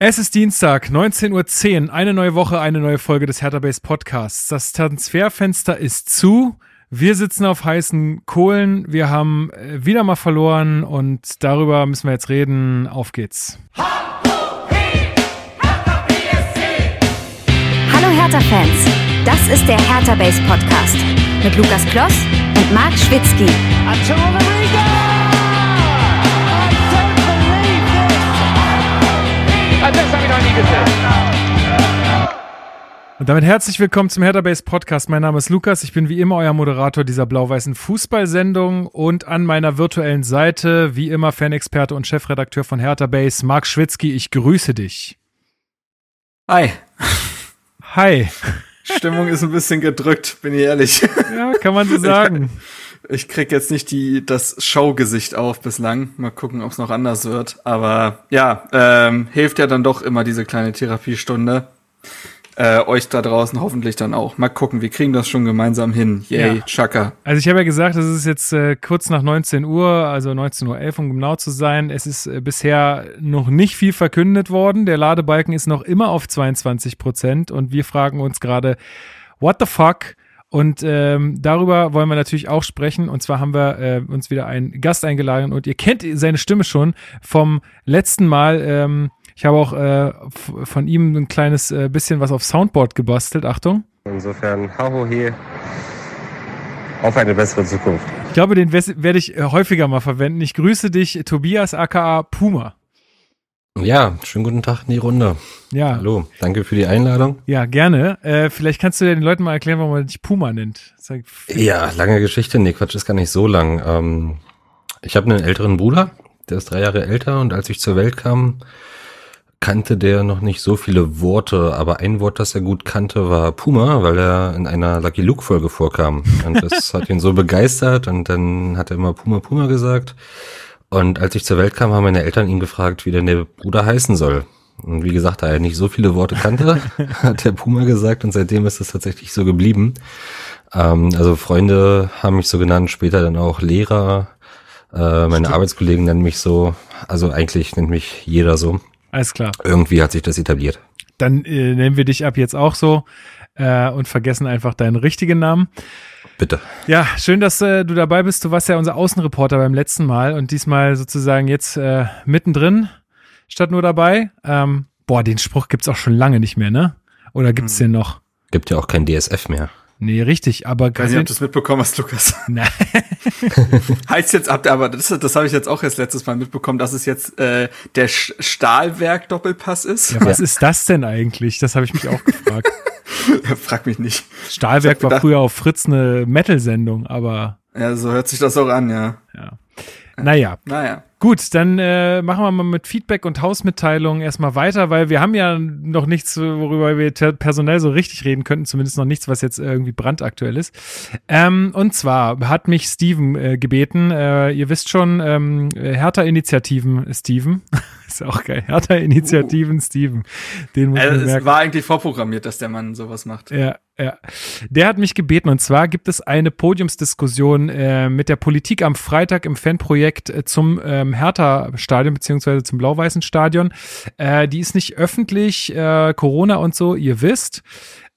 Es ist Dienstag, 19.10 Uhr, eine neue Woche, eine neue Folge des Hertha Base Podcasts. Das Transferfenster ist zu. Wir sitzen auf heißen Kohlen. Wir haben äh, wieder mal verloren und darüber müssen wir jetzt reden. Auf geht's. Hallo Hertha-Fans, das ist der Hertha Base Podcast mit Lukas Kloss und Marc Schwitzky. Und damit herzlich willkommen zum Hertha Base Podcast. Mein Name ist Lukas. Ich bin wie immer euer Moderator dieser blau-weißen Fußballsendung und an meiner virtuellen Seite wie immer Fanexperte und Chefredakteur von Hertha Base, Marc Schwitzky. Ich grüße dich. Hi. Hi. Stimmung ist ein bisschen gedrückt, bin ich ehrlich. Ja, kann man so sagen. Ich, krieg jetzt nicht die, das Showgesicht auf bislang. Mal gucken, ob es noch anders wird. Aber ja, ähm, hilft ja dann doch immer diese kleine Therapiestunde. Äh, euch da draußen hoffentlich dann auch. Mal gucken, wir kriegen das schon gemeinsam hin. Yay, Ja. Chaka. Also ich habe ja gesagt, es ist jetzt äh, kurz nach 19 Uhr, also 19.11 Uhr, um genau zu sein. Es ist äh, bisher noch nicht viel verkündet worden. Der Ladebalken ist noch immer auf 22 Prozent und wir fragen uns gerade, what the fuck? Und ähm, darüber wollen wir natürlich auch sprechen. Und zwar haben wir äh, uns wieder einen Gast eingeladen und ihr kennt seine Stimme schon vom letzten Mal. Ähm, ich habe auch äh, von ihm ein kleines äh, bisschen was auf Soundboard gebastelt. Achtung. Insofern, hau he auf eine bessere Zukunft. Ich glaube, den werde ich äh, häufiger mal verwenden. Ich grüße dich, Tobias aka Puma. Ja, schönen guten Tag in die Runde. Ja, Hallo, danke für die Einladung. ja, gerne. Äh, vielleicht kannst du den Leuten mal erklären, warum man dich Puma nennt. Sag, Ja, lange Geschichte. Nee, Quatsch, ist gar nicht so lang. Ähm, ich habe einen älteren Bruder, der ist drei Jahre älter und als ich zur Welt kam, kannte der noch nicht so viele Worte, aber ein Wort, das er gut kannte, war Puma, weil er in einer Lucky Luke Folge vorkam. Und das hat ihn so begeistert und dann hat er immer Puma Puma gesagt. Und als ich zur Welt kam, haben meine Eltern ihn gefragt, wie denn der Bruder heißen soll. Und wie gesagt, da er nicht so viele Worte kannte, hat der Puma gesagt und seitdem ist es tatsächlich so geblieben. Ähm, also Freunde haben mich so genannt, später dann auch Lehrer, äh, meine Arbeitskollegen nennen mich so, also eigentlich nennt mich jeder so. alles klar. Irgendwie hat sich das etabliert. Dann äh, nennen wir dich ab jetzt auch so äh, und vergessen einfach deinen richtigen Namen. Bitte. Ja, schön, dass äh, du dabei bist. Du warst ja unser Außenreporter beim letzten Mal und diesmal sozusagen jetzt äh, mittendrin statt nur dabei. Ähm, boah, den Spruch gibt's auch schon lange nicht mehr, ne? Oder gibt's den noch? Gibt ja auch kein DSF mehr. Nee, richtig, aber Ich weiß nicht, ob du es mitbekommen hast, Lukas. Nein. heißt jetzt ab, aber das, das habe ich jetzt auch erst letztes Mal mitbekommen, dass es jetzt äh, der Stahlwerk-Doppelpass ist. Ja, was ist das denn eigentlich? Das habe ich mich auch gefragt. Frag mich nicht. Stahlwerk war gedacht- früher auf Fritz eine Metal-Sendung, aber Ja, so hört sich das auch an, ja. ja. Naja, Naja. gut, dann äh, machen wir mal mit Feedback und Hausmitteilungen erstmal weiter, weil wir haben ja noch nichts, worüber wir personell so richtig reden könnten, zumindest noch nichts, was jetzt irgendwie brandaktuell ist. Ähm, und zwar hat mich Steven äh, gebeten, äh, ihr wisst schon, ähm, Hertha-Initiativen Steven, ist auch geil, Hertha-Initiativen Steven, den muss Also, es war eigentlich vorprogrammiert, dass der Mann sowas macht. Ja, ja. Der hat mich gebeten und zwar gibt es eine Podiumsdiskussion äh, mit der Politik am Freitag im Fanprojekt äh, zum ähm, Hertha-Stadion beziehungsweise zum Blau-Weißen Stadion. Äh, die ist nicht öffentlich, äh, Corona und so, ihr wisst.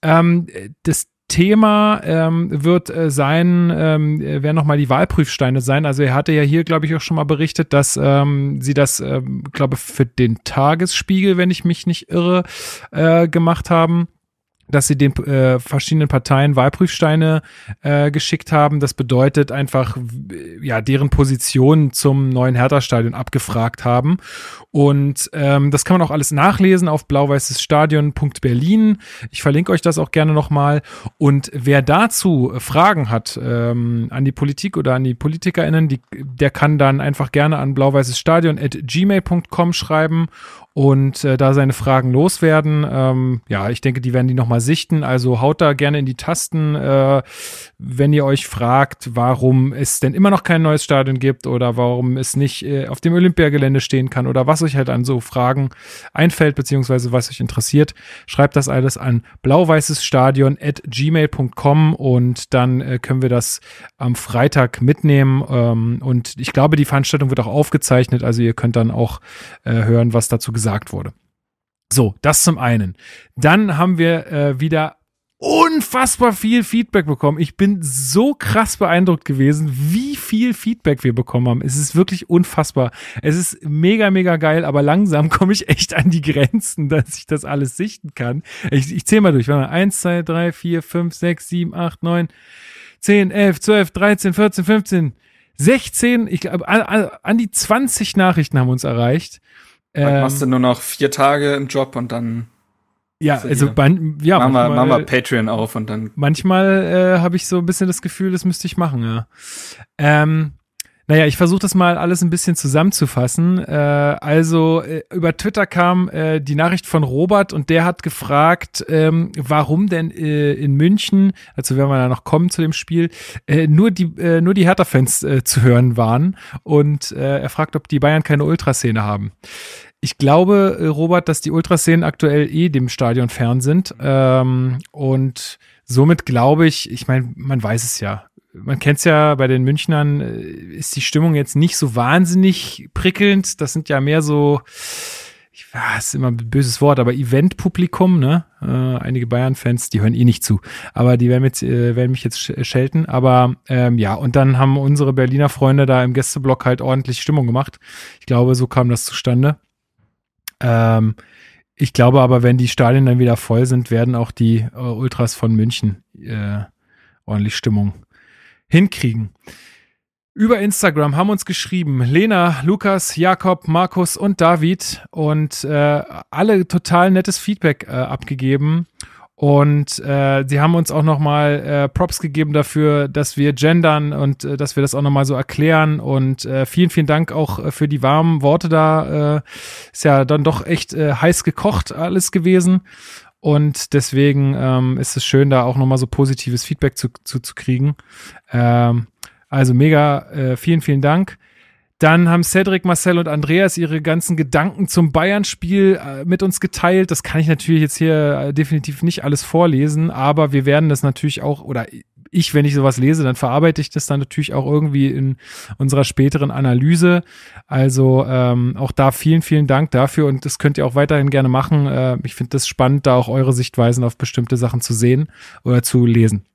Ähm, das Thema ähm, wird äh, sein, ähm, äh, werden nochmal die Wahlprüfsteine sein. Also er hatte ja hier, glaube ich, auch schon mal berichtet, dass ähm, sie das, ähm, glaube für den Tagesspiegel, wenn ich mich nicht irre, äh, gemacht haben dass sie den äh, verschiedenen Parteien Wahlprüfsteine äh, geschickt haben. Das bedeutet einfach, ja, deren Position zum neuen Hertha-Stadion abgefragt haben. Und ähm, das kann man auch alles nachlesen auf blau-weißes-stadion.berlin. Ich verlinke euch das auch gerne nochmal. Und wer dazu Fragen hat ähm, an die Politik oder an die PolitikerInnen, die, der kann dann einfach gerne an blau-weißes-stadion.gmail.com schreiben und äh, da seine Fragen loswerden. Ähm, ja, ich denke, die werden die nochmal sichten. Also haut da gerne in die Tasten, äh, wenn ihr euch fragt, warum es denn immer noch kein neues Stadion gibt oder warum es nicht äh, auf dem Olympiagelände stehen kann oder was euch halt an so Fragen einfällt, beziehungsweise was euch interessiert. Schreibt das alles an blau-weißes-stadion at gmail.com und dann äh, können wir das am Freitag mitnehmen. Ähm, und ich glaube, die Veranstaltung wird auch aufgezeichnet, also ihr könnt dann auch äh, hören, was dazu gesagt wurde. So, das zum einen. Dann haben wir äh, wieder unfassbar viel Feedback bekommen. Ich bin so krass beeindruckt gewesen, wie viel Feedback wir bekommen haben. Es ist wirklich unfassbar. Es ist mega, mega geil, aber langsam komme ich echt an die Grenzen, dass ich das alles sichten kann. Ich, ich zähle mal durch. Warte mal. 1, 2, 3, 4, 5, 6, 7, 8, 9, 10, 11, 12, 13, 14, 15, 16, ich glaube, an, an die 20 Nachrichten haben uns erreicht. Dann ähm, machst du nur noch vier Tage im Job und dann ja, also man, ja, machen wir, machen wir Patreon auf und dann. Manchmal äh, habe ich so ein bisschen das Gefühl, das müsste ich machen, ja. Ähm, naja, ich versuche das mal alles ein bisschen zusammenzufassen. Äh, also äh, über Twitter kam äh, die Nachricht von Robert und der hat gefragt, ähm, warum denn äh, in München, also werden wir da noch kommen zu dem Spiel, äh, nur die äh, nur die Hertha-Fans äh, zu hören waren und äh, er fragt, ob die Bayern keine Ultraszene haben ich glaube, äh, Robert, dass die Ultraszenen aktuell eh dem Stadion fern sind. Ähm, und somit glaube ich, ich meine, man weiß es ja. Man kennt es ja bei den Münchnern, äh, ist die Stimmung jetzt nicht so wahnsinnig prickelnd. Das sind ja mehr so, ich weiß, ist immer ein böses Wort, aber Event-Publikum, ne? Äh, einige Bayern-Fans, die hören eh nicht zu. Aber die werden, jetzt, äh, werden mich jetzt schelten. Aber ähm, ja, und dann haben unsere Berliner Freunde da im Gästeblock halt ordentlich Stimmung gemacht. Ich glaube, so kam das zustande. Ähm, ich glaube aber, wenn die Stadien dann wieder voll sind, werden auch die äh, Ultras von München äh, ordentlich Stimmung hinkriegen. Über Instagram haben uns geschrieben Lena, Lukas, Jakob, Markus und David und äh, alle total nettes Feedback äh, abgegeben. Und äh, sie haben uns auch nochmal äh, Props gegeben dafür, dass wir gendern und äh, dass wir das auch nochmal so erklären. Und äh, vielen, vielen Dank auch äh, für die warmen Worte da. Äh, ist ja dann doch echt äh, heiß gekocht alles gewesen. Und deswegen ähm, ist es schön, da auch nochmal so positives Feedback zu, zu, zu kriegen. Ähm, also mega, äh, vielen, vielen Dank. Dann haben Cedric, Marcel und Andreas ihre ganzen Gedanken zum Bayern-Spiel äh, mit uns geteilt. Das kann ich natürlich jetzt hier äh, definitiv nicht alles vorlesen, aber wir werden das natürlich auch, oder ich, wenn ich sowas lese, dann verarbeite ich das dann natürlich auch irgendwie in unserer späteren Analyse. Also ähm, auch da vielen, vielen Dank dafür und das könnt ihr auch weiterhin gerne machen. Äh, ich finde das spannend, da auch eure Sichtweisen auf bestimmte Sachen zu sehen oder zu lesen.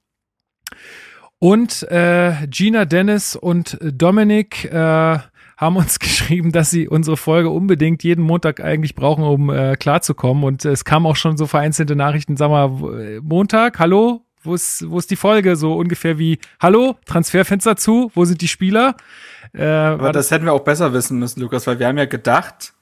Und äh, Gina, Dennis und Dominik äh, haben uns geschrieben, dass sie unsere Folge unbedingt jeden Montag eigentlich brauchen, um äh, klarzukommen. Und es kamen auch schon so vereinzelte Nachrichten, sag mal, Montag, hallo? Wo ist, wo ist die Folge? So ungefähr wie, hallo, Transferfenster zu, wo sind die Spieler? Äh, Aber das hätten wir auch besser wissen müssen, Lukas, weil wir haben ja gedacht,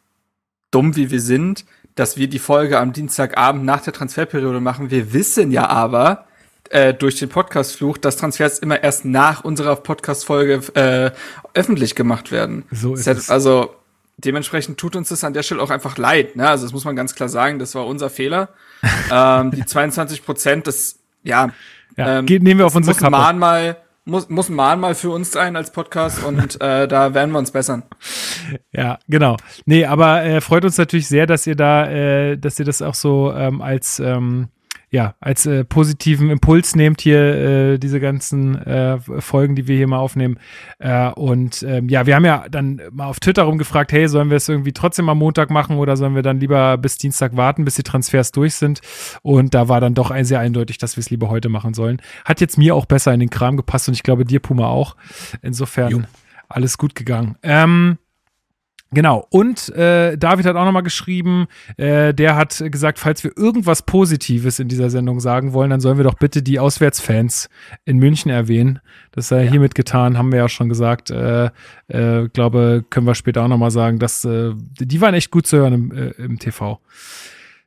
dumm wie wir sind, dass wir die Folge am Dienstagabend nach der Transferperiode machen. Wir wissen ja aber, äh, durch den Podcast-Fluch, dass Transfers immer erst nach unserer Podcast-Folge äh, öffentlich gemacht werden. So ist es. Also dementsprechend tut uns das an der Stelle auch einfach leid. Ne? Also das muss man ganz klar sagen, das war unser Fehler. ähm, die 22 Prozent, das ja, ja ähm, nehmen wir auf unsere muss Kappe. Mahnmal, muss, muss ein Mahnmal für uns sein als Podcast und äh, da werden wir uns bessern. Ja, genau. Nee, aber äh, freut uns natürlich sehr, dass ihr da, äh, dass ihr das auch so ähm, als ähm, ja, als äh, positiven Impuls nehmt hier äh, diese ganzen äh, Folgen, die wir hier mal aufnehmen. Äh, und ähm, ja, wir haben ja dann mal auf Twitter rumgefragt, hey, sollen wir es irgendwie trotzdem am Montag machen oder sollen wir dann lieber bis Dienstag warten, bis die Transfers durch sind? Und da war dann doch ein sehr eindeutig, dass wir es lieber heute machen sollen. Hat jetzt mir auch besser in den Kram gepasst und ich glaube dir, Puma, auch. Insofern jo. alles gut gegangen. Ähm, Genau, und äh, David hat auch nochmal geschrieben, äh, der hat gesagt, falls wir irgendwas Positives in dieser Sendung sagen wollen, dann sollen wir doch bitte die Auswärtsfans in München erwähnen. Das sei ja. hiermit getan, haben wir ja schon gesagt. Äh, äh, glaube, können wir später auch nochmal sagen, dass äh, die waren echt gut zu hören im, äh, im TV.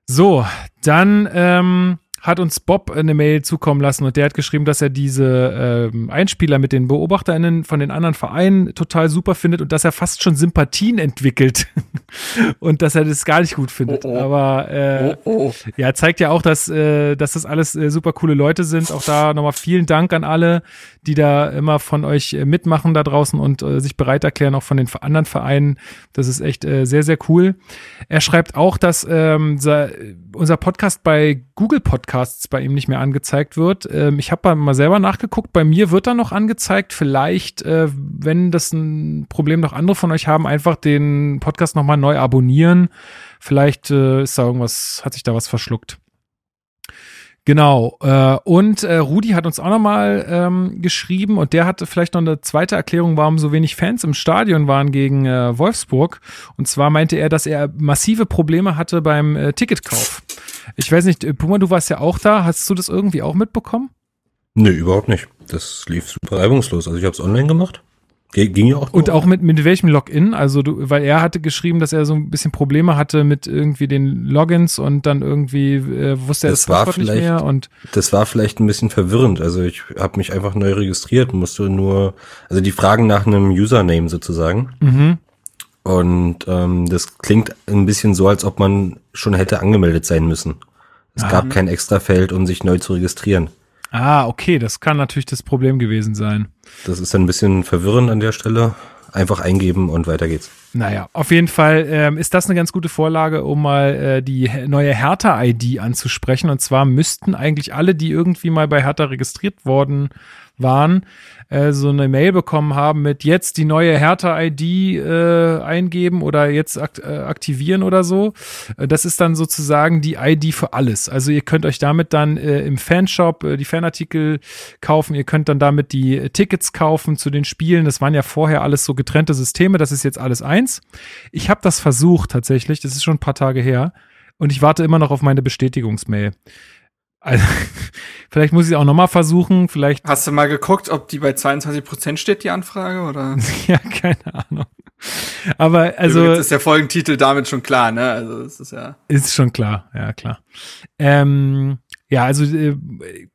So, dann ähm, hat uns Bob eine Mail zukommen lassen und der hat geschrieben, dass er diese ähm, Einspieler mit den BeobachterInnen von den anderen Vereinen total super findet und dass er fast schon Sympathien entwickelt und dass er das gar nicht gut findet. Oh, oh. Aber äh, oh, oh. ja, zeigt ja auch, dass, äh, dass das alles äh, super coole Leute sind. Auch da nochmal vielen Dank an alle, die da immer von euch äh, mitmachen da draußen und äh, sich bereit erklären, auch von den anderen Vereinen. Das ist echt äh, sehr, sehr cool. Er schreibt auch, dass ähm, unser Podcast bei Google Podcast Podcasts bei ihm nicht mehr angezeigt wird. Ähm, ich habe mal selber nachgeguckt, bei mir wird er noch angezeigt. Vielleicht, äh, wenn das ein Problem noch andere von euch haben, einfach den Podcast nochmal neu abonnieren. Vielleicht äh, ist da irgendwas, hat sich da was verschluckt. Genau. Äh, und äh, Rudi hat uns auch nochmal ähm, geschrieben und der hatte vielleicht noch eine zweite Erklärung, warum so wenig Fans im Stadion waren gegen äh, Wolfsburg. Und zwar meinte er, dass er massive Probleme hatte beim äh, Ticketkauf. Ich weiß nicht, äh, Puma, du warst ja auch da. Hast du das irgendwie auch mitbekommen? Nö, überhaupt nicht. Das lief super reibungslos. Also ich habe es online gemacht. Ging ja auch. Und auch mit, mit welchem Login? Also du, weil er hatte geschrieben, dass er so ein bisschen Probleme hatte mit irgendwie den Logins und dann irgendwie äh, wusste er das, das Passwort nicht mehr und. Das war vielleicht ein bisschen verwirrend. Also ich habe mich einfach neu registriert, musste nur, also die fragen nach einem Username sozusagen. Mhm. Und ähm, das klingt ein bisschen so, als ob man schon hätte angemeldet sein müssen. Es ah. gab kein extra Feld, um sich neu zu registrieren. Ah, okay, das kann natürlich das Problem gewesen sein. Das ist ein bisschen verwirrend an der Stelle. Einfach eingeben und weiter geht's. Naja, auf jeden Fall ähm, ist das eine ganz gute Vorlage, um mal äh, die neue Hertha-ID anzusprechen. Und zwar müssten eigentlich alle, die irgendwie mal bei Hertha registriert worden waren, äh, so eine Mail bekommen haben mit jetzt die neue Hertha-ID äh, eingeben oder jetzt akt äh, aktivieren oder so. Äh, das ist dann sozusagen die ID für alles. Also ihr könnt euch damit dann äh, im Fanshop äh, die Fanartikel kaufen, ihr könnt dann damit die Tickets kaufen zu den Spielen. Das waren ja vorher alles so getrennte Systeme, das ist jetzt alles eins. Ich habe das versucht tatsächlich, das ist schon ein paar Tage her und ich warte immer noch auf meine Bestätigungsmail. Also, vielleicht muss ich auch nochmal versuchen. Vielleicht. Hast du mal geguckt, ob die bei 22 Prozent steht, die Anfrage, oder? ja, keine Ahnung. Aber also. Übrigens ist der Folgentitel damit schon klar, ne? Also, es ist ja. Ist schon klar, ja, klar. Ähm, ja, also äh,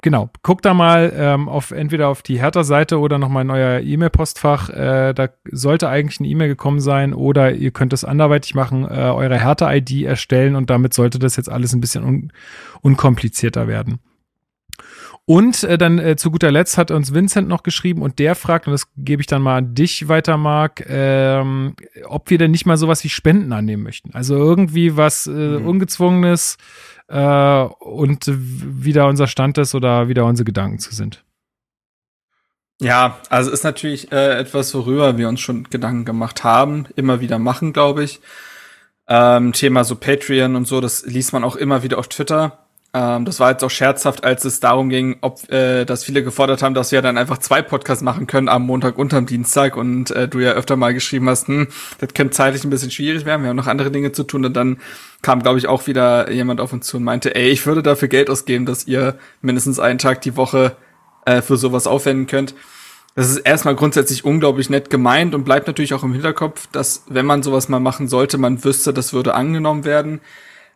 genau, guckt da mal ähm, auf entweder auf die Hertha-Seite oder nochmal in euer E-Mail-Postfach. Äh, da sollte eigentlich eine E-Mail gekommen sein oder ihr könnt es anderweitig machen, äh, eure Hertha-ID erstellen und damit sollte das jetzt alles ein bisschen un unkomplizierter werden. Und äh, dann äh, zu guter Letzt hat uns Vincent noch geschrieben und der fragt, und das gebe ich dann mal an dich weiter, Marc, ähm, ob wir denn nicht mal sowas wie Spenden annehmen möchten. Also irgendwie was äh, mhm. Ungezwungenes äh, und wie da unser Stand ist oder wie da unsere Gedanken zu sind. Ja, also ist natürlich äh, etwas, worüber wir uns schon Gedanken gemacht haben, immer wieder machen, glaube ich. Ähm, Thema so Patreon und so, das liest man auch immer wieder auf Twitter. Ähm, das war jetzt auch scherzhaft, als es darum ging, ob äh, dass viele gefordert haben, dass wir dann einfach zwei Podcasts machen können am Montag und am Dienstag und äh, du ja öfter mal geschrieben hast, hm, das könnte zeitlich ein bisschen schwierig werden, wir haben noch andere Dinge zu tun und dann kam, glaube ich, auch wieder jemand auf uns zu und meinte, ey, ich würde dafür Geld ausgeben, dass ihr mindestens einen Tag die Woche äh, für sowas aufwenden könnt. Das ist erstmal grundsätzlich unglaublich nett gemeint und bleibt natürlich auch im Hinterkopf, dass wenn man sowas mal machen sollte, man wüsste, das würde angenommen werden.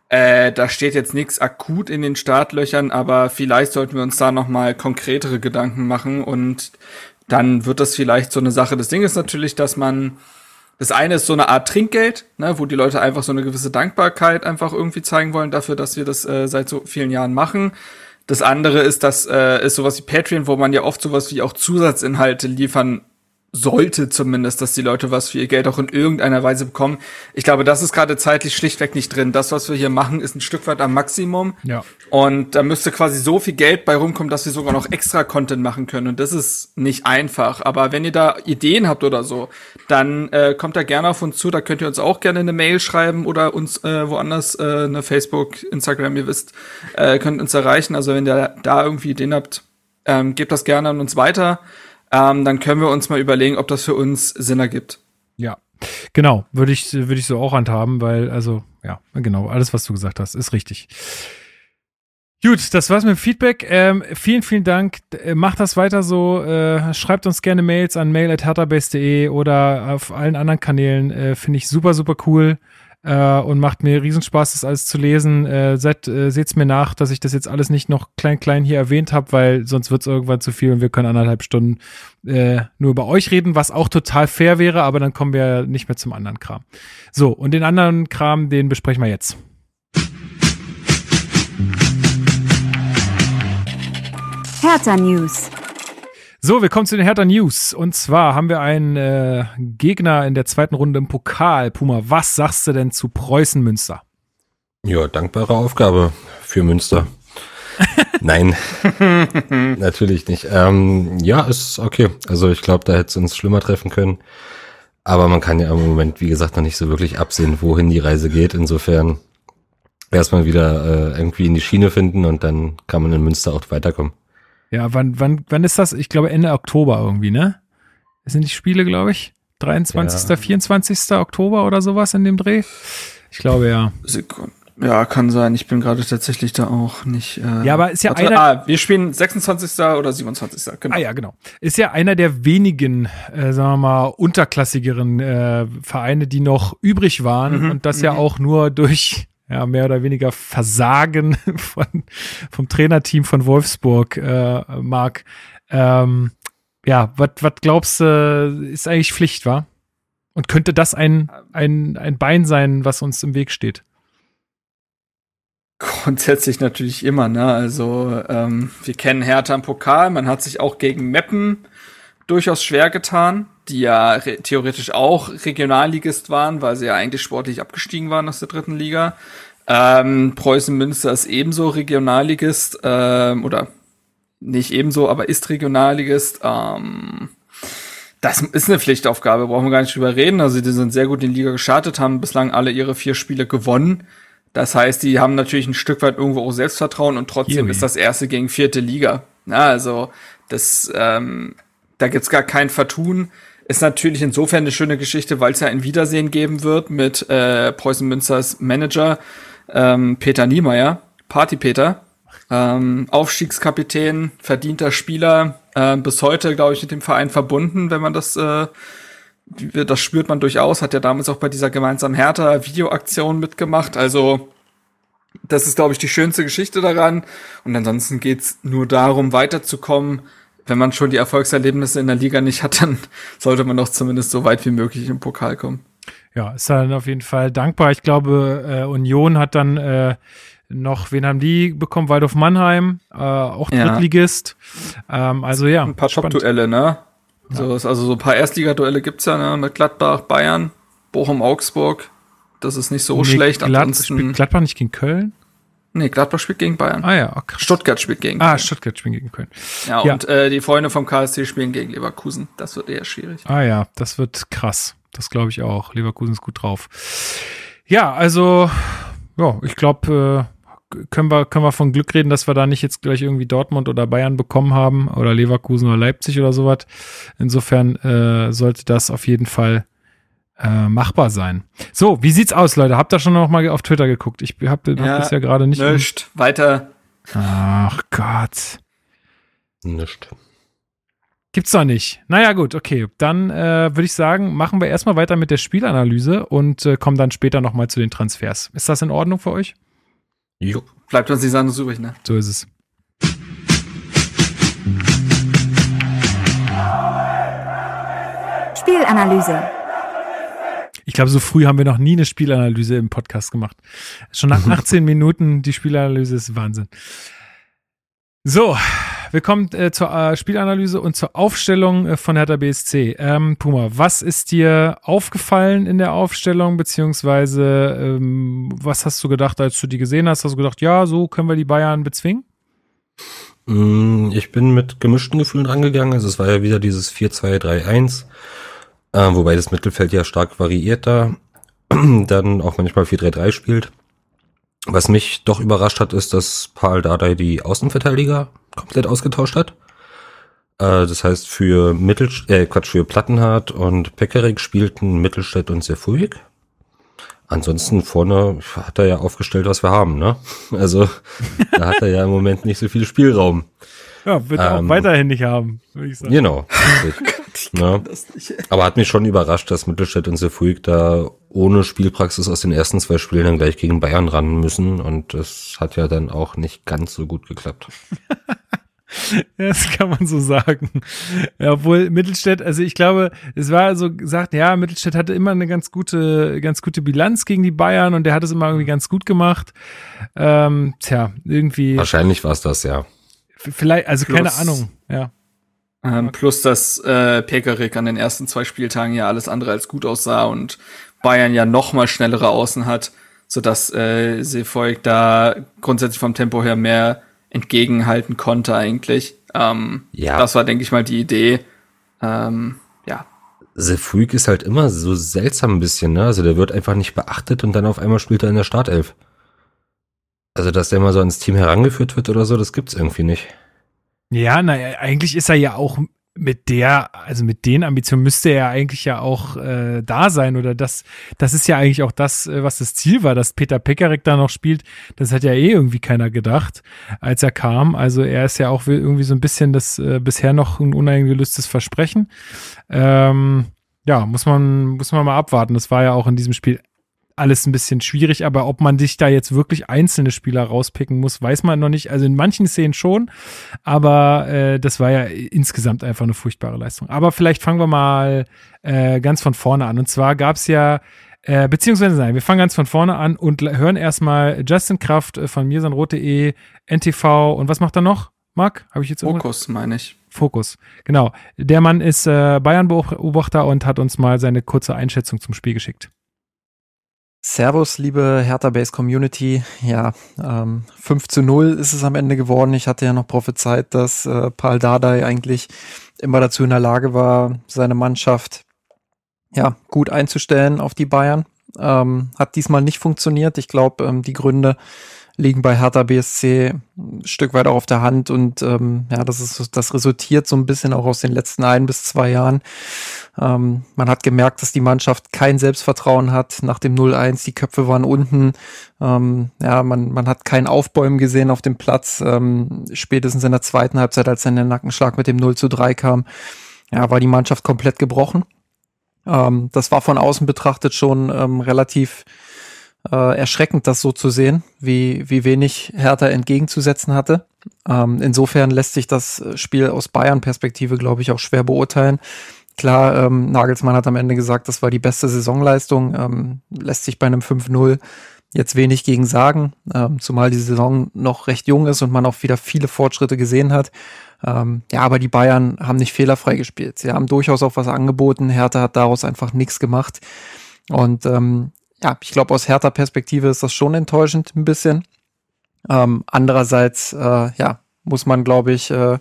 Äh, da steht jetzt nichts akut in den Startlöchern, aber vielleicht sollten wir uns da noch mal konkretere Gedanken machen und dann wird das vielleicht so eine Sache. Das Ding ist natürlich, dass man das eine ist so eine Art Trinkgeld, ne, wo die Leute einfach so eine gewisse Dankbarkeit einfach irgendwie zeigen wollen dafür, dass wir das äh, seit so vielen Jahren machen. Das andere ist, das äh, ist sowas wie Patreon, wo man ja oft sowas wie auch Zusatzinhalte liefern sollte zumindest, dass die Leute was für ihr Geld auch in irgendeiner Weise bekommen. Ich glaube, das ist gerade zeitlich schlichtweg nicht drin. Das, was wir hier machen, ist ein Stück weit am Maximum. Ja. Und da müsste quasi so viel Geld bei rumkommen, dass wir sogar noch extra Content machen können. Und das ist nicht einfach. Aber wenn ihr da Ideen habt oder so, dann äh, kommt da gerne auf uns zu. Da könnt ihr uns auch gerne eine Mail schreiben oder uns äh, woanders äh, eine Facebook, Instagram, ihr wisst, äh, könnt uns erreichen. Also wenn ihr da irgendwie Ideen habt, ähm, gebt das gerne an uns weiter ähm, dann können wir uns mal überlegen, ob das für uns Sinn ergibt. Ja, genau, würde ich, würde ich so auch handhaben, weil, also, ja, genau, alles, was du gesagt hast, ist richtig. Gut, das war's mit dem Feedback. Ähm, vielen, vielen Dank. Äh, macht das weiter so. Äh, schreibt uns gerne Mails an mail.hertabase.de oder auf allen anderen Kanälen. Äh, Finde ich super, super cool äh, und macht mir Riesenspaß, das alles zu lesen. Äh, seht äh, seht's mir nach, dass ich das jetzt alles nicht noch klein, klein hier erwähnt habe, weil sonst wird's irgendwann zu viel und wir können anderthalb Stunden äh, nur über euch reden, was auch total fair wäre, aber dann kommen wir nicht mehr zum anderen Kram. So, und den anderen Kram, den besprechen wir jetzt. Hertha News. So, wir kommen zu den Hertha News. Und zwar haben wir einen äh, Gegner in der zweiten Runde im Pokal. Puma, was sagst du denn zu Preußen Münster? Ja, dankbare Aufgabe für Münster. Nein, natürlich nicht. Ähm, ja, ist okay. Also ich glaube, da hätte es uns schlimmer treffen können. Aber man kann ja im Moment, wie gesagt, noch nicht so wirklich absehen, wohin die Reise geht. Insofern erstmal wieder äh, irgendwie in die Schiene finden und dann kann man in Münster auch weiterkommen. Ja, wann, wann, wann ist das? Ich glaube Ende Oktober irgendwie, ne? Das sind die Spiele, glaube ich. 23., ja. 24. Oktober oder sowas in dem Dreh. Ich glaube ja. Sekunde. Ja, kann sein. Ich bin gerade tatsächlich da auch nicht. Äh, ja, aber ist ja warte, einer. Ah, wir spielen 26. oder 27. Genau. Ah ja, genau. Ist ja einer der wenigen, äh, sagen wir mal, unterklassigeren äh, Vereine, die noch übrig waren mhm, und das ja mhm. auch nur durch ja, mehr oder weniger Versagen von, vom Trainerteam von Wolfsburg, äh, Marc. Ähm, ja, was glaubst du, ist eigentlich Pflicht, war? Und könnte das ein, ein, ein Bein sein, was uns im Weg steht? Grundsätzlich natürlich immer, ne? Also ähm, wir kennen Hertha im Pokal, man hat sich auch gegen Meppen durchaus schwer getan, die ja theoretisch auch Regionalligist waren, weil sie ja eigentlich sportlich abgestiegen waren aus der dritten Liga. Ähm, Preußen Münster ist ebenso Regionalligist, ähm, oder nicht ebenso, aber ist Regionalligist. Ähm, das ist eine Pflichtaufgabe, brauchen wir gar nicht drüber reden. Also die sind sehr gut in die Liga gestartet, haben bislang alle ihre vier Spiele gewonnen. Das heißt, die haben natürlich ein Stück weit irgendwo auch Selbstvertrauen und trotzdem Jimmy. ist das erste gegen vierte Liga. Ja, also das, ähm, da gibt's gar kein Vertun. Ist natürlich insofern eine schöne Geschichte, weil es ja ein Wiedersehen geben wird mit äh, Preußen Münsters Manager ähm, Peter Niemeyer, Party Peter, ähm, Aufstiegskapitän, verdienter Spieler, äh, bis heute, glaube ich, mit dem Verein verbunden, wenn man das äh, das spürt man durchaus, hat ja damals auch bei dieser gemeinsamen Hertha-Videoaktion mitgemacht. Also, das ist, glaube ich, die schönste Geschichte daran. Und ansonsten geht's nur darum, weiterzukommen. Wenn man schon die Erfolgserlebnisse in der Liga nicht hat, dann sollte man doch zumindest so weit wie möglich im Pokal kommen. Ja, ist dann auf jeden Fall dankbar. Ich glaube, äh, Union hat dann äh, noch, wen haben die bekommen? Waldorf Mannheim, äh, auch Drittligist. Ja. Ähm, also ja. Ein paar Top-Duelle, ne? So, also so ein paar Erstligaduelle gibt's ja, ne? Mit Gladbach, Bayern, Bochum, Augsburg. Das ist nicht so nee, schlecht. Glad spielt Gladbach nicht gegen Köln? Nee, Gladbach spielt gegen Bayern. Ah ja, okay. Stuttgart spielt gegen Ah, Köln. Stuttgart spielt gegen Köln. Ja, ja. und äh, die Freunde vom KSC spielen gegen Leverkusen. Das wird eher schwierig. Ah ja, das wird krass. Das glaube ich auch. Leverkusen ist gut drauf. Ja, also, ja, ich glaube, äh, können wir, können wir von Glück reden, dass wir da nicht jetzt gleich irgendwie Dortmund oder Bayern bekommen haben oder Leverkusen oder Leipzig oder sowas. Insofern äh, sollte das auf jeden Fall äh, machbar sein. So, wie sieht's aus, Leute? Habt ihr schon noch mal auf Twitter geguckt? Ich hab, hab ja, das ja gerade nicht. Nicht. Weiter. Ach Gott. Nicht. Gibt's doch nicht. Naja, gut, okay. Dann äh, würde ich sagen, machen wir erstmal weiter mit der Spielanalyse und äh, kommen dann später nochmal zu den Transfers. Ist das in Ordnung für euch? Jo. Bleibt uns nichts anderes übrig, ne? So ist es. Spielanalyse. Ich glaube, so früh haben wir noch nie eine Spielanalyse im Podcast gemacht. Schon nach 18 Minuten die Spielanalyse ist Wahnsinn. So, wir kommen äh, zur äh, Spielanalyse und zur Aufstellung äh, von Hertha BSC. Ähm, Puma, was ist dir aufgefallen in der Aufstellung, beziehungsweise ähm, was hast du gedacht, als du die gesehen hast? Hast du gedacht, ja, so können wir die Bayern bezwingen? Mm, ich bin mit gemischten Gefühlen rangegangen. Also es war ja wieder dieses 4-2-3-1, äh, wobei das Mittelfeld ja stark variiert da. Dann auch manchmal 4-3-3 spielt. Was mich doch überrascht hat, ist, dass Paul Dardai die Außenverteidiger komplett ausgetauscht hat. Äh, das heißt, für Mittel, äh, Quatsch, für Plattenhardt und Pekarik spielten Mittelstädt und Sefuig. Ansonsten vorne hat er ja aufgestellt, was wir haben, ne? Also da hat er ja im Moment nicht so viel Spielraum. Ja, wird er ähm, auch weiterhin nicht haben, würde ich sagen. Genau. ne? Aber hat mich schon überrascht, dass Mittelstädt und Sefuig da ohne Spielpraxis aus den ersten zwei Spielen dann gleich gegen Bayern ran müssen. Und das hat ja dann auch nicht ganz so gut geklappt. das kann man so sagen. Ja, obwohl Mittelstädt, also ich glaube, es war so gesagt, ja, Mittelstädt hatte immer eine ganz gute, ganz gute Bilanz gegen die Bayern und der hat es immer irgendwie ganz gut gemacht. Ähm, tja, irgendwie. Wahrscheinlich war es das, ja. Vielleicht, also plus, keine Ahnung, ja. Ähm, plus, dass äh, Pekarik an den ersten zwei Spieltagen ja alles andere als gut aussah und Bayern ja noch mal schnellere Außen hat, sodass äh, Seefolk da grundsätzlich vom Tempo her mehr entgegenhalten konnte eigentlich. Ähm, Ja. Das war, denke ich mal, die Idee. Ähm, ja, Sefuig ist halt immer so seltsam ein bisschen, ne? Also der wird einfach nicht beachtet und dann auf einmal spielt er in der Startelf. Also, dass der mal so ans Team herangeführt wird oder so, das gibt's irgendwie nicht. Ja, naja, eigentlich ist er ja auch mit der, also mit den Ambitionen müsste er eigentlich ja auch äh, da sein oder das, das ist ja eigentlich auch das, äh, was das Ziel war, dass Peter Pekarek da noch spielt. Das hat ja eh irgendwie keiner gedacht, als er kam. Also er ist ja auch irgendwie so ein bisschen das äh, bisher noch ein uneingelöstes Versprechen. Ähm, ja, muss man, muss man mal abwarten. Das war ja auch in diesem Spiel alles ein bisschen schwierig, aber ob man sich da jetzt wirklich einzelne Spieler rauspicken muss, weiß man noch nicht. Also in manchen Szenen schon, aber äh, das war ja insgesamt einfach eine furchtbare Leistung. Aber vielleicht fangen wir mal äh, ganz von vorne an. Und zwar gab es ja, äh, beziehungsweise nein, wir fangen ganz von vorne an und hören erstmal Justin Kraft äh, von mirsanrot.de, NTV und was macht er noch? Marc, habe ich jetzt? Fokus, meine ich. Fokus. Genau. Der Mann ist äh, Bayern-Beobachter und hat uns mal seine kurze Einschätzung zum Spiel geschickt. Servus, liebe Hertha Base Community. Ja, ähm, 5 zu 0 ist es am Ende geworden. Ich hatte ja noch prophezeit, dass äh, Paul Dardai eigentlich immer dazu in der Lage war, seine Mannschaft ja gut einzustellen auf die Bayern. Ähm, hat diesmal nicht funktioniert. Ich glaube, ähm, die Gründe liegen bei Hertha BSC ein Stück weit auch auf der Hand und ähm, ja, das ist das resultiert so ein bisschen auch aus den letzten ein bis zwei Jahren. Ähm, man hat gemerkt, dass die Mannschaft kein Selbstvertrauen hat nach dem 0-1. Die Köpfe waren unten. Ähm, ja, man, man hat kein Aufbäumen gesehen auf dem Platz. Ähm, spätestens in der zweiten Halbzeit, als dann der Nackenschlag mit dem 0 zu 3 kam, ja, war die Mannschaft komplett gebrochen. Ähm, das war von außen betrachtet schon ähm, relativ äh, erschreckend, das so zu sehen, wie, wie wenig Hertha entgegenzusetzen hatte. Ähm, insofern lässt sich das Spiel aus Bayern-Perspektive, glaube ich, auch schwer beurteilen. Klar, ähm, Nagelsmann hat am Ende gesagt, das war die beste Saisonleistung, ähm, lässt sich bei einem 5-0 jetzt wenig gegen sagen, ähm, zumal die Saison noch recht jung ist und man auch wieder viele Fortschritte gesehen hat. Ähm, ja, aber die Bayern haben nicht fehlerfrei gespielt. Sie haben durchaus auch was angeboten. Hertha hat daraus einfach nichts gemacht. Und ähm, ja, ich glaube, aus Hertha-Perspektive ist das schon enttäuschend ein bisschen. Ähm, andererseits, äh, ja, muss man, glaube ich, äh,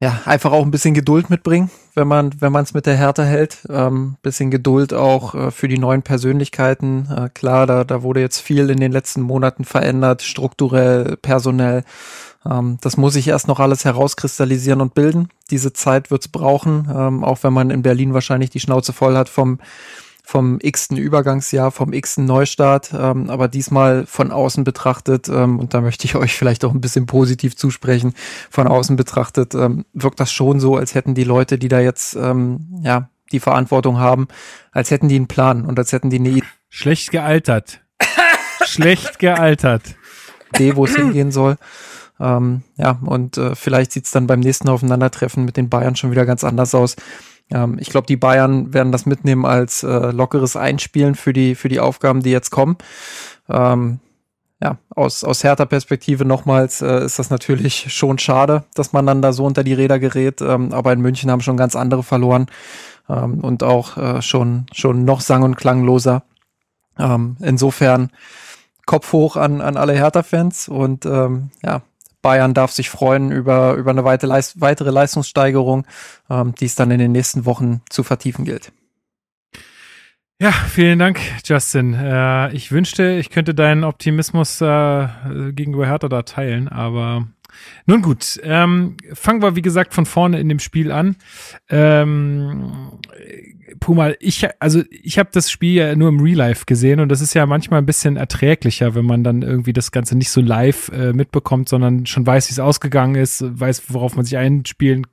ja, einfach auch ein bisschen Geduld mitbringen, wenn man, wenn man es mit der Hertha hält. Ähm, bisschen Geduld auch äh, für die neuen Persönlichkeiten. Äh, klar, da, da wurde jetzt viel in den letzten Monaten verändert, strukturell, personell. Ähm, das muss sich erst noch alles herauskristallisieren und bilden. Diese Zeit wird's brauchen, ähm, auch wenn man in Berlin wahrscheinlich die Schnauze voll hat vom vom x-ten Übergangsjahr, vom x-ten Neustart, ähm, aber diesmal von außen betrachtet, ähm, und da möchte ich euch vielleicht auch ein bisschen positiv zusprechen, von außen betrachtet, ähm, wirkt das schon so, als hätten die Leute, die da jetzt ähm, ja die Verantwortung haben, als hätten die einen Plan und als hätten die eine Schlecht gealtert. Schlecht gealtert. Idee, wo es hingehen soll. Ähm, ja, und äh, vielleicht sieht's dann beim nächsten Aufeinandertreffen mit den Bayern schon wieder ganz anders aus. Ähm, ich glaube, die Bayern werden das mitnehmen als äh, lockeres Einspielen für die, für die Aufgaben, die jetzt kommen. Ähm, ja, aus, aus härter Perspektive nochmals äh, ist das natürlich schon schade, dass man dann da so unter die Räder gerät. Ähm, aber in München haben schon ganz andere verloren ähm, und auch äh, schon, schon noch sang- und klangloser. Ähm, insofern Kopf hoch an, an alle Hertha-Fans und ähm, ja, Bayern darf sich freuen über, über eine weitere, Leist weitere Leistungssteigerung, ähm, die es dann in den nächsten Wochen zu vertiefen gilt. Ja, vielen Dank, Justin. Äh, ich wünschte, ich könnte deinen Optimismus äh, gegenüber Hertha da teilen, aber nun gut. Ähm, fangen wir, wie gesagt, von vorne in dem Spiel an. Ähm, Puma, ich, also ich habe das Spiel ja nur im Real Life gesehen und das ist ja manchmal ein bisschen erträglicher, wenn man dann irgendwie das Ganze nicht so live äh, mitbekommt, sondern schon weiß, wie es ausgegangen ist, weiß, worauf man sich einspielen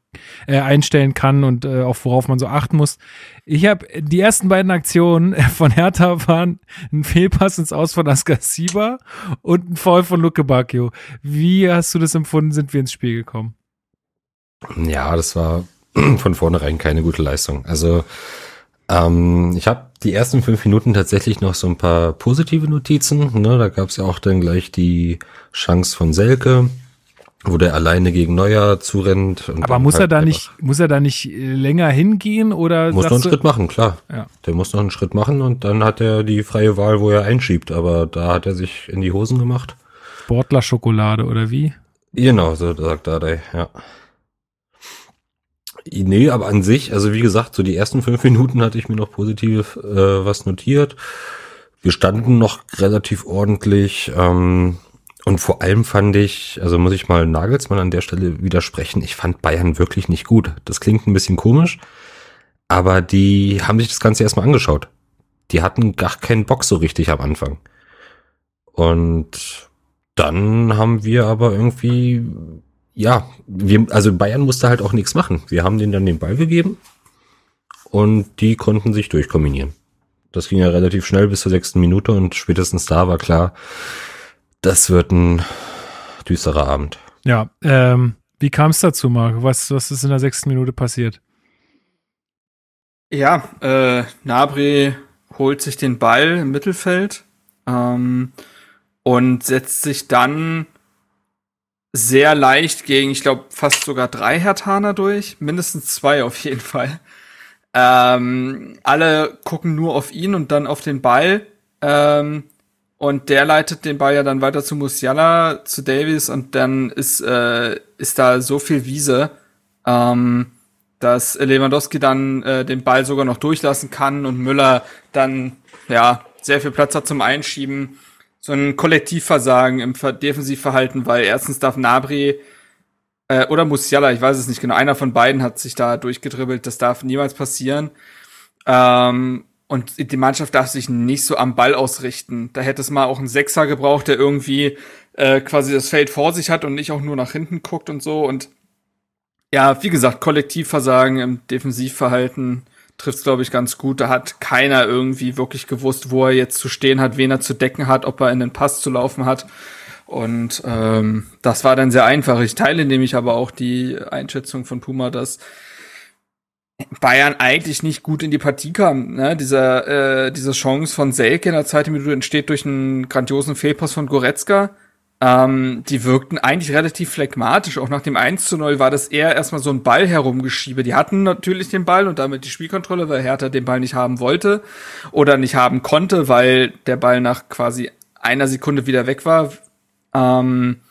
äh, einstellen kann und äh, auch worauf man so achten muss. Ich habe die ersten beiden Aktionen von Hertha waren ein Fehlpass ins Aus von Askasiba und ein Foul von Luke Bacchio. Wie hast du das empfunden? Sind wir ins Spiel gekommen? Ja, das war von vornherein keine gute Leistung. Also ähm, ich habe die ersten fünf Minuten tatsächlich noch so ein paar positive Notizen. Ne? Da gab es ja auch dann gleich die Chance von Selke, wo der alleine gegen Neuer zurennt. Und Aber muss er halt da einfach- nicht, muss er da nicht äh, länger hingehen oder Muss noch einen du- Schritt machen, klar. Ja. Der muss noch einen Schritt machen und dann hat er die freie Wahl, wo er einschiebt. Aber da hat er sich in die Hosen gemacht. Sportler-Schokolade oder wie? Genau, so sagt Dardai, ja. Nee, aber an sich, also wie gesagt, so die ersten fünf Minuten hatte ich mir noch positiv äh, was notiert. Wir standen noch relativ ordentlich. Ähm, und vor allem fand ich, also muss ich mal Nagelsmann an der Stelle widersprechen, ich fand Bayern wirklich nicht gut. Das klingt ein bisschen komisch, aber die haben sich das Ganze erstmal angeschaut. Die hatten gar keinen Bock so richtig am Anfang. Und dann haben wir aber irgendwie, ja, wir, also Bayern musste halt auch nichts machen. Wir haben denen dann den Ball gegeben und die konnten sich durchkombinieren. Das ging ja relativ schnell bis zur sechsten Minute und spätestens da war klar, das wird ein düsterer Abend. Ja, ähm, wie kam es dazu, Marc? Was, was ist in der sechsten Minute passiert? Ja, äh, Nabri holt sich den Ball im Mittelfeld ähm, und setzt sich dann sehr leicht gegen, ich glaube, fast sogar drei Hertaner durch. Mindestens zwei auf jeden Fall. Ähm, alle gucken nur auf ihn und dann auf den Ball. Ähm, und der leitet den Ball ja dann weiter zu Musiala, zu Davies und dann ist, äh, ist da so viel Wiese, ähm, dass Lewandowski dann äh, den Ball sogar noch durchlassen kann und Müller dann ja sehr viel Platz hat zum Einschieben. So ein Kollektivversagen im Defensivverhalten, weil erstens darf Nabri äh, oder Musiala, ich weiß es nicht genau, einer von beiden hat sich da durchgedribbelt, das darf niemals passieren. Ähm, und die Mannschaft darf sich nicht so am Ball ausrichten. Da hätte es mal auch einen Sechser gebraucht, der irgendwie äh, quasi das Feld vor sich hat und nicht auch nur nach hinten guckt und so. Und ja, wie gesagt, Kollektivversagen im Defensivverhalten trifft es, glaube ich, ganz gut. Da hat keiner irgendwie wirklich gewusst, wo er jetzt zu stehen hat, wen er zu decken hat, ob er in den Pass zu laufen hat. Und ähm, das war dann sehr einfach. Ich teile nämlich aber auch die Einschätzung von Puma, dass Bayern eigentlich nicht gut in die Partie kam. Ne? Dieser, äh, diese Chance von Selke in der zweiten Minute entsteht durch einen grandiosen Fehlpass von Goretzka. Ähm, die wirkten eigentlich relativ phlegmatisch. Auch nach dem 1 zu 0 war das eher erstmal so ein Ball herumgeschiebe. Die hatten natürlich den Ball und damit die Spielkontrolle, weil Hertha den Ball nicht haben wollte oder nicht haben konnte, weil der Ball nach quasi einer Sekunde wieder weg war. Ähm,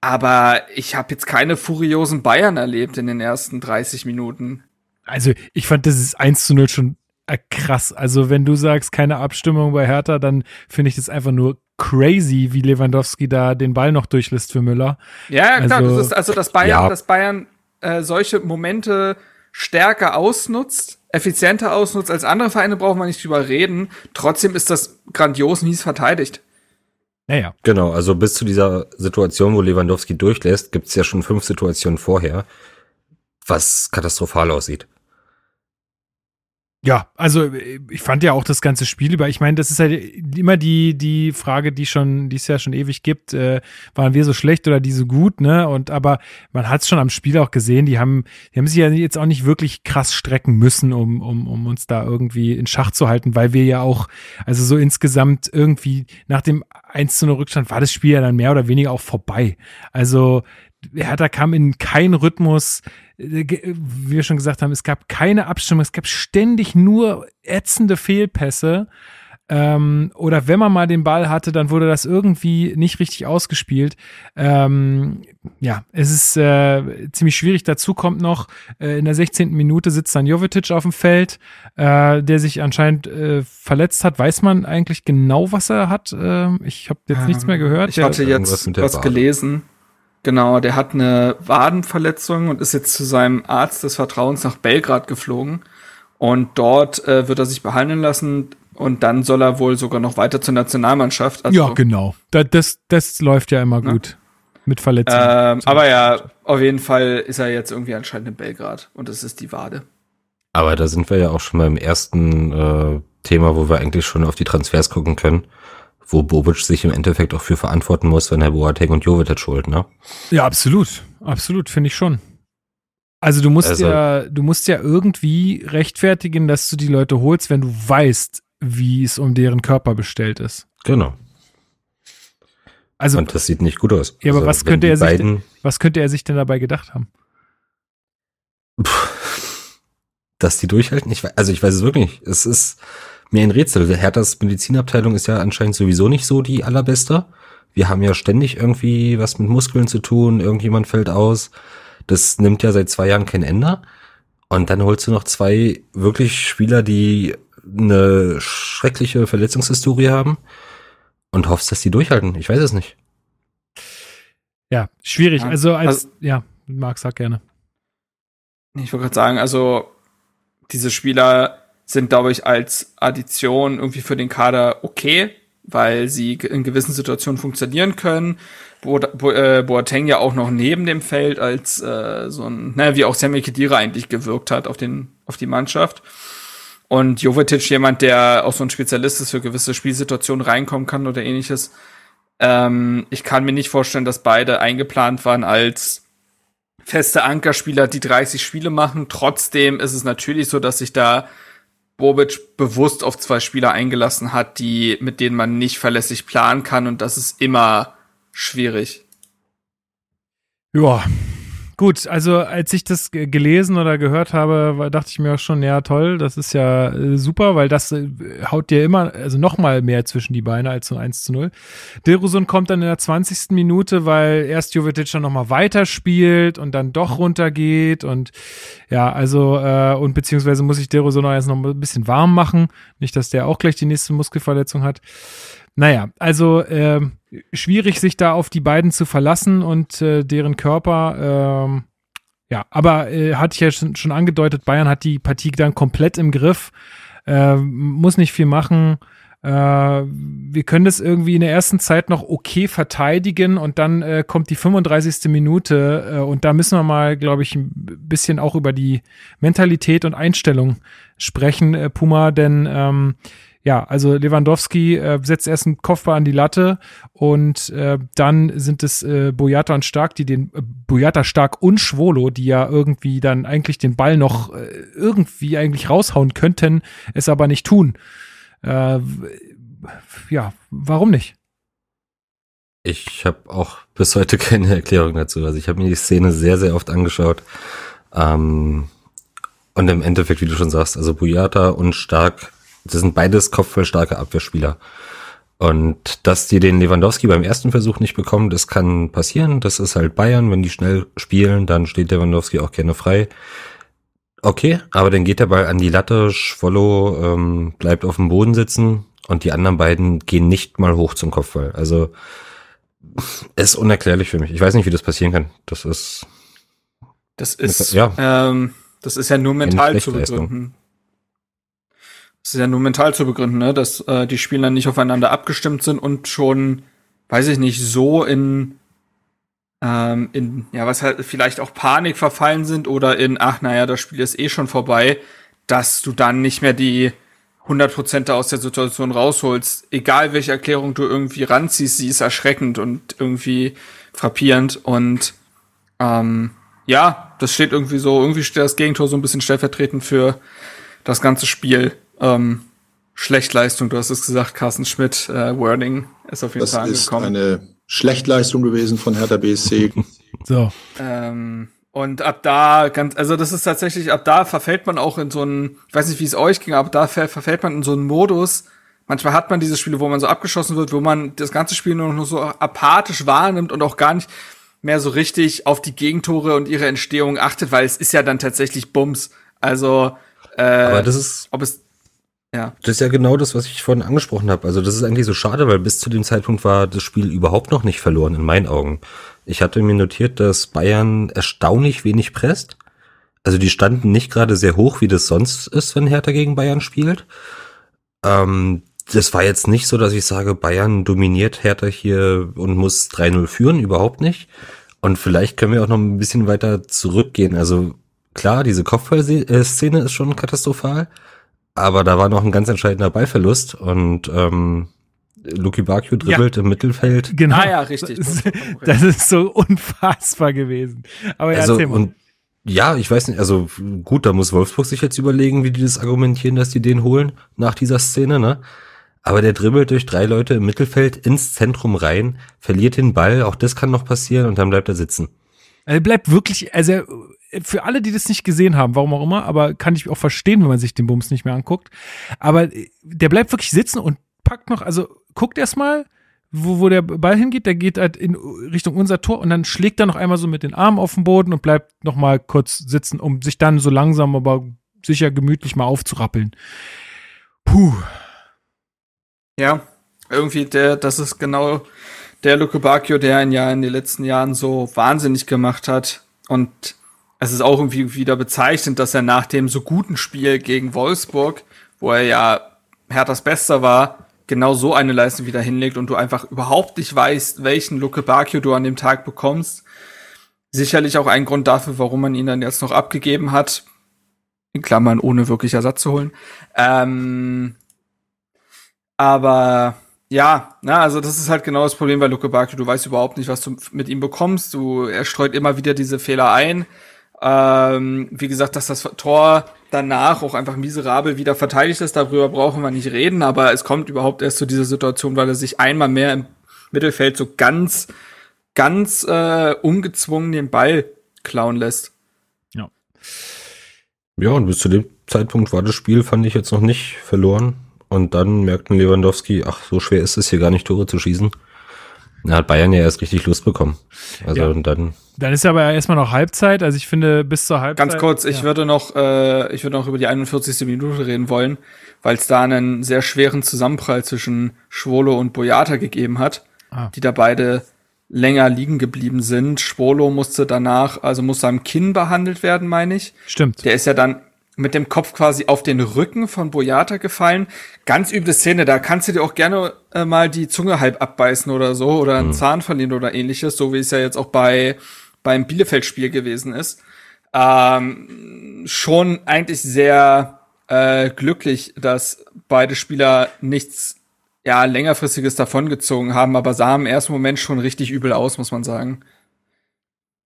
aber ich habe jetzt keine furiosen Bayern erlebt in den ersten 30 Minuten also ich fand das ist 1 zu 0 schon äh, krass. Also wenn du sagst, keine Abstimmung bei Hertha, dann finde ich das einfach nur crazy, wie Lewandowski da den Ball noch durchlässt für Müller. Ja, klar, also, das ist also dass Bayern, ja. dass Bayern äh, solche Momente stärker ausnutzt, effizienter ausnutzt als andere Vereine, braucht man nicht drüber reden. Trotzdem ist das grandios mies verteidigt. Naja. Genau, also bis zu dieser Situation, wo Lewandowski durchlässt, gibt es ja schon fünf Situationen vorher, was katastrophal aussieht. Ja, also ich fand ja auch das ganze Spiel über, ich meine, das ist halt immer die, die Frage, die schon, die es ja schon ewig gibt, äh, waren wir so schlecht oder die so gut, ne? Und aber man hat es schon am Spiel auch gesehen, die haben, die haben sich ja jetzt auch nicht wirklich krass strecken müssen, um, um, um uns da irgendwie in Schach zu halten, weil wir ja auch, also so insgesamt irgendwie nach dem 1 zu 0 Rückstand war das Spiel ja dann mehr oder weniger auch vorbei. Also Hertha kam in keinen Rhythmus, äh, wie wir schon gesagt haben, es gab keine Abstimmung, es gab ständig nur ätzende Fehlpässe. Ähm, oder wenn man mal den Ball hatte, dann wurde das irgendwie nicht richtig ausgespielt. Ähm, ja, es ist äh, ziemlich schwierig. Dazu kommt noch, äh, in der 16. Minute sitzt dann Jovetic auf dem Feld, äh, der sich anscheinend äh, verletzt hat. Weiß man eigentlich genau, was er hat? Ähm, ich habe jetzt nichts mehr gehört. Ich hatte jetzt was gelesen. Genau, der hat eine Wadenverletzung und ist jetzt zu seinem Arzt des Vertrauens nach Belgrad geflogen. Und dort äh, wird er sich behandeln lassen und dann soll er wohl sogar noch weiter zur Nationalmannschaft. Also, ja, genau. Das, das, das läuft ja immer gut. Ne? Mit Verletzungen. Ähm, aber ja, auf jeden Fall ist er jetzt irgendwie anscheinend in Belgrad und es ist die Wade. Aber da sind wir ja auch schon beim ersten äh, Thema, wo wir eigentlich schon auf die Transfers gucken können wo Bobic sich im Endeffekt auch für verantworten muss, wenn er Boateng und Jovetic holt, ne? Ja, absolut. Absolut, finde ich schon. Also du musst also, ja, du musst ja irgendwie rechtfertigen, dass du die Leute holst, wenn du weißt, wie es um deren Körper bestellt ist. Genau. Also, und das sieht nicht gut aus. Ja, aber also, was könnte er sich, denn, was könnte er sich denn dabei gedacht haben? Dass die durchhalten? Ich, also ich weiß es wirklich nicht. Es ist, mir ein Rätsel. Herthas Medizinabteilung ist ja anscheinend sowieso nicht so die allerbeste. Wir haben ja ständig irgendwie was mit Muskeln zu tun, irgendjemand fällt aus. Das nimmt ja seit zwei Jahren kein Ende. Und dann holst du noch zwei wirklich Spieler, die eine schreckliche Verletzungshistorie haben und hoffst, dass die durchhalten. Ich weiß es nicht. Ja, schwierig. Also als, also, ja, Marc, sag gerne. Ich wollte gerade sagen, also diese Spieler sind, glaube ich, als Addition irgendwie für den Kader okay, weil sie in gewissen Situationen funktionieren können. Bo Bo äh, Boateng ja auch noch neben dem Feld als äh, so ein, naja, wie auch Sammy Kedira eigentlich gewirkt hat auf den auf die Mannschaft. Und Jovetic jemand, der auch so ein Spezialist ist für gewisse Spielsituationen reinkommen kann oder ähnliches. Ähm, ich kann mir nicht vorstellen, dass beide eingeplant waren als feste Ankerspieler, die 30 Spiele machen. Trotzdem ist es natürlich so, dass sich da Bobic bewusst auf zwei Spieler eingelassen hat, die, mit denen man nicht verlässlich planen kann und das ist immer schwierig. Ja, Gut, also als ich das gelesen oder gehört habe, dachte ich mir auch schon, ja toll, das ist ja äh, super, weil das äh, haut dir immer, also noch mal mehr zwischen die Beine als so 1 zu 0. Dilrosun kommt dann in der 20. Minute, weil erst Jovetic dann noch mal weiterspielt und dann doch runtergeht und ja, also äh, und beziehungsweise muss ich Dilrosun noch erst noch ein bisschen warm machen, nicht, dass der auch gleich die nächste Muskelverletzung hat. Naja, also äh, schwierig, sich da auf die beiden zu verlassen und äh, deren Körper. Ähm, ja, aber äh, hatte ich ja schon, schon angedeutet, Bayern hat die Partie dann komplett im Griff, äh, muss nicht viel machen. Äh, wir können das irgendwie in der ersten Zeit noch okay verteidigen und dann äh, kommt die 35. Minute äh, und da müssen wir mal, glaube ich, ein bisschen auch über die Mentalität und Einstellung sprechen, äh, Puma, denn ähm, ja, also Lewandowski äh, setzt erst einen Kopfball an die Latte und äh, dann sind es äh, Boyata und Stark, die den äh, Boyata Stark und Schwolo, die ja irgendwie dann eigentlich den Ball noch äh, irgendwie eigentlich raushauen könnten, es aber nicht tun. Äh, ja, warum nicht? Ich habe auch bis heute keine Erklärung dazu. Also ich habe mir die Szene sehr, sehr oft angeschaut. Ähm, und im Endeffekt, wie du schon sagst, also Boyata und Stark das sind beides kopfballstarke Abwehrspieler. Und dass die den Lewandowski beim ersten Versuch nicht bekommen, das kann passieren. Das ist halt Bayern. Wenn die schnell spielen, dann steht Lewandowski auch gerne frei. Okay, aber dann geht der Ball an die Latte, Schwollo ähm, bleibt auf dem Boden sitzen und die anderen beiden gehen nicht mal hoch zum Kopfball. Also ist unerklärlich für mich. Ich weiß nicht, wie das passieren kann. Das ist. Das ist, ja. Ähm, das ist ja nur mental zu begründen. Das ist ja nur mental zu begründen, ne? dass äh, die Spieler nicht aufeinander abgestimmt sind und schon, weiß ich nicht, so in, ähm, in, ja, was halt vielleicht auch Panik verfallen sind oder in, ach, naja, das Spiel ist eh schon vorbei, dass du dann nicht mehr die 100% aus der Situation rausholst. Egal welche Erklärung du irgendwie ranziehst, sie ist erschreckend und irgendwie frappierend und, ähm, ja, das steht irgendwie so, irgendwie steht das Gegentor so ein bisschen stellvertretend für das ganze Spiel. Ähm, Schlechtleistung, du hast es gesagt, Carsten Schmidt, äh, Wording ist auf jeden das Fall angekommen. Das ist eine Schlechtleistung gewesen von Hertha BSC. so. Ähm, und ab da, ganz, also das ist tatsächlich, ab da verfällt man auch in so einen, ich weiß nicht, wie es euch ging, aber da verfällt man in so einen Modus. Manchmal hat man diese Spiele, wo man so abgeschossen wird, wo man das ganze Spiel nur noch so apathisch wahrnimmt und auch gar nicht mehr so richtig auf die Gegentore und ihre Entstehung achtet, weil es ist ja dann tatsächlich Bums. Also, äh, aber das ist, ob es ja. Das ist ja genau das, was ich vorhin angesprochen habe. Also das ist eigentlich so schade, weil bis zu dem Zeitpunkt war das Spiel überhaupt noch nicht verloren, in meinen Augen. Ich hatte mir notiert, dass Bayern erstaunlich wenig presst. Also die standen nicht gerade sehr hoch, wie das sonst ist, wenn Hertha gegen Bayern spielt. Ähm, das war jetzt nicht so, dass ich sage, Bayern dominiert Hertha hier und muss 3-0 führen, überhaupt nicht. Und vielleicht können wir auch noch ein bisschen weiter zurückgehen. Also klar, diese Kopfballszene ist schon katastrophal. Aber da war noch ein ganz entscheidender Ballverlust und ähm, Luki Bakio dribbelt ja. im Mittelfeld. Genau. Ah ja, richtig. Das, das ist so unfassbar gewesen. Aber ja, also. Und ja, ich weiß nicht, also gut, da muss Wolfsburg sich jetzt überlegen, wie die das argumentieren, dass die den holen nach dieser Szene, ne? Aber der dribbelt durch drei Leute im Mittelfeld ins Zentrum rein, verliert den Ball, auch das kann noch passieren und dann bleibt er sitzen. Er bleibt wirklich, also für alle, die das nicht gesehen haben, warum auch immer, aber kann ich auch verstehen, wenn man sich den Bums nicht mehr anguckt. Aber der bleibt wirklich sitzen und packt noch, also guckt erstmal, wo, wo der Ball hingeht, der geht halt in Richtung unser Tor und dann schlägt er noch einmal so mit den Armen auf den Boden und bleibt noch mal kurz sitzen, um sich dann so langsam, aber sicher gemütlich mal aufzurappeln. Puh. Ja, irgendwie der, das ist genau der Luke Bacchio, der ihn ja in den letzten Jahren so wahnsinnig gemacht hat. Und es ist auch irgendwie wieder bezeichnend, dass er nach dem so guten Spiel gegen Wolfsburg, wo er ja Herthas Bester war, genau so eine Leistung wieder hinlegt und du einfach überhaupt nicht weißt, welchen Luke Bacchio du an dem Tag bekommst. Sicherlich auch ein Grund dafür, warum man ihn dann jetzt noch abgegeben hat. In Klammern, ohne wirklich Ersatz zu holen. Ähm, aber ja, na, also das ist halt genau das Problem bei Luke Bacchio. Du weißt überhaupt nicht, was du mit ihm bekommst. Du, er streut immer wieder diese Fehler ein. Ähm, wie gesagt, dass das Tor danach auch einfach miserabel wieder verteidigt ist, darüber brauchen wir nicht reden, aber es kommt überhaupt erst zu dieser Situation, weil er sich einmal mehr im Mittelfeld so ganz, ganz äh, ungezwungen den Ball klauen lässt. Ja. Ja, und bis zu dem Zeitpunkt war das Spiel, fand ich jetzt noch nicht verloren. Und dann merkten Lewandowski, ach, so schwer ist es hier gar nicht, Tore zu schießen. Da hat Bayern ja erst richtig Lust bekommen. Also Ja. und dann, Dann ist ja aber erstmal noch Halbzeit. Also ich finde, bis zur Halbzeit. Ganz kurz, ich ja. würde noch, äh, ich würde noch über die 41. Minute reden wollen, weil es da einen sehr schweren Zusammenprall zwischen Schwolo und Boyata gegeben hat, Ah. die da beide länger liegen geblieben sind. Schwolo musste danach, also musste am Kinn behandelt werden, meine ich. Stimmt. Der ist ja dann mit dem Kopf quasi auf den Rücken von Boyata gefallen. Ganz üble Szene, da kannst du dir auch gerne äh, mal die Zunge halb abbeißen oder so oder einen Zahn verlieren oder ähnliches, so wie es ja jetzt auch bei beim Bielefeld-Spiel gewesen ist. Ähm, schon eigentlich sehr äh, glücklich, dass beide Spieler nichts ja längerfristiges davongezogen haben, aber sah im ersten Moment schon richtig übel aus, muss man sagen.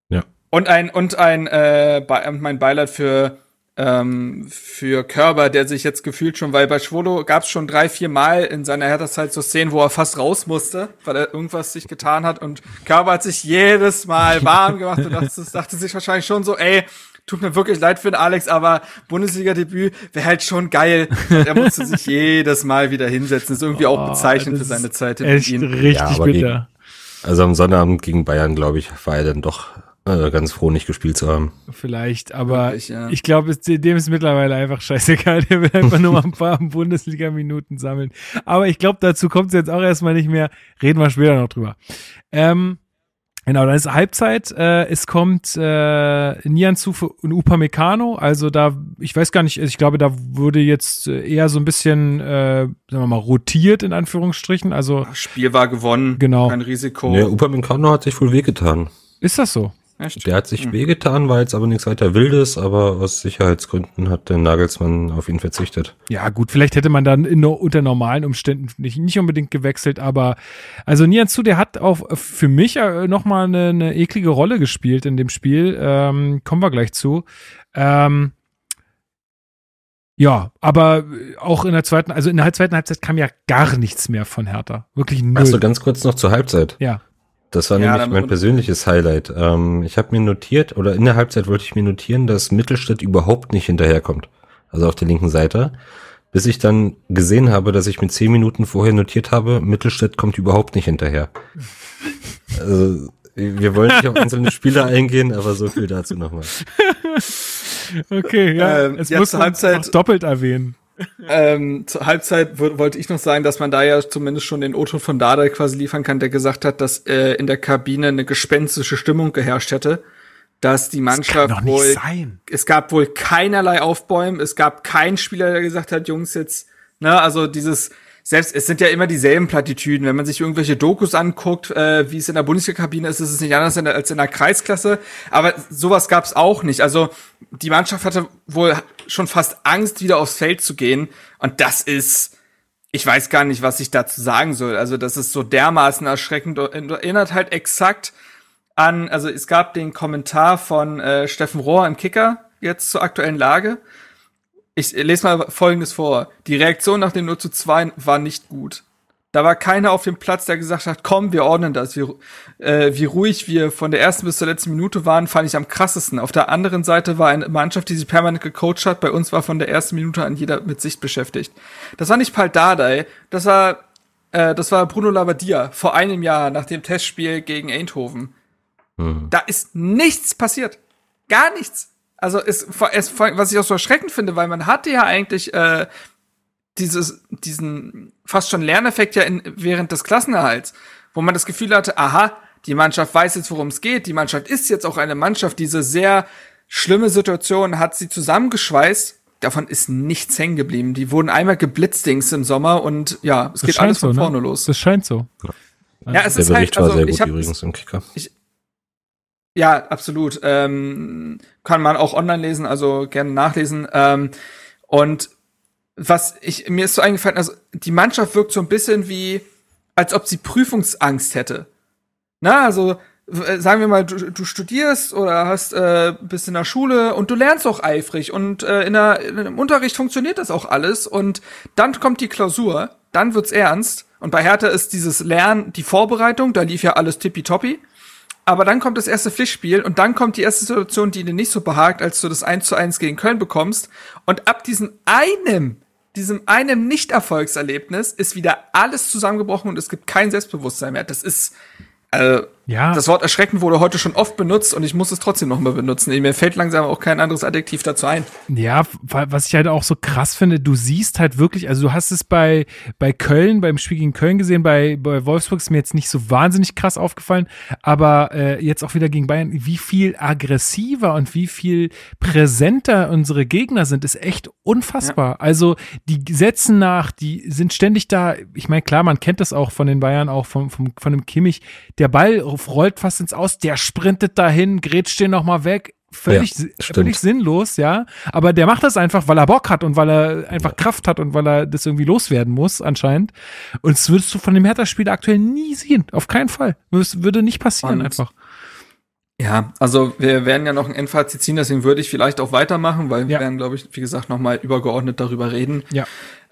Ja. Und ein und ein äh, mein Beileid für ähm, für Körber, der sich jetzt gefühlt schon, weil bei Schwolo gab es schon drei, vier Mal in seiner Hertha-Zeit so Szenen, wo er fast raus musste, weil er irgendwas sich getan hat und Körber hat sich jedes Mal warm gemacht und dachte, dachte sich wahrscheinlich schon so, ey, tut mir wirklich leid für den Alex, aber Bundesliga-Debüt wäre halt schon geil. Und er musste sich jedes Mal wieder hinsetzen. ist irgendwie auch Oh, bezeichnend das für seine Zeit in Echt Berlin. richtig Ja, bitter. also am Sonnabend gegen Bayern, glaube ich, war er dann doch äh, ganz froh, nicht gespielt zu haben. Vielleicht, aber Wirklich, ja. ich glaube, dem ist mittlerweile einfach scheißegal. Der will einfach nur mal ein paar Bundesliga-Minuten sammeln. Aber ich glaube, dazu kommt es jetzt auch erstmal nicht mehr. Reden wir später noch drüber. Ähm, genau, dann ist Halbzeit. Äh, es kommt äh, Nianzu und Upamecano. Also da, ich weiß gar nicht, ich glaube, da wurde jetzt äh, eher so ein bisschen, äh, sagen wir mal, rotiert in Anführungsstrichen. Also Spiel war gewonnen, Genau. kein Risiko. Der Upamecano hat sich wohl wehgetan. ist das so? Echt? Der hat sich wehgetan, war jetzt aber nichts weiter Wildes, aber aus Sicherheitsgründen hat der Nagelsmann auf ihn verzichtet. Ja, gut, vielleicht hätte man dann in, unter normalen Umständen nicht, nicht unbedingt gewechselt, aber also Nianzu, der hat auch für mich äh, nochmal eine, eine eklige Rolle gespielt in dem Spiel. Ähm, kommen wir gleich zu. Ähm, ja, aber auch in der zweiten, also in der zweiten Halbzeit kam ja gar nichts mehr von Hertha. Wirklich null. Achso, ganz kurz noch zur Halbzeit. ja. Das war Ja, nämlich mein persönliches Highlight. Ähm, ich habe mir notiert, oder in der Halbzeit wollte ich mir notieren, dass Mittelstädt überhaupt nicht hinterherkommt. Also auf der linken Seite. Bis ich dann gesehen habe, dass ich mit zehn Minuten vorher notiert habe, Mittelstädt kommt überhaupt nicht hinterher. Also, wir wollen nicht auf einzelne Spieler eingehen, aber so viel dazu nochmal. Okay, ja. Ähm, es muss Halbzeit- doppelt erwähnen. Ähm, zur Halbzeit wollte ich noch sagen, dass man da ja zumindest schon den O-Ton von Dada quasi liefern kann, der gesagt hat, dass äh, in der Kabine eine gespenstische Stimmung geherrscht hätte, dass die Mannschaft wohl sein. es gab wohl keinerlei Aufbäumen, es gab keinen Spieler, der gesagt hat, Jungs, jetzt, ne, also dieses, selbst, es sind ja immer dieselben Plattitüden, wenn man sich irgendwelche Dokus anguckt, äh, wie es in der Bundesliga-Kabine ist, ist es nicht anders in der, als in der Kreisklasse, aber sowas gab es auch nicht, also die Mannschaft hatte wohl schon fast Angst, wieder aufs Feld zu gehen. Und das ist, ich weiß gar nicht, was ich dazu sagen soll, also das ist so dermaßen erschreckend. Und erinnert halt exakt an, also es gab den Kommentar von äh, Steffen Rohr im Kicker jetzt zur aktuellen Lage. Ich lese mal Folgendes vor. Die Reaktion nach dem 0 zu 2 war nicht gut. Da war keiner auf dem Platz, der gesagt hat, komm, wir ordnen das. Wie, äh, wie ruhig wir von der ersten bis zur letzten Minute waren, fand ich am krassesten. Auf der anderen Seite war eine Mannschaft, die sich permanent gecoacht hat. Bei uns war von der ersten Minute an jeder mit Sicht beschäftigt. Das war nicht Paul Dardai, das war Äh, das war Bruno Labbadia vor einem Jahr nach dem Testspiel gegen Eindhoven. Hm. Da ist nichts passiert. Gar nichts. Also es, es, was ich auch so erschreckend finde, weil man hatte ja eigentlich äh, dieses, diesen fast schon Lerneffekt ja in, während des Klassenerhalts, wo man das Gefühl hatte, aha, die Mannschaft weiß jetzt, worum es geht. Die Mannschaft ist jetzt auch eine Mannschaft. Diese sehr schlimme Situation hat sie zusammengeschweißt. Davon ist nichts hängen geblieben. Die wurden einmal geblitzdings im Sommer und ja, es Das geht alles von so, vorne ne? los. Das scheint so. Ja, es Der ist halt, Bericht war also sehr ich gut hab, übrigens im Kicker. Ja, absolut. Ähm, kann man auch online lesen, also gerne nachlesen. Ähm, und was ich, mir ist so eingefallen, also die Mannschaft wirkt so ein bisschen wie, als ob sie Prüfungsangst hätte. Na, also äh, sagen wir mal, du, du studierst oder hast äh, bist in der Schule und du lernst auch eifrig und äh, in der, im Unterricht funktioniert das auch alles und dann kommt die Klausur, dann wird's ernst und bei Hertha ist dieses Lernen die Vorbereitung, da lief ja alles tippitoppi. Aber dann kommt das erste Pflichtspiel und dann kommt die erste Situation, die dir nicht so behagt, als du das 1 zu 1 gegen Köln bekommst. Und ab diesem einem, diesem einem Nicht-Erfolgserlebnis ist wieder alles zusammengebrochen und es gibt kein Selbstbewusstsein mehr. Das ist, also, Ja. das Wort erschreckend wurde heute schon oft benutzt und ich muss es trotzdem noch mal benutzen. Mir fällt langsam auch kein anderes Adjektiv dazu ein. Ja, wa- was ich halt auch so krass finde, du siehst halt wirklich, also du hast es bei, bei Köln, beim Spiel gegen Köln gesehen, bei, bei Wolfsburg ist mir jetzt nicht so wahnsinnig krass aufgefallen, aber äh, jetzt auch wieder gegen Bayern, wie viel aggressiver und wie viel präsenter unsere Gegner sind, ist echt unfassbar. Also die setzen nach, die sind ständig da, ich meine, klar, man kennt das auch von den Bayern, auch vom, vom, von dem Kimmich, der Ball rollt fast ins Aus, der sprintet dahin, grätscht den nochmal weg, völlig, Ja, völlig sinnlos, ja. Aber der macht das einfach, weil er Bock hat und weil er einfach Kraft hat und weil er das irgendwie loswerden muss, anscheinend. Und das würdest du von dem Hertha-Spieler aktuell nie sehen. Auf keinen Fall. Das würde nicht passieren Und- einfach. Ja, also wir werden ja noch ein Endfazit ziehen, deswegen würde ich vielleicht auch weitermachen, weil Ja. wir werden, glaube ich, wie gesagt, noch mal übergeordnet darüber reden. Ja.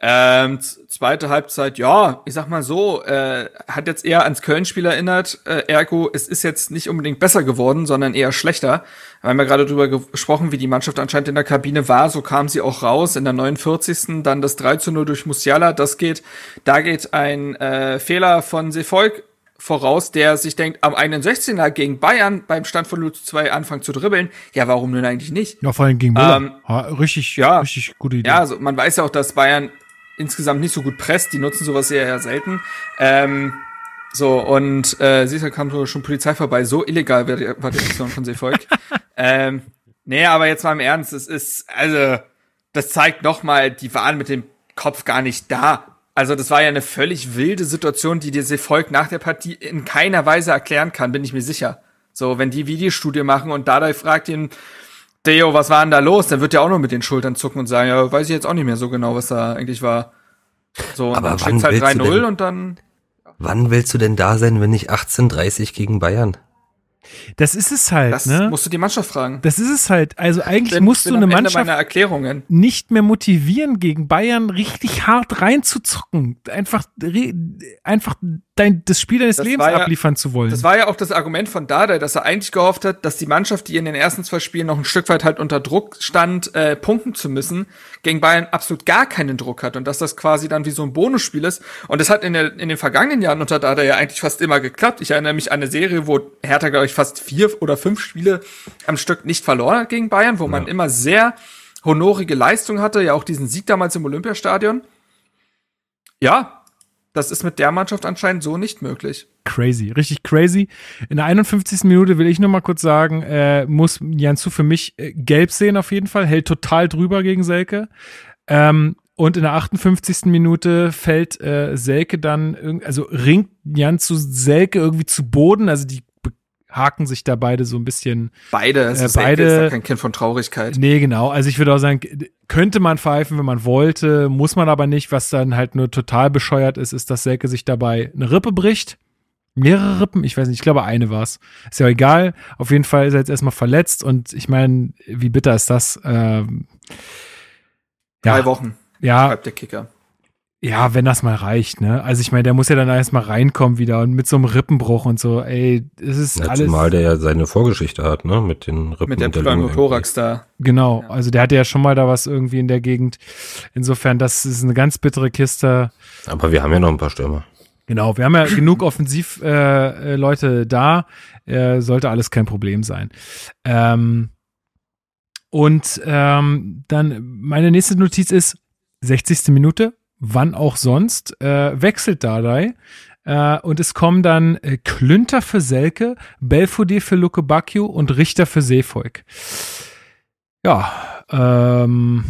Ähm, zweite Halbzeit, ja, ich sag mal so, äh, hat jetzt eher ans Köln-Spiel erinnert. Äh, ergo, es ist jetzt nicht unbedingt besser geworden, sondern eher schlechter. Wir haben ja gerade drüber gesprochen, wie die Mannschaft anscheinend in der Kabine war. So kam sie auch raus in der 49. Dann das 3 zu 0 durch Musiala. Das geht, da geht ein äh, Fehler von Sefolk voraus, der sich denkt, am 61er gegen Bayern beim Stand von 0 zu 2 anfangen zu dribbeln. Ja, warum denn eigentlich nicht? Ja, vor allem gegen Müller. Ähm, richtig, ja. richtig gute Idee. Ja, also man weiß ja auch, dass Bayern insgesamt nicht so gut presst. Die nutzen sowas eher, eher selten. Ähm, so, und äh, siehst du, kam so schon Polizei vorbei. So illegal war die, war die Aktion von Seevolk. ähm, nee, aber jetzt mal im Ernst. Es ist, also, das zeigt noch mal, die waren mit dem Kopf gar nicht da. Also, das war ja eine völlig wilde Situation, die dir Seevolk nach der Partie in keiner Weise erklären kann, bin ich mir sicher. So, wenn die Videostudie machen und Dada fragt ihn, Deo, was war denn da los? Dann wird er auch nur mit den Schultern zucken und sagen, ja, weiß ich jetzt auch nicht mehr so genau, was da eigentlich war. So, Aber dann wann steht's halt willst du 3-0 denn- und dann, Wann willst du denn da sein, wenn nicht 18:30 gegen Bayern? Das ist es halt, das ne? musst du die Mannschaft fragen. Das ist es halt. Also eigentlich Bin- musst bin du eine Mannschaft nicht mehr motivieren, gegen Bayern richtig hart reinzuzocken. Einfach, einfach dein, das Spiel deines Das Lebens ja- abliefern zu wollen. Das war ja auch das Argument von Dada, dass er eigentlich gehofft hat, dass die Mannschaft, die in den ersten zwei Spielen noch ein Stück weit halt unter Druck stand, äh, punkten zu müssen, gegen Bayern absolut gar keinen Druck hat und dass das quasi dann wie so ein Bonusspiel ist. Und das hat in, der, in den vergangenen Jahren unter Dada ja eigentlich fast immer geklappt. Ich erinnere mich an eine Serie, wo Hertha, glaube ich, fast vier oder fünf Spiele am Stück nicht verloren hat gegen Bayern, wo man immer sehr honorige Leistung hatte, ja auch diesen Sieg damals im Olympiastadion. Ja, das ist mit der Mannschaft anscheinend so nicht möglich. crazy, richtig crazy. In der 51. Minute will ich nur mal kurz sagen, äh, muss Jansu für mich äh, gelb sehen auf jeden Fall, hält total drüber gegen Selke. Ähm, und in der 58. Minute fällt äh, Selke dann, also ringt Jansu Selke irgendwie zu Boden, also die haken sich da beide so ein bisschen Beide, also Äh, Selke beide- ist da kein Kind von Traurigkeit. Nee, genau. Also ich würde auch sagen, könnte man pfeifen, wenn man wollte, muss man aber nicht. Was dann halt nur total bescheuert ist, ist, dass Selke sich dabei eine Rippe bricht. Mehrere Rippen, ich weiß nicht, ich glaube eine war's. Ist ja egal. Auf jeden Fall ist er jetzt erstmal verletzt und ich meine, wie bitter ist das? Ähm, Drei ja, Wochen, ja, schreibt der Kicker. Ja, wenn das mal reicht, ne? Also ich meine, der muss ja dann erstmal reinkommen wieder und mit so einem Rippenbruch und so, ey, es ist Ja, alles. zumal der ja seine Vorgeschichte hat, ne? Mit den Rippen Mit der der Pneumothorax da. Genau, also der hatte ja schon mal da was irgendwie in der Gegend. Insofern, das ist eine ganz bittere Kiste. Aber wir haben ja noch ein paar Stürmer. Genau, wir haben ja genug Offensivleute äh, Leute da, äh, sollte alles kein Problem sein. Ähm, und ähm, dann meine nächste Notiz ist 60. Minute, wann auch sonst, äh, wechselt Dardai. Äh, und es kommen dann äh, Klünter für Selke, Belfodil für Luke Bacchio und Richter für Seevolk. Ja, ähm,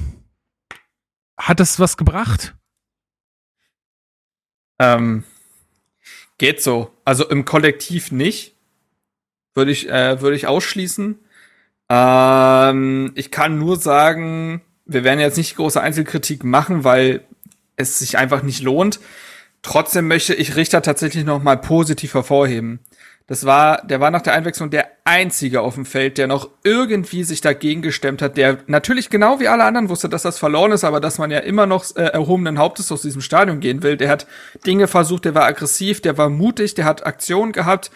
hat das was gebracht? Ähm, geht so. Also im Kollektiv nicht. Würde ich, äh, würde ich ausschließen. Ähm, ich kann nur sagen, wir werden jetzt nicht große Einzelkritik machen, weil es sich einfach nicht lohnt. Trotzdem möchte ich Richter tatsächlich noch mal positiv hervorheben. Das war, der war nach der Einwechslung der einzige auf dem Feld, der noch irgendwie sich dagegen gestemmt hat, der natürlich genau wie alle anderen wusste, dass das verloren ist, aber dass man ja immer noch äh, erhobenen Hauptes aus diesem Stadion gehen will. Der hat Dinge versucht, der war aggressiv, der war mutig, der hat Aktionen gehabt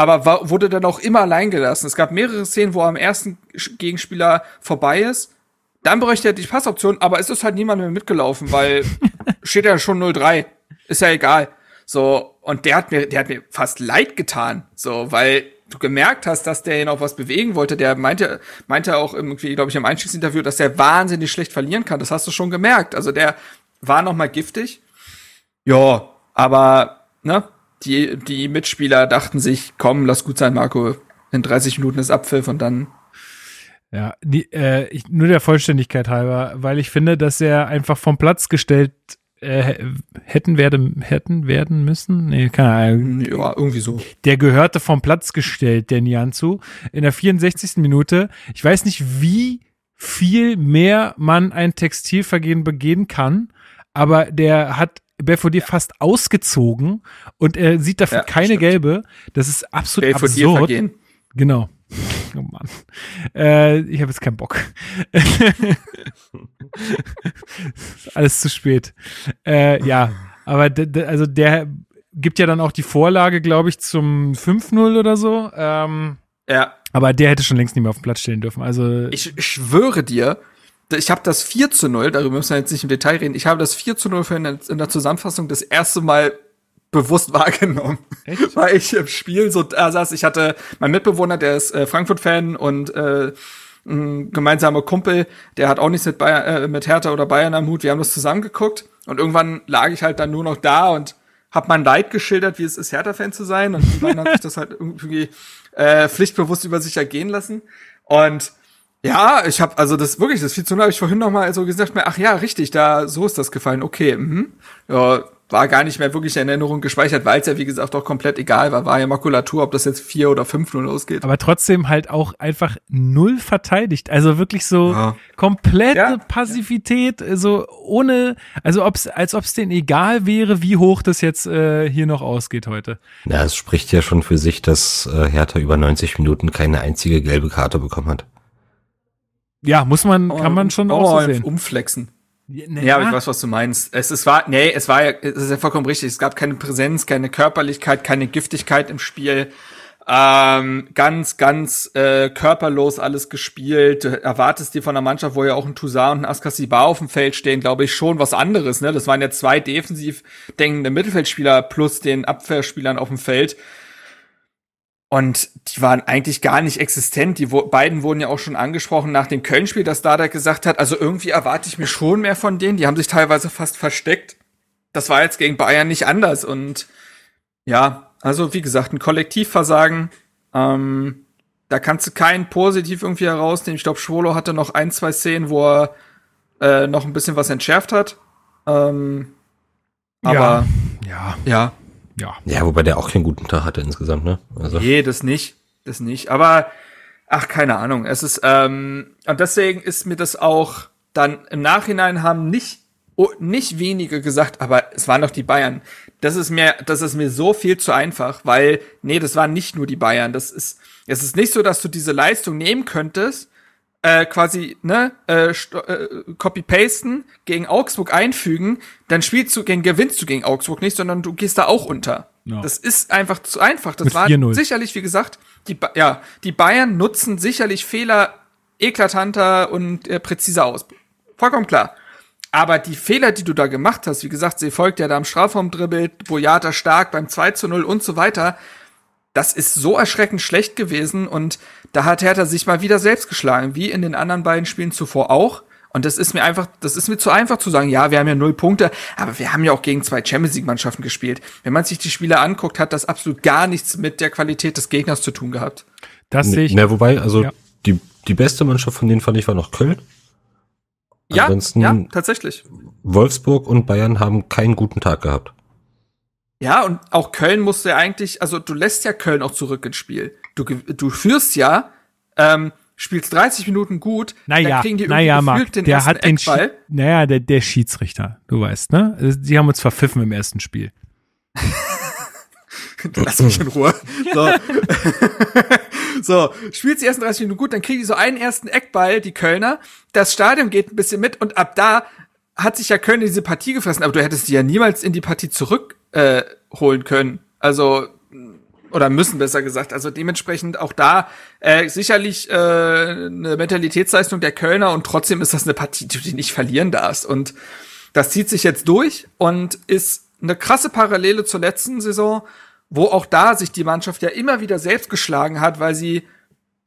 aber war, wurde dann auch immer allein gelassen. Es gab mehrere Szenen, wo er am ersten Gegenspieler vorbei ist. Dann bräuchte er die Passoption, aber es ist halt niemand mehr mitgelaufen, weil steht ja schon 0-3. Ist ja egal. So, und der hat mir, der hat mir fast leid getan. So, weil du gemerkt hast, dass der noch was bewegen wollte. Der meinte, meinte auch irgendwie, glaube ich, im Einstiegsinterview, dass der wahnsinnig schlecht verlieren kann. Das hast du schon gemerkt. Also der war noch mal giftig. Ja, aber, ne, die, die Mitspieler dachten sich, komm, lass gut sein, Marco. In 30 Minuten ist Abpfiff und dann. Ja, die, äh, ich, nur der Vollständigkeit halber, weil ich finde, dass er einfach vom Platz gestellt äh, hätten werden, hätten werden müssen. Nee, keine Ahnung. Ja, irgendwie so. Der gehörte vom Platz gestellt, der Nianzu. In der 64. Minute. Ich weiß nicht, wie viel mehr man ein Textilvergehen begehen kann, aber der hat Belfodil fast ausgezogen und er sieht dafür ja, keine stimmt. gelbe. Das ist absolut Belfodil absurd. Vergehen. Genau. Oh Mann. Äh, ich habe jetzt keinen Bock. Alles zu spät. Äh, ja, aber also der gibt ja dann auch die Vorlage, glaube ich, zum 5-0 oder so. Ähm, ja. Aber der hätte schon längst nicht mehr auf dem Platz stehen dürfen. Also ich schwöre dir, ich habe das 4 zu 0, darüber müssen wir jetzt nicht im Detail reden, ich habe das 4 zu 0 in der, in der Zusammenfassung das erste Mal bewusst wahrgenommen. Echt? Weil ich im Spiel so da saß, ich hatte mein Mitbewohner, der ist äh, Frankfurt-Fan und äh, ein gemeinsamer Kumpel, der hat auch nichts mit, Bayern, äh, mit Hertha oder Bayern am Hut. Wir haben das zusammen geguckt und irgendwann lag ich halt dann nur noch da und hab mein Leid geschildert, wie es ist, Hertha-Fan zu sein und die beiden hat sich das halt irgendwie äh, pflichtbewusst über sich ergehen lassen und ja, ich habe also das wirklich das 4 zu 0 habe ich vorhin noch mal so gesagt, mir ach ja, richtig, da so ist das gefallen. Okay, mhm. Ja, war gar nicht mehr wirklich in Erinnerung gespeichert, weil es ja wie gesagt auch komplett egal war, war ja Makulatur, ob das jetzt 4 oder 5 0 losgeht. Aber trotzdem halt auch einfach null verteidigt, also wirklich so ja. komplette ja. Passivität, so ohne also ob's als ob es denen egal wäre, wie hoch das jetzt äh, hier noch ausgeht heute. Ja, es spricht ja schon für sich, dass äh, Hertha über 90 Minuten keine einzige gelbe Karte bekommen hat. Ja, muss man, kann man schon oh, auch so sehen. Umflexen. Ja, ja, aber ich weiß, was du meinst. Es, es war, nee, es war ja, es ist ja vollkommen richtig. Es gab keine Präsenz, keine Körperlichkeit, keine Giftigkeit im Spiel. Ähm, ganz, ganz äh, körperlos alles gespielt. Du erwartest dir von der Mannschaft, wo ja auch ein Toussaint und ein Askasibar auf dem Feld stehen, glaube ich, schon was anderes. Ne? Das waren ja zwei defensiv denkende Mittelfeldspieler plus den Abwehrspielern auf dem Feld. Und die waren eigentlich gar nicht existent. Die beiden wurden ja auch schon angesprochen nach dem Köln-Spiel, dass Dada gesagt hat, also irgendwie erwarte ich mir schon mehr von denen. Die haben sich teilweise fast versteckt. Das war jetzt gegen Bayern nicht anders. Und ja, also wie gesagt, ein Kollektivversagen. Ähm, da kannst du keinen positiv irgendwie herausnehmen. Ich glaube, Schwolo hatte noch ein, zwei Szenen, wo er äh, noch ein bisschen was entschärft hat. Ähm, aber ja, ja. ja ja. Ja, wobei der auch keinen guten Tag hatte insgesamt, ne? Also. Nee, das nicht. Das nicht. Aber, ach, keine Ahnung. Es ist, ähm, und deswegen ist mir das auch dann im Nachhinein haben nicht, oh, nicht wenige gesagt, aber es waren doch die Bayern. Das ist mir, das ist mir so viel zu einfach, weil, nee, das waren nicht nur die Bayern. Das ist, es ist nicht so, dass du diese Leistung nehmen könntest äh, quasi ne äh, äh, copy pasten gegen Augsburg einfügen, dann spielst du gegen gewinnst du gegen Augsburg nicht, sondern du gehst da auch unter. Ja. Das ist einfach zu einfach. Das Mit war sicherlich, wie gesagt, die ba ja die Bayern nutzen sicherlich Fehler eklatanter und äh, präziser aus. Vollkommen klar. Aber die Fehler, die du da gemacht hast, wie gesagt, sie folgt ja da am Strafraum dribbelt, Boyata stark beim 2 zu 0 und so weiter, das ist so erschreckend schlecht gewesen und da hat Hertha sich mal wieder selbst geschlagen, wie in den anderen beiden Spielen zuvor auch. Und das ist mir einfach, das ist mir zu einfach zu sagen, ja, wir haben ja null Punkte, aber wir haben ja auch gegen zwei Champions League Mannschaften gespielt. Wenn man sich die Spiele anguckt, hat das absolut gar nichts mit der Qualität des Gegners zu tun gehabt. Das sehe ich. Na, wobei, also Ja. die, die beste Mannschaft von denen fand ich war noch Köln. Ja, Ansonsten ja, tatsächlich. Wolfsburg und Bayern haben keinen guten Tag gehabt. Ja, und auch Köln musste ja eigentlich, also du lässt ja Köln auch zurück ins Spiel. Du, du führst ja, ähm, spielst 30 Minuten gut, Naja, dann kriegen die irgendwie naja, Marc, den der ersten hat den, Eckball. Schi- naja, der, der Schiedsrichter, du weißt, ne? Die haben uns verpfiffen im ersten Spiel. Lass mich in Ruhe. So. so, spielst die ersten 30 Minuten gut, dann kriegen die so einen ersten Eckball, die Kölner. Das Stadion geht ein bisschen mit und ab da hat sich ja Köln in diese Partie gefressen, aber du hättest die ja niemals in die Partie zurück äh, können. Also oder müssen besser gesagt. Also dementsprechend auch da äh, sicherlich äh, eine Mentalitätsleistung der Kölner und trotzdem ist das eine Partie, die du nicht verlieren darfst. Und das zieht sich jetzt durch und ist eine krasse Parallele zur letzten Saison, wo auch da sich die Mannschaft ja immer wieder selbst geschlagen hat, weil sie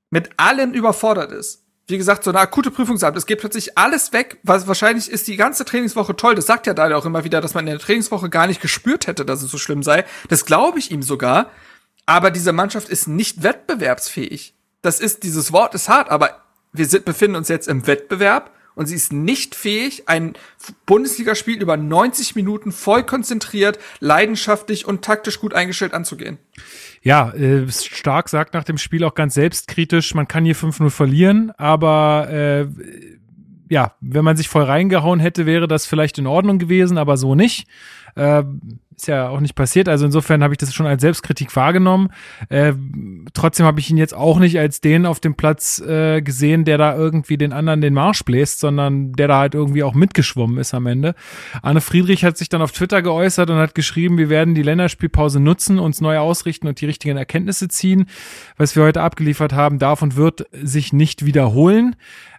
mit allem überfordert ist. Wie gesagt, so eine akute Prüfungsabend. Es geht plötzlich alles weg, was wahrscheinlich ist die ganze Trainingswoche toll. Das sagt ja Dada auch immer wieder, dass man in der Trainingswoche gar nicht gespürt hätte, dass es so schlimm sei. Das glaube ich ihm sogar. Aber diese Mannschaft ist nicht wettbewerbsfähig. Das ist, dieses Wort ist hart, aber wir sind, befinden uns jetzt im Wettbewerb und sie ist nicht fähig, ein Bundesligaspiel über 90 Minuten voll konzentriert, leidenschaftlich und taktisch gut eingestellt anzugehen. Ja, äh, Stark sagt nach dem Spiel auch ganz selbstkritisch, man kann hier 5-0 verlieren, aber äh, ja, wenn man sich voll reingehauen hätte, wäre das vielleicht in Ordnung gewesen, aber so nicht. Äh, ist ja auch nicht passiert. Also insofern habe ich das schon als Selbstkritik wahrgenommen. Äh, trotzdem habe ich ihn jetzt auch nicht als den auf dem Platz äh, gesehen, der da irgendwie den anderen den Marsch bläst, sondern der da halt irgendwie auch mitgeschwommen ist am Ende. Arne Friedrich hat sich dann auf Twitter geäußert und hat geschrieben, wir werden die Länderspielpause nutzen, uns neu ausrichten und die richtigen Erkenntnisse ziehen. Was wir heute abgeliefert haben, darf und wird sich nicht wiederholen.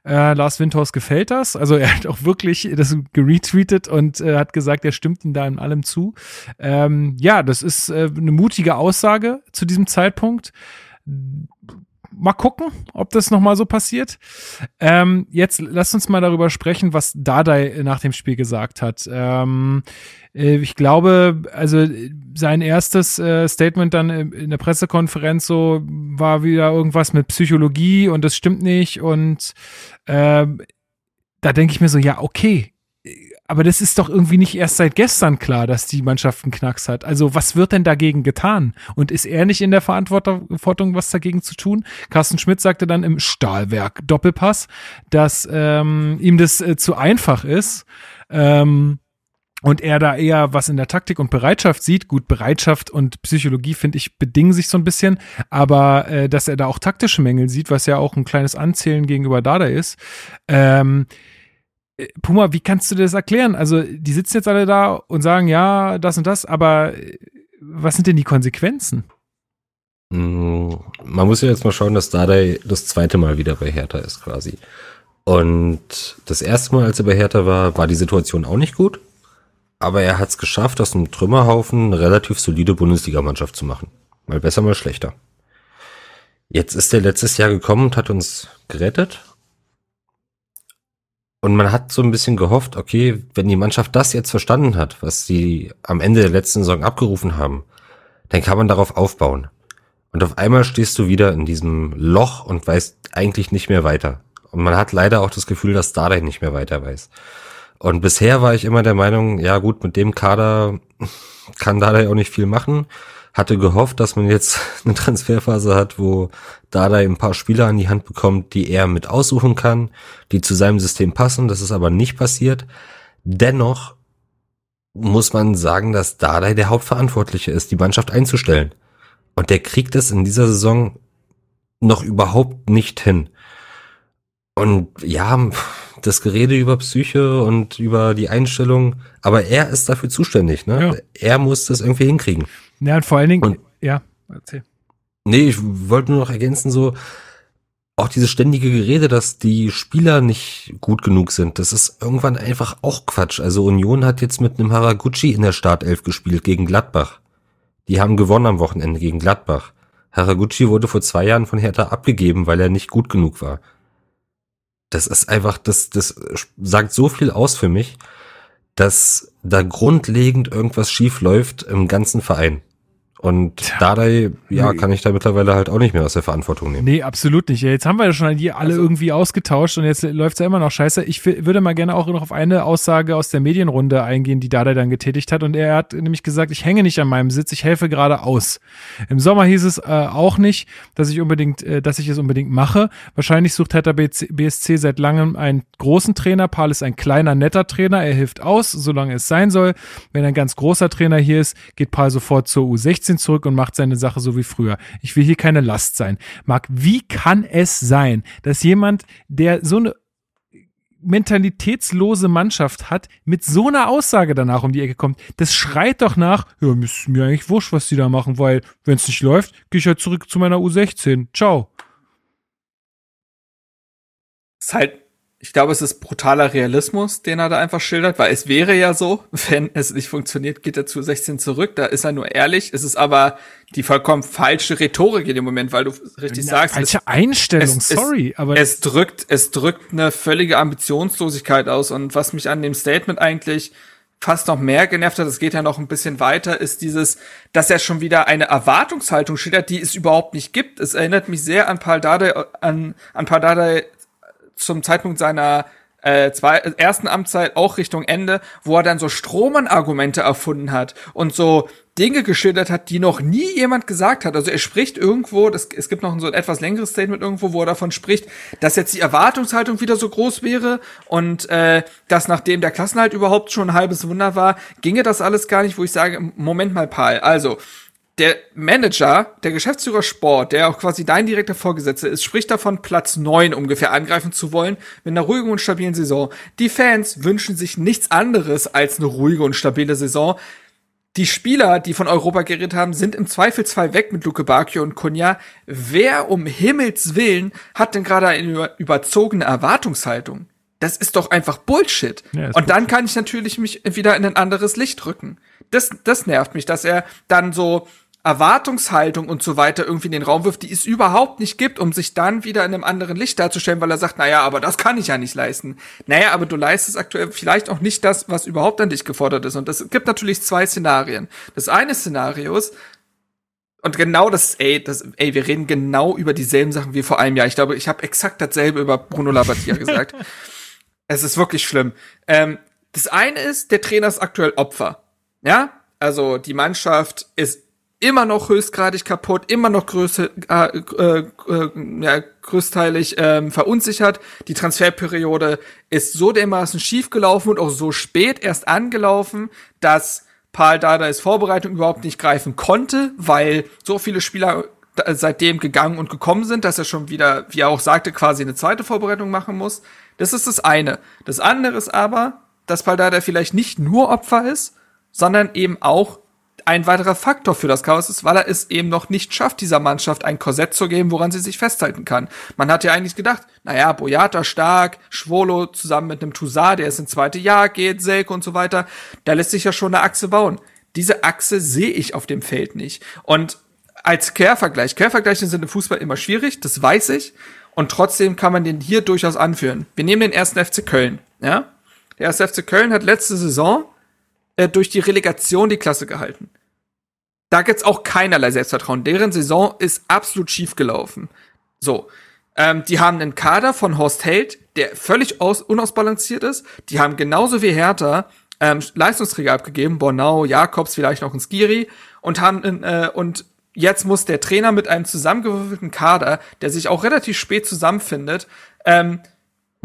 Äh, Lars Windhaus gefällt das. Also er hat auch wirklich das geretweetet und äh, hat gesagt, er stimmt ihm da in allem zu. Ähm, ja, das ist äh, eine mutige Aussage zu diesem Zeitpunkt. Mal gucken, ob das nochmal so passiert. Ähm, jetzt lasst uns mal darüber sprechen, was Dardai nach dem Spiel gesagt hat. Ähm, äh, ich glaube, also sein erstes äh, Statement dann in der Pressekonferenz so war wieder irgendwas mit Psychologie und das stimmt nicht und ähm, da denke ich mir so, ja, okay, aber das ist doch irgendwie nicht erst seit gestern klar, dass die Mannschaft einen Knacks hat. Also was wird denn dagegen getan? Und ist er nicht in der Verantwortung, was dagegen zu tun? Carsten Schmidt sagte dann im Stahlwerk Doppelpass, dass ähm, ihm das äh, zu einfach ist. Ähm, und er da eher was in der Taktik und Bereitschaft sieht. Gut, Bereitschaft und Psychologie, finde ich, bedingen sich so ein bisschen, aber äh, dass er da auch taktische Mängel sieht, was ja auch ein kleines Anzählen gegenüber Dada ist. Ähm, äh, Puma, wie kannst du dir das erklären? Also, die sitzen jetzt alle da und sagen, ja, das und das, aber äh, was sind denn die Konsequenzen? Mm, Man muss ja jetzt mal schauen, dass Dardai das zweite Mal wieder bei Hertha ist quasi. Und das erste Mal, als er bei Hertha war, war die Situation auch nicht gut. Aber er hat es geschafft, aus einem Trümmerhaufen eine relativ solide Bundesligamannschaft zu machen. Mal besser, mal schlechter. Jetzt ist er letztes Jahr gekommen und hat uns gerettet. Und man hat so ein bisschen gehofft, okay, wenn die Mannschaft das jetzt verstanden hat, was sie am Ende der letzten Saison abgerufen haben, dann kann man darauf aufbauen. Und auf einmal stehst du wieder in diesem Loch und weißt eigentlich nicht mehr weiter. Und man hat leider auch das Gefühl, dass Dardai nicht mehr weiter weiß. Und bisher war ich immer der Meinung, ja gut, mit dem Kader kann Dardai auch nicht viel machen. Hatte gehofft, dass man jetzt eine Transferphase hat, wo Dardai ein paar Spieler an die Hand bekommt, die er mit aussuchen kann, die zu seinem System passen. Das ist aber nicht passiert. Dennoch muss man sagen, dass Dardai der Hauptverantwortliche ist, die Mannschaft einzustellen. Und der kriegt es in dieser Saison noch überhaupt nicht hin. Und ja, das Gerede über Psyche und über die Einstellung, aber er ist dafür zuständig, ne? Ja. Er muss das irgendwie hinkriegen. Ja, und vor allen Dingen, Und- ja, erzähl. Nee, ich wollte nur noch ergänzen, so, auch dieses ständige Gerede, dass die Spieler nicht gut genug sind, das ist irgendwann einfach auch Quatsch. Also Union hat jetzt mit einem Haraguchi in der Startelf gespielt gegen Gladbach. Die haben gewonnen am Wochenende gegen Gladbach. Haraguchi wurde vor zwei Jahren von Hertha abgegeben, weil er nicht gut genug war. Das ist einfach, das, das sagt so viel aus für mich, dass da grundlegend irgendwas schief läuft im ganzen Verein. Und. Dardai, ja, kann ich da mittlerweile halt auch nicht mehr aus der Verantwortung nehmen. Nee, absolut nicht. Jetzt haben wir ja schon die alle also, irgendwie ausgetauscht und jetzt läuft's ja immer noch scheiße. Ich würde mal gerne auch noch auf eine Aussage aus der Medienrunde eingehen, die Dardai dann getätigt hat. Und er hat nämlich gesagt, ich hänge nicht an meinem Sitz, ich helfe gerade aus. Im Sommer hieß es äh, auch nicht, dass ich unbedingt, äh, dass ich es unbedingt mache. Wahrscheinlich sucht Hertha BSC seit langem einen großen Trainer. Paul ist ein kleiner, netter Trainer. Er hilft aus, solange es sein soll. Wenn ein ganz großer Trainer hier ist, geht Paul sofort zur U16 bisschen zurück und macht seine Sache so wie früher. Ich will hier keine Last sein. Marc, wie kann es sein, dass jemand, der so eine mentalitätslose Mannschaft hat, mit so einer Aussage danach um die Ecke kommt, das schreit doch nach, ja, ist mir eigentlich wurscht, was die da machen, weil, wenn es nicht läuft, gehe ich halt zurück zu meiner U16. Ciao. Ist halt ich glaube, es ist brutaler Realismus, den er da einfach schildert, weil es wäre ja so, wenn es nicht funktioniert, geht er zu 16 zurück. Da ist er nur ehrlich. Es ist aber die vollkommen falsche Rhetorik in dem Moment, weil du richtig Eine sagst. Falsche es, Einstellung, es, sorry, es, aber es drückt, es drückt eine völlige Ambitionslosigkeit aus. Und was mich an dem Statement eigentlich fast noch mehr genervt hat, das geht ja noch ein bisschen weiter, ist dieses, dass er schon wieder eine Erwartungshaltung schildert, die es überhaupt nicht gibt. Es erinnert mich sehr an Paul Dardai, an, an Paul Dardai zum Zeitpunkt seiner äh, zwei, ersten Amtszeit auch Richtung Ende, wo er dann so Strohmann-Argumente erfunden hat und so Dinge geschildert hat, die noch nie jemand gesagt hat. Also er spricht irgendwo, das, es gibt noch so ein etwas längeres Statement irgendwo, wo er davon spricht, dass jetzt die Erwartungshaltung wieder so groß wäre und äh, dass nachdem der Klassenhalt überhaupt schon ein halbes Wunder war, ginge das alles gar nicht, wo ich sage, Moment mal, Paul, also der Manager, der Geschäftsführer Sport, der auch quasi dein direkter Vorgesetzter ist, spricht davon, Platz neun ungefähr angreifen zu wollen mit einer ruhigen und stabilen Saison. Die Fans wünschen sich nichts anderes als eine ruhige und stabile Saison. Die Spieler, die von Europa geredet haben, sind im Zweifelsfall weg mit Luke Bakio und Kunja. Wer um Himmels Willen hat denn gerade eine überzogene Erwartungshaltung? Das ist doch einfach Bullshit. Ja, und dann kann ich natürlich mich wieder in ein anderes Licht rücken. Das, das nervt mich, dass er dann so Erwartungshaltung und so weiter irgendwie in den Raum wirft, die es überhaupt nicht gibt, um sich dann wieder in einem anderen Licht darzustellen, weil er sagt, naja, aber das kann ich ja nicht leisten. Naja, aber du leistest aktuell vielleicht auch nicht das, was überhaupt an dich gefordert ist. Und es gibt natürlich zwei Szenarien. Das eine Szenario ist, und genau das, ey, das, ey, wir reden genau über dieselben Sachen wie vor einem Jahr. Ich glaube, ich habe exakt dasselbe über Bruno Labbadia gesagt. Es ist wirklich schlimm. Ähm, das eine ist, der Trainer ist aktuell Opfer. Ja, also die Mannschaft ist immer noch höchstgradig kaputt, immer noch größe, äh, äh, äh, ja, größteilig ähm, verunsichert. Die Transferperiode ist so dermaßen schief gelaufen und auch so spät erst angelaufen, dass Paul Dardais Vorbereitung überhaupt nicht greifen konnte, weil so viele Spieler seitdem gegangen und gekommen sind, dass er schon wieder, wie er auch sagte, quasi eine zweite Vorbereitung machen muss. Das ist das eine. Das andere ist aber, dass Paul Dardai vielleicht nicht nur Opfer ist, sondern eben auch ein weiterer Faktor für das Chaos ist, weil er es eben noch nicht schafft, dieser Mannschaft ein Korsett zu geben, woran sie sich festhalten kann. Man hat ja eigentlich gedacht, naja, Boyata stark, Schwolo zusammen mit einem Toussaint, der es ins zweite Jahr geht, Selke und so weiter, da lässt sich ja schon eine Achse bauen. Diese Achse sehe ich auf dem Feld nicht. Und als Quervergleich, Quervergleiche sind im Fußball immer schwierig, das weiß ich. Und trotzdem kann man den hier durchaus anführen. Wir nehmen den ersten FC Köln, ja? Der erste FC Köln hat letzte Saison äh, durch die Relegation die Klasse gehalten. Da gibt's auch keinerlei Selbstvertrauen. Deren Saison ist absolut schief gelaufen. So. Ähm, die haben einen Kader von Horst Held, der völlig aus unausbalanciert ist. Die haben genauso wie Hertha ähm, Leistungsträger abgegeben, Bornau, Jakobs, vielleicht noch ein Skiri und haben äh, und jetzt muss der Trainer mit einem zusammengewürfelten Kader, der sich auch relativ spät zusammenfindet, ähm,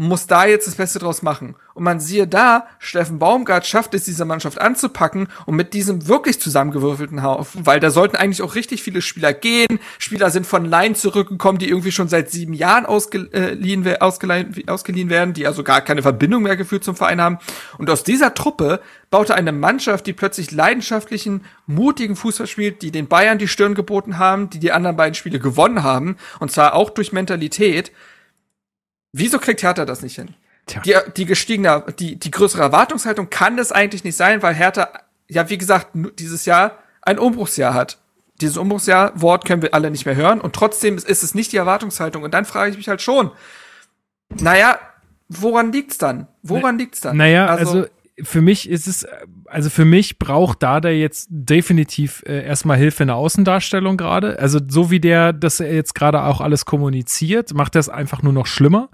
muss da jetzt das Beste draus machen. Und man siehe da, Steffen Baumgart schafft es, diese Mannschaft anzupacken und mit diesem wirklich zusammengewürfelten Haufen, weil da sollten eigentlich auch richtig viele Spieler gehen. Spieler sind von Laien zurückgekommen, die irgendwie schon seit sieben Jahren ausgeliehen, ausgeliehen, ausgeliehen werden, die also gar keine Verbindung mehr gefühlt zum Verein haben. Und aus dieser Truppe baute eine Mannschaft, die plötzlich leidenschaftlichen, mutigen Fußball spielt, die den Bayern die Stirn geboten haben, die die anderen beiden Spiele gewonnen haben, und zwar auch durch Mentalität Wieso kriegt Hertha das nicht hin? Tja. Die, die gestiegene, die, die größere Erwartungshaltung kann das eigentlich nicht sein, weil Hertha, ja, wie gesagt, dieses Jahr ein Umbruchsjahr hat. Dieses Umbruchsjahr-Wort können wir alle nicht mehr hören und trotzdem ist es nicht die Erwartungshaltung. Und dann frage ich mich halt schon, naja, woran liegt's dann? Woran liegt's dann? Naja, also, also für mich ist es, also für mich braucht Dada jetzt definitiv äh, erstmal Hilfe in der Außendarstellung gerade. Also so wie der das er jetzt gerade auch alles kommuniziert, macht das einfach nur noch schlimmer.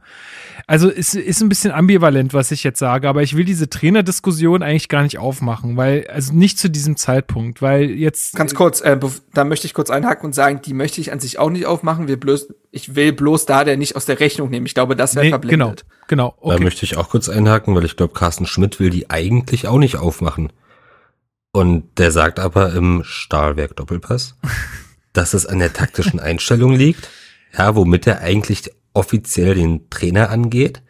Also es ist ein bisschen ambivalent, was ich jetzt sage, aber ich will diese Trainerdiskussion eigentlich gar nicht aufmachen, weil, also nicht zu diesem Zeitpunkt, weil jetzt. Ganz kurz, äh, da möchte ich kurz einhaken und sagen, die möchte ich an sich auch nicht aufmachen. Wir bloß, ich will bloß da der nicht aus der Rechnung nehmen. Ich glaube, das wäre nee, verblendet. Genau, genau. Okay. Da möchte ich auch kurz einhaken, weil ich glaube, Carsten Schmidt will die eigentlich auch nicht aufmachen. Und der sagt aber im Stahlwerk Doppelpass, dass es an der taktischen Einstellung liegt, ja, womit er eigentlich offiziell den Trainer angeht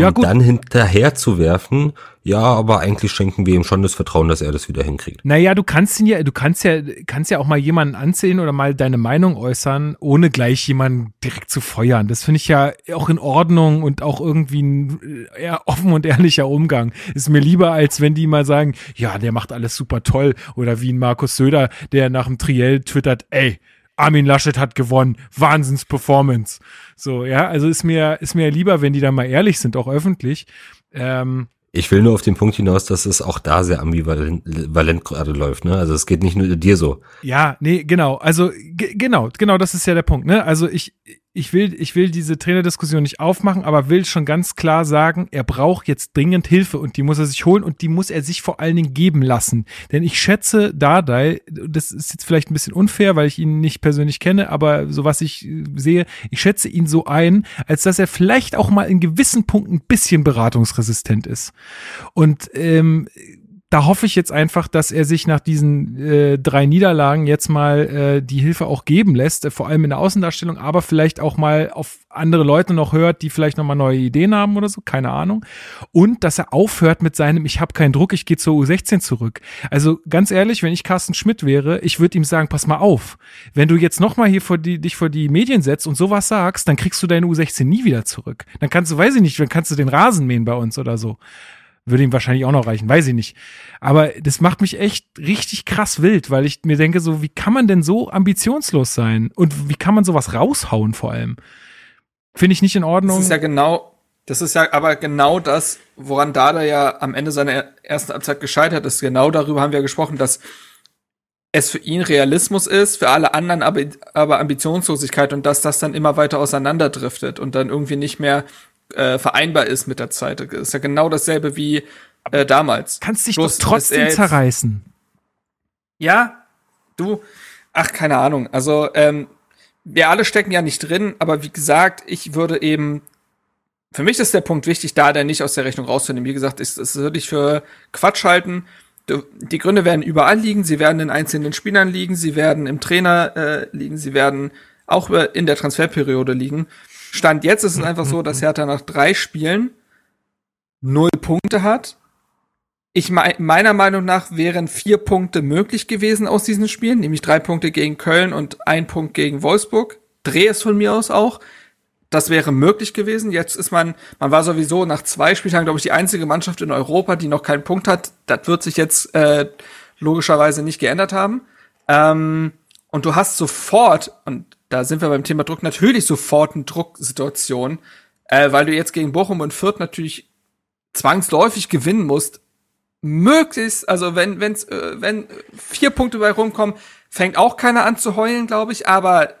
ja, um gut. dann hinterher zu werfen, ja, aber eigentlich schenken wir ihm schon das Vertrauen, dass er das wieder hinkriegt. Naja, du kannst ihn ja, du kannst ja, kannst ja auch mal jemanden ansehen oder mal deine Meinung äußern, ohne gleich jemanden direkt zu feuern. Das finde ich ja auch in Ordnung und auch irgendwie ein eher offen und ehrlicher Umgang. Ist mir lieber, als wenn die mal sagen, ja, der macht alles super toll. Oder wie ein Markus Söder, der nach dem Triell twittert, ey, Armin Laschet hat gewonnen, Wahnsinns-Performance. So, ja, also ist mir, ist mir lieber, wenn die da mal ehrlich sind, auch öffentlich. Ähm, ich will nur auf den Punkt hinaus, dass es auch da sehr ambivalent gerade läuft, ne? Also es geht nicht nur dir so. Ja, nee, genau. Also genau, genau, das ist ja der Punkt, ne? Also ich ich will, ich will diese Trainerdiskussion nicht aufmachen, aber will schon ganz klar sagen, er braucht jetzt dringend Hilfe und die muss er sich holen und die muss er sich vor allen Dingen geben lassen. Denn ich schätze Dardai, das ist jetzt vielleicht ein bisschen unfair, weil ich ihn nicht persönlich kenne, aber so was ich sehe, ich schätze ihn so ein, als dass er vielleicht auch mal in gewissen Punkten ein bisschen beratungsresistent ist. Und ähm, da hoffe ich jetzt einfach, dass er sich nach diesen äh, drei Niederlagen jetzt mal äh, die Hilfe auch geben lässt, äh, vor allem in der Außendarstellung, aber vielleicht auch mal auf andere Leute noch hört, die vielleicht noch mal neue Ideen haben oder so, keine Ahnung. Und dass er aufhört mit seinem, ich habe keinen Druck, ich gehe zur U16 zurück. Also ganz ehrlich, wenn ich Carsten Schmidt wäre, ich würde ihm sagen, pass mal auf, wenn du jetzt noch mal hier vor die, dich vor die Medien setzt und sowas sagst, dann kriegst du deine U16 nie wieder zurück. Dann kannst du, weiß ich nicht, dann kannst du den Rasen mähen bei uns oder so. Würde ihm wahrscheinlich auch noch reichen, weiß ich nicht. Aber das macht mich echt richtig krass wild, weil ich mir denke, so, wie kann man denn so ambitionslos sein? Und wie kann man sowas raushauen vor allem? Finde ich nicht in Ordnung. Das ist ja genau, das ist ja aber genau das, woran Dada ja am Ende seiner ersten Amtszeit gescheitert ist. Genau darüber haben wir gesprochen, dass es für ihn Realismus ist, für alle anderen aber, aber Ambitionslosigkeit und dass das dann immer weiter auseinanderdriftet und dann irgendwie nicht mehr äh, vereinbar ist mit der Zeit. Das ist ja genau dasselbe wie äh, damals. Kannst dich Bloß, doch trotzdem zerreißen. Ja, du, ach, keine Ahnung. Also, ähm, wir alle stecken ja nicht drin, aber wie gesagt, ich würde eben, für mich ist der Punkt wichtig, da der nicht aus der Rechnung rauszunehmen. Wie gesagt, ist, ist würde ich für Quatsch halten. Die Gründe werden überall liegen, sie werden in einzelnen Spielern liegen, sie werden im Trainer äh, liegen, sie werden auch in der Transferperiode liegen. Stand jetzt ist es einfach so, dass Hertha nach drei Spielen null Punkte hat. Ich meiner Meinung nach wären vier Punkte möglich gewesen aus diesen Spielen, nämlich drei Punkte gegen Köln und ein Punkt gegen Wolfsburg. Dreh es von mir aus auch. Das wäre möglich gewesen. Jetzt ist man, man war sowieso nach zwei Spieltagen, glaube ich, die einzige Mannschaft in Europa, die noch keinen Punkt hat. Das wird sich jetzt äh, logischerweise nicht geändert haben. Ähm, und du hast sofort, und da sind wir beim Thema Druck natürlich sofort eine Drucksituation, äh, weil du jetzt gegen Bochum und Fürth natürlich zwangsläufig gewinnen musst. Möglichst, also wenn, wenn's, äh, wenn vier Punkte bei rumkommen, fängt auch keiner an zu heulen, glaube ich, aber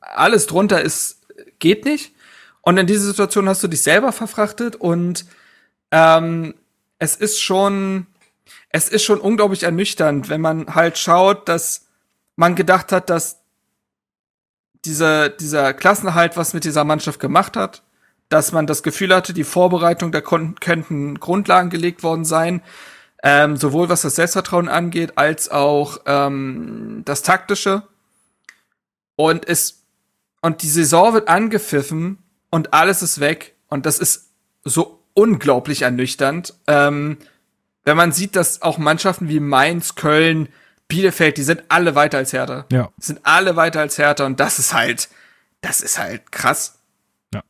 alles drunter ist, geht nicht. Und in dieser Situation hast du dich selber verfrachtet und ähm, es ist schon, es ist schon unglaublich ernüchternd, wenn man halt schaut, dass man gedacht hat, dass dieser, dieser Klassenhalt was mit dieser Mannschaft gemacht hat, dass man das Gefühl hatte, die Vorbereitung, da könnten Grundlagen gelegt worden sein, ähm, sowohl was das Selbstvertrauen angeht, als auch ähm, das Taktische. Und es und die Saison wird angepfiffen und alles ist weg. Und das ist so unglaublich ernüchternd. Ähm, wenn man sieht, dass auch Mannschaften wie Mainz, Köln, Bielefeld, die sind alle weiter als Hertha. Ja. Sind alle weiter als Hertha und das ist halt, das ist halt krass. Ja.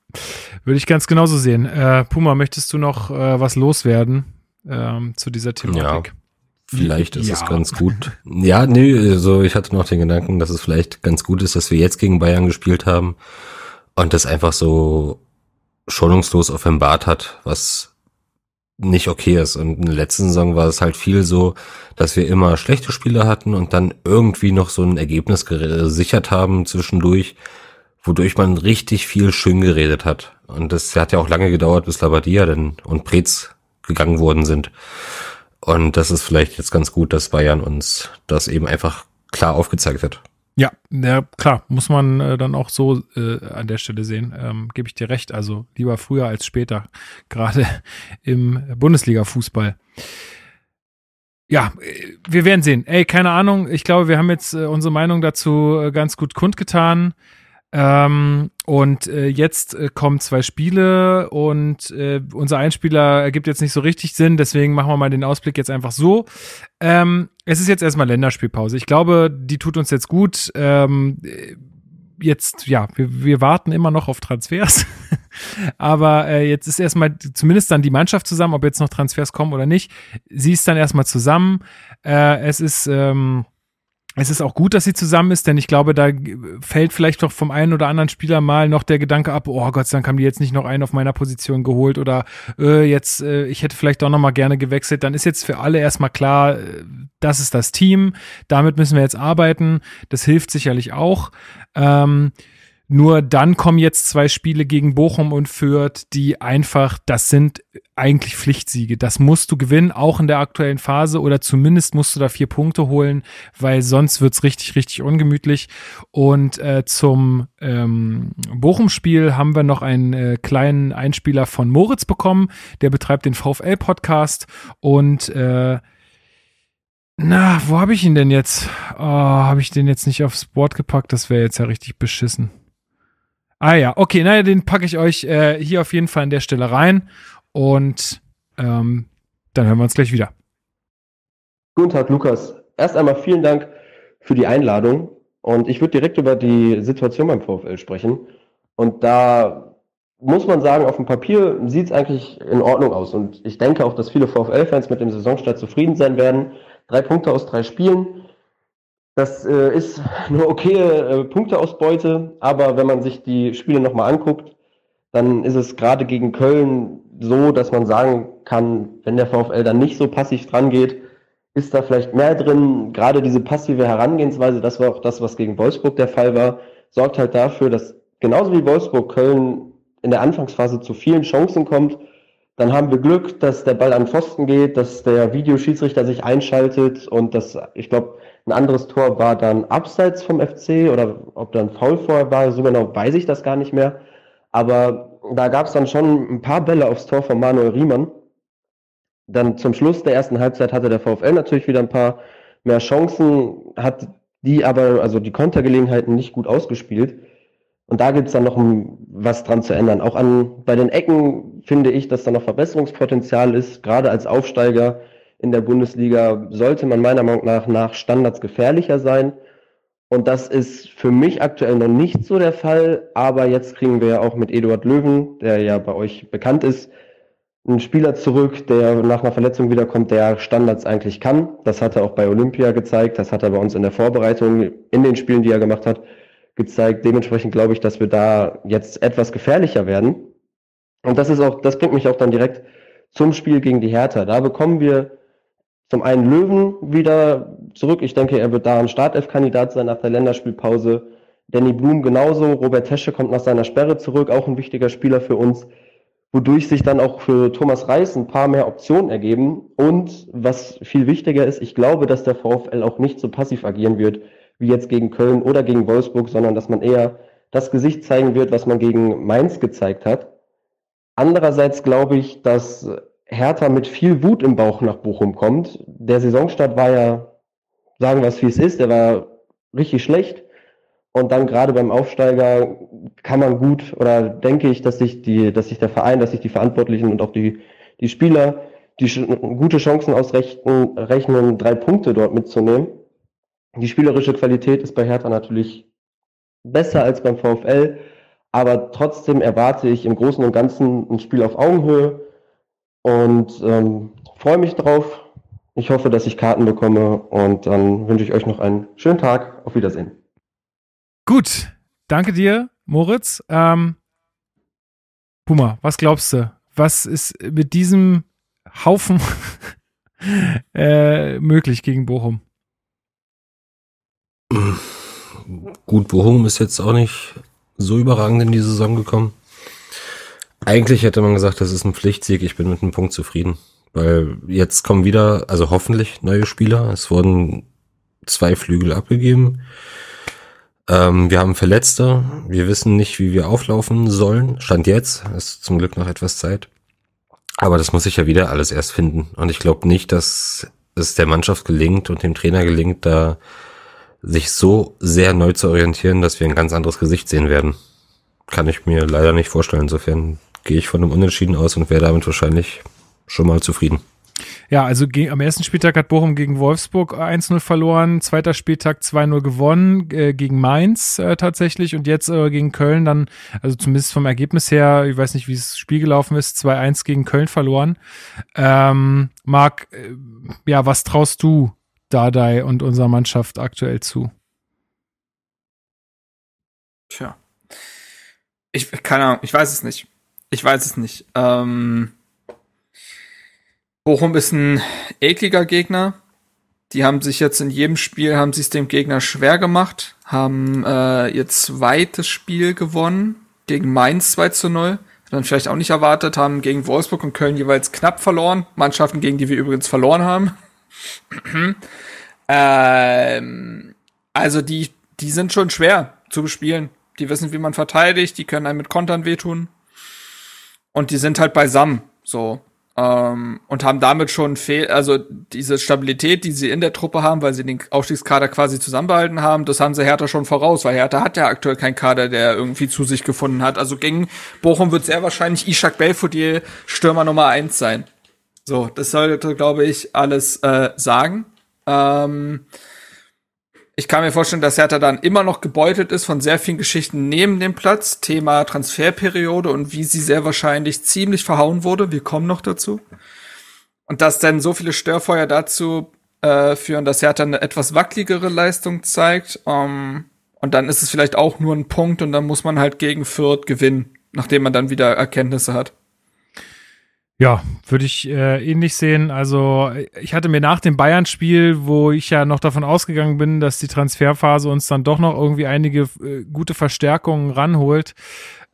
Würde ich ganz genauso sehen. Äh, Puma, möchtest du noch äh, was loswerden ähm, zu dieser Thematik? Ja. Vielleicht ist Ja. es ganz gut. Ja, nee, also ich hatte noch den Gedanken, dass es vielleicht ganz gut ist, dass wir jetzt gegen Bayern gespielt haben und das einfach so schonungslos offenbart hat, was nicht okay ist. Und in der letzten Saison war es halt viel so, dass wir immer schlechte Spiele hatten und dann irgendwie noch so ein Ergebnis gesichert haben zwischendurch, wodurch man richtig viel schön geredet hat. Und das hat ja auch lange gedauert, bis Labadia denn und Preetz gegangen worden sind. Und das ist vielleicht jetzt ganz gut, dass Bayern uns das eben einfach klar aufgezeigt hat. Ja, ja, klar, muss man äh, dann auch so äh, an der Stelle sehen. Ähm, Gebe ich dir recht. Also lieber früher als später, gerade im Bundesliga-Fußball. Ja, äh, wir werden sehen. Ey, keine Ahnung. Ich glaube, wir haben jetzt äh, unsere Meinung dazu äh, ganz gut kundgetan. Ähm, und äh, jetzt äh, kommen zwei Spiele und äh, unser Einspieler ergibt jetzt nicht so richtig Sinn, deswegen machen wir mal den Ausblick jetzt einfach so. Ähm, es ist jetzt erstmal Länderspielpause. Ich glaube, die tut uns jetzt gut. Ähm, äh, jetzt, ja, wir, wir warten immer noch auf Transfers. Aber äh, jetzt ist erstmal zumindest dann die Mannschaft zusammen, ob jetzt noch Transfers kommen oder nicht. Sie ist dann erstmal zusammen. Äh, es ist. Ähm, es ist auch gut, dass sie zusammen ist, denn ich glaube, da fällt vielleicht doch vom einen oder anderen Spieler mal noch der Gedanke ab, oh Gott sei Dank haben die jetzt nicht noch einen auf meiner Position geholt oder äh, jetzt, äh, ich hätte vielleicht auch noch mal gerne gewechselt. Dann ist jetzt für alle erstmal klar, äh, das ist das Team, damit müssen wir jetzt arbeiten. Das hilft sicherlich auch. Ähm, nur dann kommen jetzt zwei Spiele gegen Bochum und Fürth, die einfach, das sind eigentlich Pflichtsiege. Das musst du gewinnen, auch in der aktuellen Phase oder zumindest musst du da vier Punkte holen, weil sonst wird's richtig, richtig ungemütlich. Und äh, zum ähm, Bochum-Spiel haben wir noch einen äh, kleinen Einspieler von Moritz bekommen. Der betreibt den VfL-Podcast und äh, na, wo habe ich ihn denn jetzt? Oh, habe ich den jetzt nicht aufs Board gepackt? Das wäre jetzt ja richtig beschissen. Ah ja, okay, naja, den packe ich euch äh, hier auf jeden Fall an der Stelle rein und ähm, dann hören wir uns gleich wieder. Guten Tag, Lukas. Erst einmal vielen Dank für die Einladung und ich würde direkt über die Situation beim VfL sprechen. Und da muss man sagen, auf dem Papier sieht es eigentlich in Ordnung aus und ich denke auch, dass viele VfL-Fans mit dem Saisonstart zufrieden sein werden. Drei Punkte aus drei Spielen. Das äh, ist eine okaye äh, Punkteausbeute, aber wenn man sich die Spiele nochmal anguckt, dann ist es gerade gegen Köln so, dass man sagen kann, wenn der VfL dann nicht so passiv dran geht, ist da vielleicht mehr drin. Gerade diese passive Herangehensweise, das war auch das, was gegen Wolfsburg der Fall war, sorgt halt dafür, dass genauso wie Wolfsburg Köln in der Anfangsphase zu vielen Chancen kommt. Dann haben wir Glück, dass der Ball an Pfosten geht, dass der Videoschiedsrichter sich einschaltet und dass, ich glaube, ein anderes Tor war dann abseits vom FC oder ob da ein Foul vorher war, so genau weiß ich das gar nicht mehr. Aber da gab es dann schon ein paar Bälle aufs Tor von Manuel Riemann. Dann zum Schluss der ersten Halbzeit hatte der VfL natürlich wieder ein paar mehr Chancen, hat die aber, also die Kontergelegenheiten nicht gut ausgespielt. Und da gibt's dann noch was dran zu ändern. Auch an bei den Ecken finde ich, dass da noch Verbesserungspotenzial ist. Gerade als Aufsteiger in der Bundesliga sollte man meiner Meinung nach nach Standards gefährlicher sein. Und das ist für mich aktuell noch nicht so der Fall. Aber jetzt kriegen wir ja auch mit Eduard Löwen, der ja bei euch bekannt ist, einen Spieler zurück, der nach einer Verletzung wiederkommt, der Standards eigentlich kann. Das hat er auch bei Olympia gezeigt. Das hat er bei uns in der Vorbereitung in den Spielen, die er gemacht hat, gezeigt. Dementsprechend glaube ich, dass wir da jetzt etwas gefährlicher werden. Und das ist auch, das bringt mich auch dann direkt zum Spiel gegen die Hertha. Da bekommen wir zum einen Löwen wieder zurück. Ich denke, er wird da ein Startelf-Kandidat sein nach der Länderspielpause. Danny Blum genauso. Robert Tesche kommt nach seiner Sperre zurück, auch ein wichtiger Spieler für uns. Wodurch sich dann auch für Thomas Reis ein paar mehr Optionen ergeben. Und was viel wichtiger ist, ich glaube, dass der VfL auch nicht so passiv agieren wird, wie jetzt gegen Köln oder gegen Wolfsburg, sondern dass man eher das Gesicht zeigen wird, was man gegen Mainz gezeigt hat. Andererseits glaube ich, dass Hertha mit viel Wut im Bauch nach Bochum kommt. Der Saisonstart war ja, sagen wir es wie es ist, der war richtig schlecht. Und dann gerade beim Aufsteiger kann man gut oder denke ich, dass sich die, dass sich der Verein, dass sich die Verantwortlichen und auch die, die Spieler die gute Chancen ausrechnen, rechnen, drei Punkte dort mitzunehmen. Die spielerische Qualität ist bei Hertha natürlich besser als beim VfL, aber trotzdem erwarte ich im Großen und Ganzen ein Spiel auf Augenhöhe und ähm, freue mich drauf. Ich hoffe, dass ich Karten bekomme und dann wünsche ich euch noch einen schönen Tag. Auf Wiedersehen. Gut, danke dir, Moritz. Ähm, Puma, was glaubst du? Was ist mit diesem Haufen äh, möglich gegen Bochum? Gut, Bochum ist jetzt auch nicht so überragend in die Saison gekommen. Eigentlich hätte man gesagt, das ist ein Pflichtsieg. Ich bin mit einem Punkt zufrieden. Weil jetzt kommen wieder, also hoffentlich neue Spieler. Es wurden zwei Flügel abgegeben. Ähm, wir haben Verletzte. Wir wissen nicht, wie wir auflaufen sollen. Stand jetzt. Ist zum Glück noch etwas Zeit. Aber das muss sich ja wieder alles erst finden. Und ich glaube nicht, dass es der Mannschaft gelingt und dem Trainer gelingt, da sich so sehr neu zu orientieren, dass wir ein ganz anderes Gesicht sehen werden. Kann ich mir leider nicht vorstellen. Insofern gehe ich von einem Unentschieden aus und wäre damit wahrscheinlich schon mal zufrieden. Ja, also am ersten Spieltag hat Bochum gegen Wolfsburg 1-0 verloren, zweiter Spieltag 2-0 gewonnen, äh, gegen Mainz äh, tatsächlich und jetzt äh, gegen Köln dann, also zumindest vom Ergebnis her, ich weiß nicht, wie das Spiel gelaufen ist, 2-1 gegen Köln verloren. Ähm, Marc, äh, ja, was traust du Dardai und unserer Mannschaft aktuell zu? Tja. Ich, keine Ahnung, ich weiß es nicht. Ich weiß es nicht. Ähm, Bochum ist ein ekliger Gegner. Die haben sich jetzt in jedem Spiel, haben sie es dem Gegner schwer gemacht, haben äh, ihr zweites Spiel gewonnen, gegen Mainz 2 zu 0. Dann vielleicht auch nicht erwartet, haben gegen Wolfsburg und Köln jeweils knapp verloren. Mannschaften, gegen die wir übrigens verloren haben. ähm, also die, die sind schon schwer zu bespielen. Die wissen, wie man verteidigt, die können einem mit Kontern wehtun. Und die sind halt beisammen. So. Ähm, und haben damit schon fehl, also diese Stabilität, die sie in der Truppe haben, weil sie den Aufstiegskader quasi zusammenbehalten haben, das haben sie Hertha schon voraus, weil Hertha hat ja aktuell keinen Kader, der irgendwie zu sich gefunden hat. Also gegen Bochum wird sehr wahrscheinlich Ishak Belfodil Stürmer Nummer eins sein. So, das sollte, glaube ich, alles äh, sagen. Ähm, ich kann mir vorstellen, dass Hertha dann immer noch gebeutelt ist von sehr vielen Geschichten neben dem Platz. Thema Transferperiode und wie sie sehr wahrscheinlich ziemlich verhauen wurde. Wir kommen noch dazu. Und dass dann so viele Störfeuer dazu äh, führen, dass Hertha eine etwas wackeligere Leistung zeigt. Ähm, und dann ist es vielleicht auch nur ein Punkt und dann muss man halt gegen Fürth gewinnen, nachdem man dann wieder Erkenntnisse hat. Ja, würde ich äh, ähnlich sehen. Also ich hatte mir nach dem Bayern-Spiel, wo ich ja noch davon ausgegangen bin, dass die Transferphase uns dann doch noch irgendwie einige äh, gute Verstärkungen ranholt,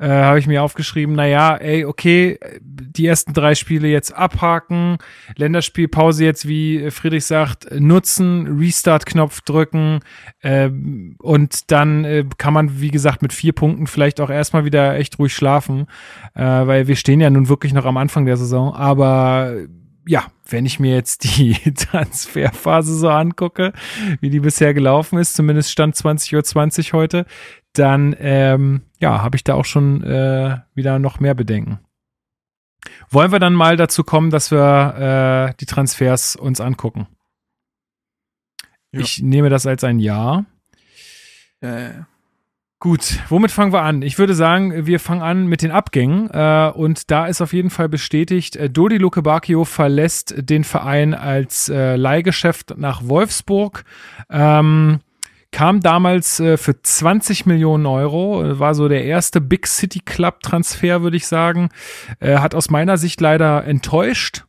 äh, habe ich mir aufgeschrieben, na ja, ey, okay, die ersten drei Spiele jetzt abhaken, Länderspielpause jetzt, wie Friedrich sagt, nutzen, Restart-Knopf drücken äh, und dann äh, kann man, wie gesagt, mit vier Punkten vielleicht auch erstmal wieder echt ruhig schlafen, äh, weil wir stehen ja nun wirklich noch am Anfang der Saison, aber ja, wenn ich mir jetzt die Transferphase so angucke, wie die bisher gelaufen ist, zumindest stand 20.20 Uhr 20 heute, dann ähm, ja, habe ich da auch schon äh, wieder noch mehr Bedenken. Wollen wir dann mal dazu kommen, dass wir äh, die Transfers uns angucken? Ja. Ich nehme das als ein Ja. Ja. Gut, womit fangen wir an? Ich würde sagen, wir fangen an mit den Abgängen. Äh, und da ist auf jeden Fall bestätigt, äh, Dodi Luke Bacchio verlässt den Verein als äh, Leihgeschäft nach Wolfsburg. Ähm, kam damals äh, für 20 Millionen Euro, äh, war so der erste Big City Club Transfer, würde ich sagen. Äh, hat aus meiner Sicht leider enttäuscht.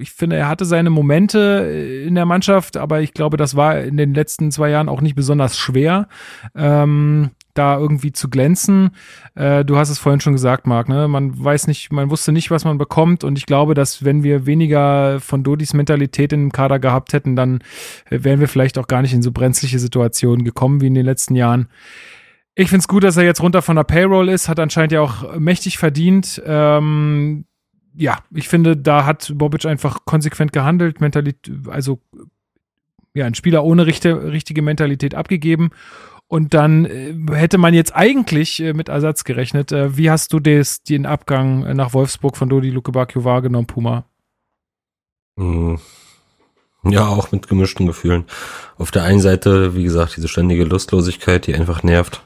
Ich finde, er hatte seine Momente äh, in der Mannschaft, aber ich glaube, das war in den letzten zwei Jahren auch nicht besonders schwer. Ähm, da irgendwie zu glänzen. Äh, du hast es vorhin schon gesagt, Marc, ne? Man weiß nicht, man wusste nicht, was man bekommt. Und ich glaube, dass wenn wir weniger von Dodis Mentalität in dem Kader gehabt hätten, dann wären wir vielleicht auch gar nicht in so brenzliche Situationen gekommen wie in den letzten Jahren. Ich find's gut, dass er jetzt runter von der Payroll ist, hat anscheinend ja auch mächtig verdient. Ähm, ja, ich finde, da hat Bobic einfach konsequent gehandelt, Mentalität, also ja, ein Spieler ohne richte, richtige Mentalität abgegeben. Und dann äh, hätte man jetzt eigentlich äh, mit Ersatz gerechnet. Äh, wie hast du des, den Abgang nach Wolfsburg von Dodi Lukebakio wahrgenommen, Puma? Hm. Ja, auch mit gemischten Gefühlen. Auf der einen Seite, wie gesagt, diese ständige Lustlosigkeit, die einfach nervt.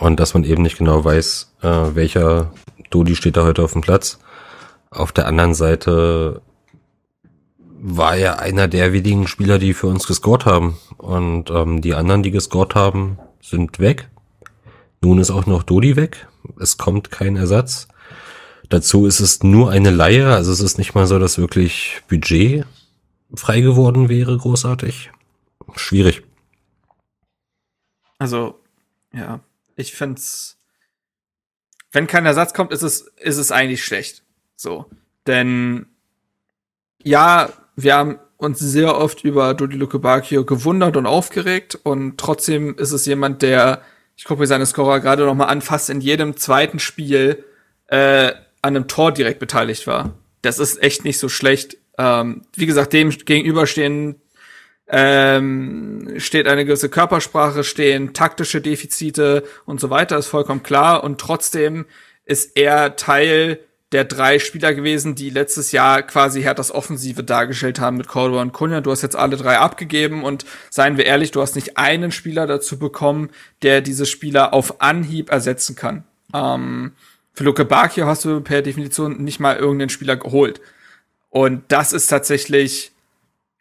Und dass man eben nicht genau weiß, welcher Dodi steht da heute auf dem Platz. Auf der anderen Seite war er einer der wenigen Spieler, die für uns gescored haben. Und ähm, die anderen, die gescored haben, sind weg. Nun ist auch noch Dodi weg. Es kommt kein Ersatz. Dazu ist es nur eine Leihe, also es ist nicht mal so, dass wirklich Budget frei geworden wäre, großartig. Schwierig. Also, ja, ich find's, wenn kein Ersatz kommt, ist es, ist es eigentlich schlecht. So. Denn, ja, wir haben uns sehr oft über Dodi Lukebakio gewundert und aufgeregt und trotzdem ist es jemand, der, ich gucke mir seine Scorer gerade noch mal an, fast in jedem zweiten Spiel äh, an einem Tor direkt beteiligt war. Das ist echt nicht so schlecht. Ähm, wie gesagt, dem gegenüberstehen ähm, steht eine gewisse Körpersprache, stehen taktische Defizite und so weiter, ist vollkommen klar. Und trotzdem ist er Teil der drei Spieler gewesen, die letztes Jahr quasi Herthas Offensive dargestellt haben mit Caldwell und Kunja. Du hast jetzt alle drei abgegeben und seien wir ehrlich, du hast nicht einen Spieler dazu bekommen, der diese Spieler auf Anhieb ersetzen kann. Ähm, für Luke Bakio hast du per Definition nicht mal irgendeinen Spieler geholt. Und das ist tatsächlich,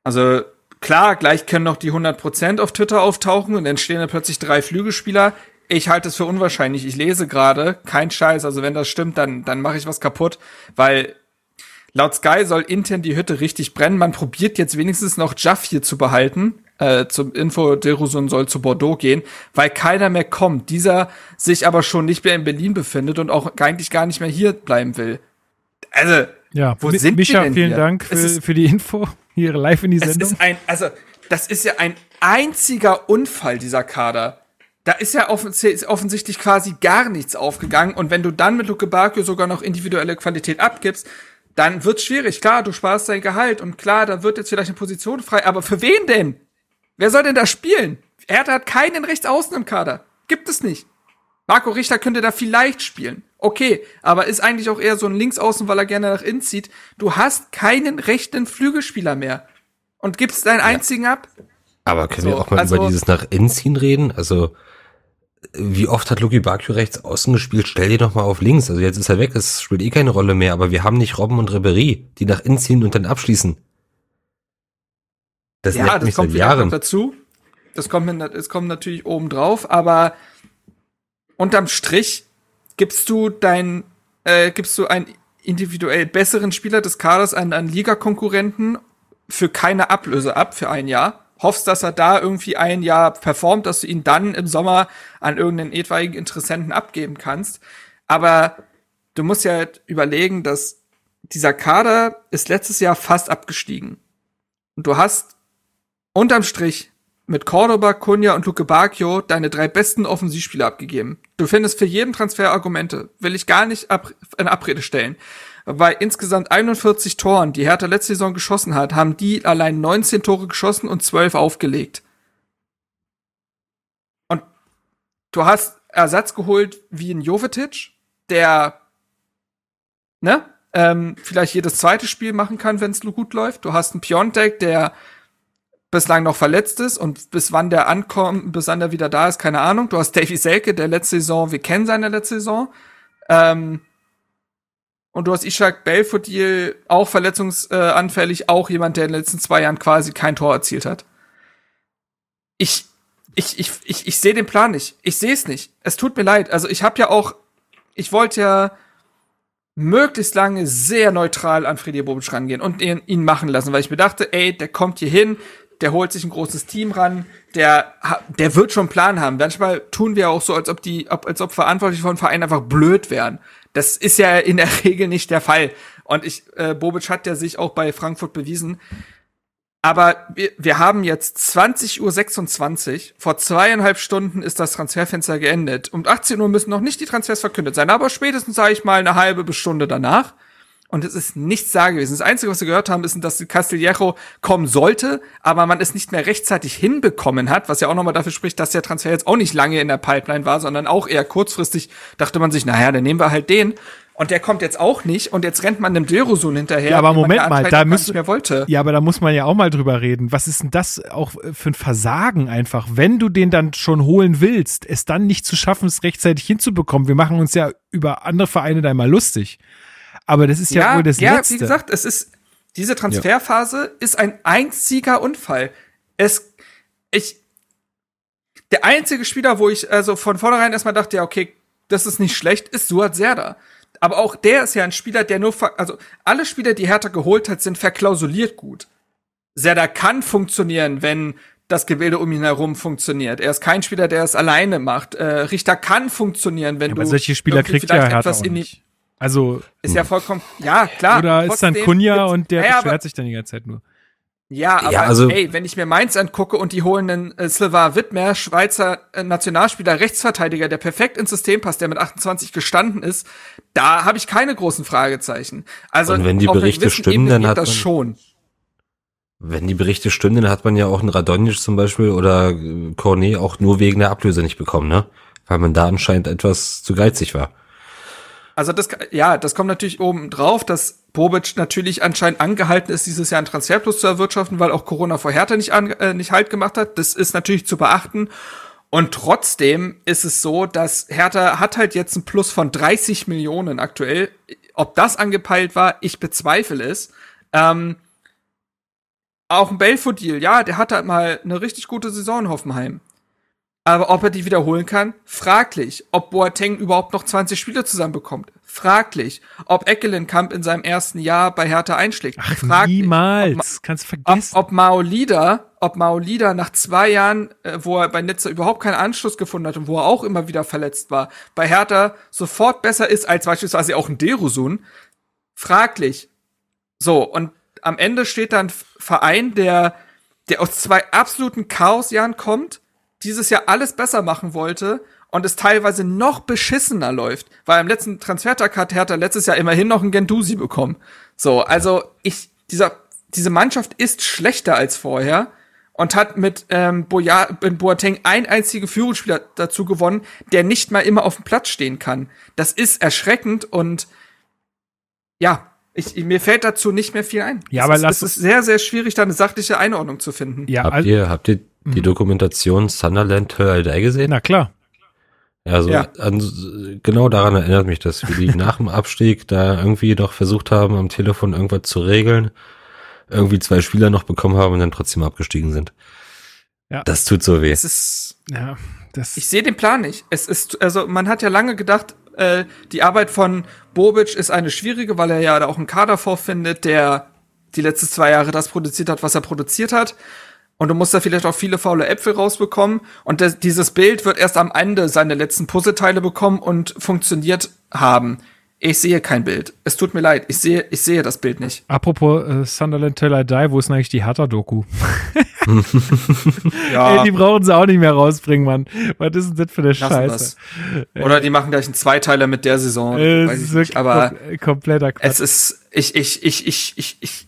also klar, gleich können noch die 100% auf Twitter auftauchen und dann stehen da plötzlich drei Flügelspieler. Ich halte es für unwahrscheinlich. Ich lese gerade, kein Scheiß, also wenn das stimmt, dann, dann mache ich was kaputt, weil laut Sky soll intern die Hütte richtig brennen. Man probiert jetzt wenigstens noch Jaff hier zu behalten. Äh, zum Info, Derusun soll zu Bordeaux gehen, weil keiner mehr kommt. Dieser sich aber schon nicht mehr in Berlin befindet und auch eigentlich gar nicht mehr hier bleiben will. Also, ja, wo sind Micha, vielen hier? Dank für, ist, für die Info hier live in die Sendung. Es ist ein, also, das ist ja ein einziger Unfall, dieser Kader da ist ja offensichtlich quasi gar nichts aufgegangen. Und wenn du dann mit Luke Bakio sogar noch individuelle Qualität abgibst, dann wird's schwierig. Klar, du sparst dein Gehalt und klar, da wird jetzt vielleicht eine Position frei. Aber für wen denn? Wer soll denn da spielen? Hertha hat keinen Rechtsaußen im Kader. Gibt es nicht. Marco Richter könnte da vielleicht spielen. Okay, aber ist eigentlich auch eher so ein Linksaußen, weil er gerne nach innen zieht. Du hast keinen rechten Flügelspieler mehr. Und gibst deinen einzigen ab? Aber können so, wir auch mal also, über dieses nach innen ziehen reden? Also, wie oft hat Luki Bakio rechts außen gespielt? Stell dir doch mal auf links. Also jetzt ist er weg, es spielt eh keine Rolle mehr, aber wir haben nicht Robben und Ribery, die nach innen ziehen und dann abschließen. Das ja, das kommt Jahren. noch dazu. Das kommt, das kommt natürlich oben drauf, aber unterm Strich gibst du dein, äh, gibst du einen individuell besseren Spieler des Kaders an einen Ligakonkurrenten für keine Ablöse ab für ein Jahr hoffst, dass er da irgendwie ein Jahr performt, dass du ihn dann im Sommer an irgendeinen etwaigen Interessenten abgeben kannst. Aber du musst ja überlegen, dass dieser Kader ist letztes Jahr fast abgestiegen. Und du hast unterm Strich mit Cordoba, Cunha und Luke Bacchio deine drei besten Offensivspieler abgegeben. Du findest für jeden Transfer Argumente. Will ich gar nicht in Abrede stellen bei insgesamt 41 Toren, die Hertha letzte Saison geschossen hat, haben die allein 19 Tore geschossen und 12 aufgelegt. Und du hast Ersatz geholt wie ein Jovetic, der ne, ähm, vielleicht jedes zweite Spiel machen kann, wenn es gut läuft. Du hast einen Piontek, der bislang noch verletzt ist und bis wann der ankommt, bis wann der wieder da ist, keine Ahnung. Du hast Davy Selke, der letzte Saison, wir kennen seine letzte Saison. Ähm, und du hast Ishak Belfodil auch verletzungsanfällig, auch jemand, der in den letzten zwei Jahren quasi kein Tor erzielt hat. Ich, ich, ich, ich, ich sehe den Plan nicht. Ich sehe es nicht. Es tut mir leid. Also ich habe ja auch, ich wollte ja möglichst lange sehr neutral an Freddy Bobic rangehen und ihn, ihn machen lassen, weil ich mir dachte, ey, der kommt hier hin, der holt sich ein großes Team ran, der, der wird schon einen Plan haben. Manchmal tun wir auch so, als ob die, als ob Verantwortliche von Vereinen einfach blöd wären. Das ist ja in der Regel nicht der Fall. Und ich, äh, Bobic hat ja sich auch bei Frankfurt bewiesen. Aber wir, wir haben jetzt 20.26 Uhr. Vor zweieinhalb Stunden ist das Transferfenster geendet. Um 18 Uhr müssen noch nicht die Transfers verkündet sein, aber spätestens, sage ich mal, eine halbe bis Stunde danach. Und es ist nichts da gewesen. Das Einzige, was wir gehört haben, ist, dass Castillejo kommen sollte, aber man es nicht mehr rechtzeitig hinbekommen hat, was ja auch nochmal dafür spricht, dass der Transfer jetzt auch nicht lange in der Pipeline war, sondern auch eher kurzfristig dachte man sich, naja, dann nehmen wir halt den. Und der kommt jetzt auch nicht und jetzt rennt man dem Dilrosun hinterher. Ja, aber Moment mal, da nicht mehr wollte. Ja, aber da muss man ja auch mal drüber reden. Was ist denn das auch für ein Versagen einfach, wenn du den dann schon holen willst, es dann nicht zu schaffen, es rechtzeitig hinzubekommen. Wir machen uns ja über andere Vereine da immer lustig. Aber das ist ja, wohl das ja, Letzte. wie gesagt, es ist diese Transferphase ist ein einziger Unfall. Es ich der einzige Spieler, wo ich also von vornherein erstmal dachte, ja, okay, das ist nicht schlecht, ist Suat Serda. Aber auch der ist ja ein Spieler, der nur also alle Spieler, die Hertha geholt hat, sind verklausuliert gut. Serda kann funktionieren, wenn das Gebilde um ihn herum funktioniert. Er ist kein Spieler, der es alleine macht. Äh, Richter kann funktionieren, wenn ja, du aber solche Spieler kriegt ja Hertha etwas auch nicht. Also, ist ja vollkommen, ja, klar. oder ist dann Kunja und der ja, aber, beschwert sich dann die ganze Zeit nur. ja, aber Ja, also- ey, wenn ich mir Mainz angucke und die holen einen äh, Silva Wittmer, Schweizer äh, Nationalspieler, Rechtsverteidiger, der perfekt ins System passt, der mit 28 gestanden ist, da habe ich keine großen Fragezeichen. Also Und wenn die Berichte stimmen, Ebene dann hat das man- schon. Wenn die Berichte stimmen, dann hat man ja auch einen Radonjic zum Beispiel oder äh, Cornet auch nur wegen der Ablöse nicht bekommen, ne? Weil man da anscheinend etwas zu geizig war. Also das, ja, das kommt natürlich oben drauf, dass Bobic natürlich anscheinend angehalten ist, dieses Jahr einen Transferplus zu erwirtschaften, weil auch Corona vor Hertha nicht, an, äh, nicht halt gemacht hat. Das ist natürlich zu beachten. Und trotzdem ist es so, dass Hertha hat halt jetzt ein Plus von 30 Millionen aktuell. Ob das angepeilt war, ich bezweifle es. Ähm, auch ein Belfodil, ja, der hatte halt mal eine richtig gute Saison in Hoffenheim. Aber ob er die wiederholen kann, fraglich. Ob Boateng überhaupt noch 20 Spiele zusammenbekommt, fraglich. Ob Eckelenkamp in seinem ersten Jahr bei Hertha einschlägt, Ach, fraglich. niemals. Kannst Ob, vergessen. ob Maolida, ob Maolida nach zwei Jahren, äh, wo er bei Nizza überhaupt keinen Anschluss gefunden hat und wo er auch immer wieder verletzt war, bei Hertha sofort besser ist als beispielsweise auch ein Derusun, fraglich. So, und am Ende steht dann ein Verein, der, der aus zwei absoluten Chaosjahren kommt, dieses Jahr alles besser machen wollte und es teilweise noch beschissener läuft, weil am letzten Transfertag hat Hertha letztes Jahr immerhin noch einen Gendusi bekommen. So, also ich, dieser, diese Mannschaft ist schlechter als vorher und hat mit ähm, Boya, in Boateng einen einzigen Führungsspieler dazu gewonnen, der nicht mal immer auf dem Platz stehen kann. Das ist erschreckend und ja, ich, mir fällt dazu nicht mehr viel ein. Ja, es aber ist, lass es ist sehr, sehr schwierig, da eine sachliche Einordnung zu finden. ja, habt also, ihr, habt ihr die Mhm. Dokumentation Sunderland Till I gesehen? na klar. Ja, so Ja. An, genau daran erinnert mich das, wie die nach dem Abstieg da irgendwie noch versucht haben, am Telefon irgendwas zu regeln, irgendwie zwei Spieler noch bekommen haben und dann trotzdem abgestiegen sind. Ja. Das tut so weh. Es ist, Ja, das. ich sehe den Plan nicht. Es ist, also man hat ja lange gedacht, äh, die Arbeit von Bobic ist eine schwierige, weil er ja da auch einen Kader vorfindet, der die letzten zwei Jahre das produziert hat, was er produziert hat. Und du musst da vielleicht auch viele faule Äpfel rausbekommen. Und dieses Bild wird erst am Ende seine letzten Puzzleteile bekommen und funktioniert haben. Ich sehe kein Bild. Es tut mir leid. Ich sehe, ich sehe das Bild nicht. Apropos äh, Sunderland Till I Die, wo ist denn eigentlich die Hertha-Doku? Ja. Ey, die brauchen sie auch nicht mehr rausbringen, Mann. Was ist denn das für eine Lassen Scheiße? wir's. Oder die machen gleich einen Zweiteiler mit der Saison. Äh, weiß ich ist nicht. Aber kom kompletter Quatsch. es ist, ich, ich, ich, ich, ich, ich,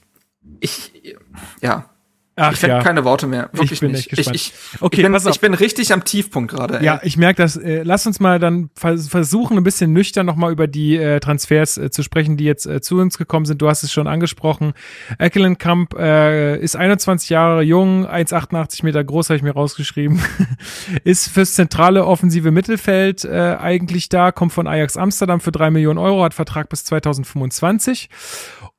ich, ja. Ach ich finde ja. keine Worte mehr. Wirklich Ich bin nicht. echt gespannt. Ich, ich, Okay, ich, bin, ich bin richtig am Tiefpunkt gerade. Ja, ich merke das. Äh, lass uns mal dann vers versuchen, ein bisschen nüchtern nochmal über die äh, Transfers äh, zu sprechen, die jetzt äh, zu uns gekommen sind. Du hast es schon angesprochen. Eckelenkamp äh, ist 21 Jahre jung, 1,88 Meter groß, habe ich mir rausgeschrieben. ist fürs zentrale offensive Mittelfeld eigentlich da, kommt von Ajax Amsterdam für drei Millionen Euro, hat Vertrag bis 2025.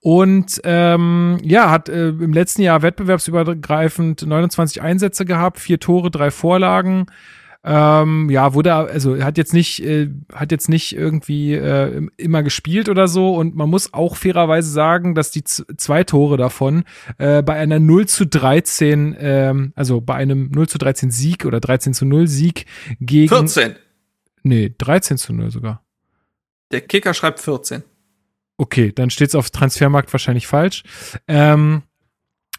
Und ähm, ja, hat äh, im letzten Jahr wettbewerbsübergreifend 29 Einsätze gehabt, vier Tore, drei Vorlagen. Ähm, ja, wurde also hat jetzt nicht äh, hat jetzt nicht irgendwie äh, immer gespielt oder so und man muss auch fairerweise sagen, dass die zwei Tore davon äh, bei einer 0 zu 13 ähm, also bei einem 0 zu 13 Sieg oder 13 zu 0 Sieg gegen 14. nee 13 zu 0 sogar Der Kicker schreibt 14. Okay, dann steht's auf Transfermarkt wahrscheinlich falsch. Ähm,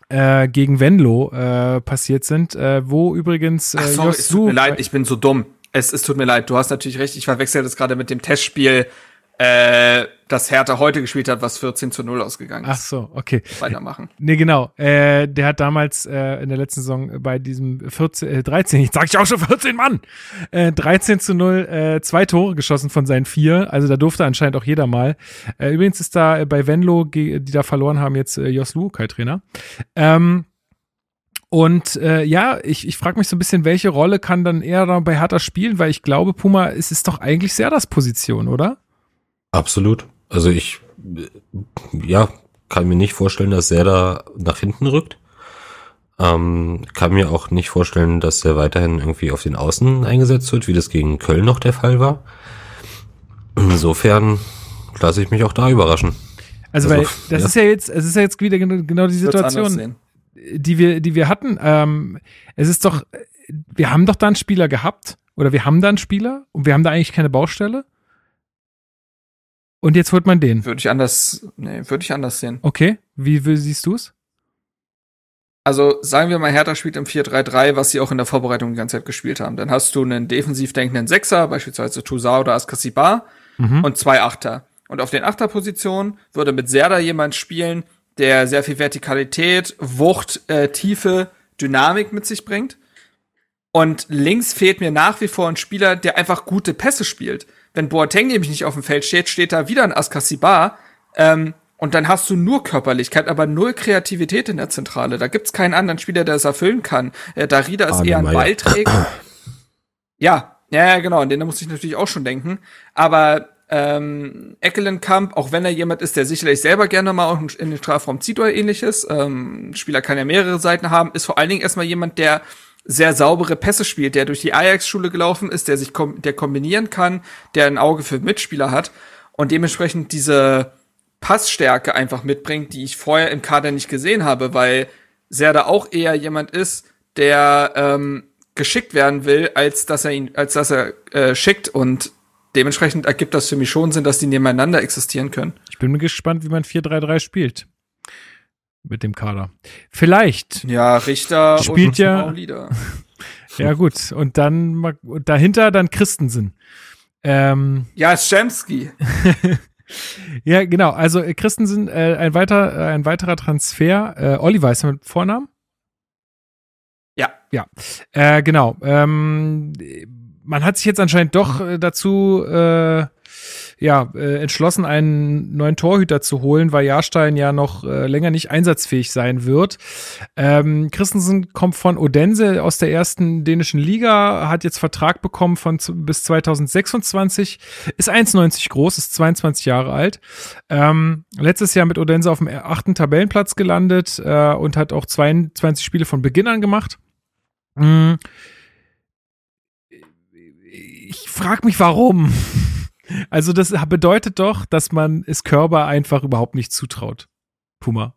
äh, gegen Venlo äh, passiert sind, äh, wo übrigens äh, Ach, sorry, es tut mir leid, ich bin so dumm. Es, es tut mir leid, du hast natürlich recht, ich verwechsel das gerade mit dem Testspiel, äh, das Hertha heute gespielt hat, was 14 zu 0 ausgegangen Ach ist. so, okay. Weitermachen. Nee, genau. Äh, der hat damals äh, in der letzten Saison bei diesem 14, äh, 13, ich sag ich auch schon 14, Mann, äh, 13 zu 0 äh, zwei Tore geschossen von seinen vier. Also da durfte anscheinend auch jeder mal. Äh, übrigens ist da äh, bei Venlo, die da verloren haben, jetzt äh, Jos Lukai Trainer. Ähm, und äh, ja, ich, ich frage mich so ein bisschen, welche Rolle kann dann er da bei Hertha spielen, weil ich glaube, Puma, es ist doch eigentlich sehr das Position, oder? Absolut. Also ich, äh, ja, kann mir nicht vorstellen, dass er da nach hinten rückt. Ähm, kann mir auch nicht vorstellen, dass er weiterhin irgendwie auf den Außen eingesetzt wird, wie das gegen Köln noch der Fall war. Insofern lasse ich mich auch da überraschen. Also, Also, weil das ja. ist ja jetzt, es ist ja jetzt wieder genau, die Situation. die wir, die wir hatten, ähm, es ist doch, wir haben doch da einen Spieler gehabt oder wir haben da einen Spieler und wir haben da eigentlich keine Baustelle. Und jetzt holt man den. Würde ich anders, nee, würde ich anders sehen. Okay, wie, wie siehst du es? Also sagen wir mal, Hertha spielt im 4-3-3, was sie auch in der Vorbereitung die ganze Zeit gespielt haben. Dann hast du einen defensiv denkenden Sechser, beispielsweise Toussaint oder Askasibar, Mhm. und zwei Achter. Und auf den Achterpositionen würde mit Serda jemand spielen, der sehr viel Vertikalität, Wucht, äh, Tiefe, Dynamik mit sich bringt. Und links fehlt mir nach wie vor ein Spieler, der einfach gute Pässe spielt. Wenn Boateng nämlich nicht auf dem Feld steht, steht da wieder ein Askasibar. Ähm, und dann hast du nur Körperlichkeit, aber null Kreativität in der Zentrale. Da gibt's keinen anderen Spieler, der es erfüllen kann. Äh, Darida ist Arne eher ein. Ballträger. ja, ja, genau, an den muss ich natürlich auch schon denken. Aber ähm, Eckelenkamp, auch wenn er jemand ist, der sicherlich selber gerne mal in den Strafraum zieht oder ähnliches, ähm, Spieler kann ja mehrere Seiten haben, ist vor allen Dingen erstmal jemand, der sehr saubere Pässe spielt, der durch die Ajax-Schule gelaufen ist, der sich kom der kombinieren kann, der ein Auge für Mitspieler hat und dementsprechend diese Passstärke einfach mitbringt, die ich vorher im Kader nicht gesehen habe, weil Serda auch eher jemand ist, der ähm, geschickt werden will, als dass er ihn, als dass er äh, schickt und dementsprechend ergibt das für mich schon Sinn, dass die nebeneinander existieren können. Ich bin gespannt, wie man 4-3-3 spielt. Mit dem Kader. Vielleicht. Ja, Richter Spielt und ja- Maulida. Ja, gut. Und dann und dahinter dann Christensen. Ähm, Ja, Schemski. ja, genau. Also äh, Christensen, äh, ein, weiter, äh, ein weiterer Transfer. Äh, Oliver ist mit Vornamen? Ja. Ja, äh, genau. Ähm, man hat sich jetzt anscheinend doch äh, dazu äh, ja, äh, entschlossen, einen neuen Torhüter zu holen, weil Jahrstein ja noch äh, länger nicht einsatzfähig sein wird. Ähm, Christensen kommt von Odense aus der ersten dänischen Liga, hat jetzt Vertrag bekommen von bis 2026, ist 1,90 groß, ist 22 Jahre alt. Ähm, letztes Jahr mit Odense auf dem achten Tabellenplatz gelandet äh, und hat auch 22 Spiele von Beginn an gemacht. Mm. Ich frage mich, warum. Also das bedeutet doch, dass man es Körber einfach überhaupt nicht zutraut. Puma.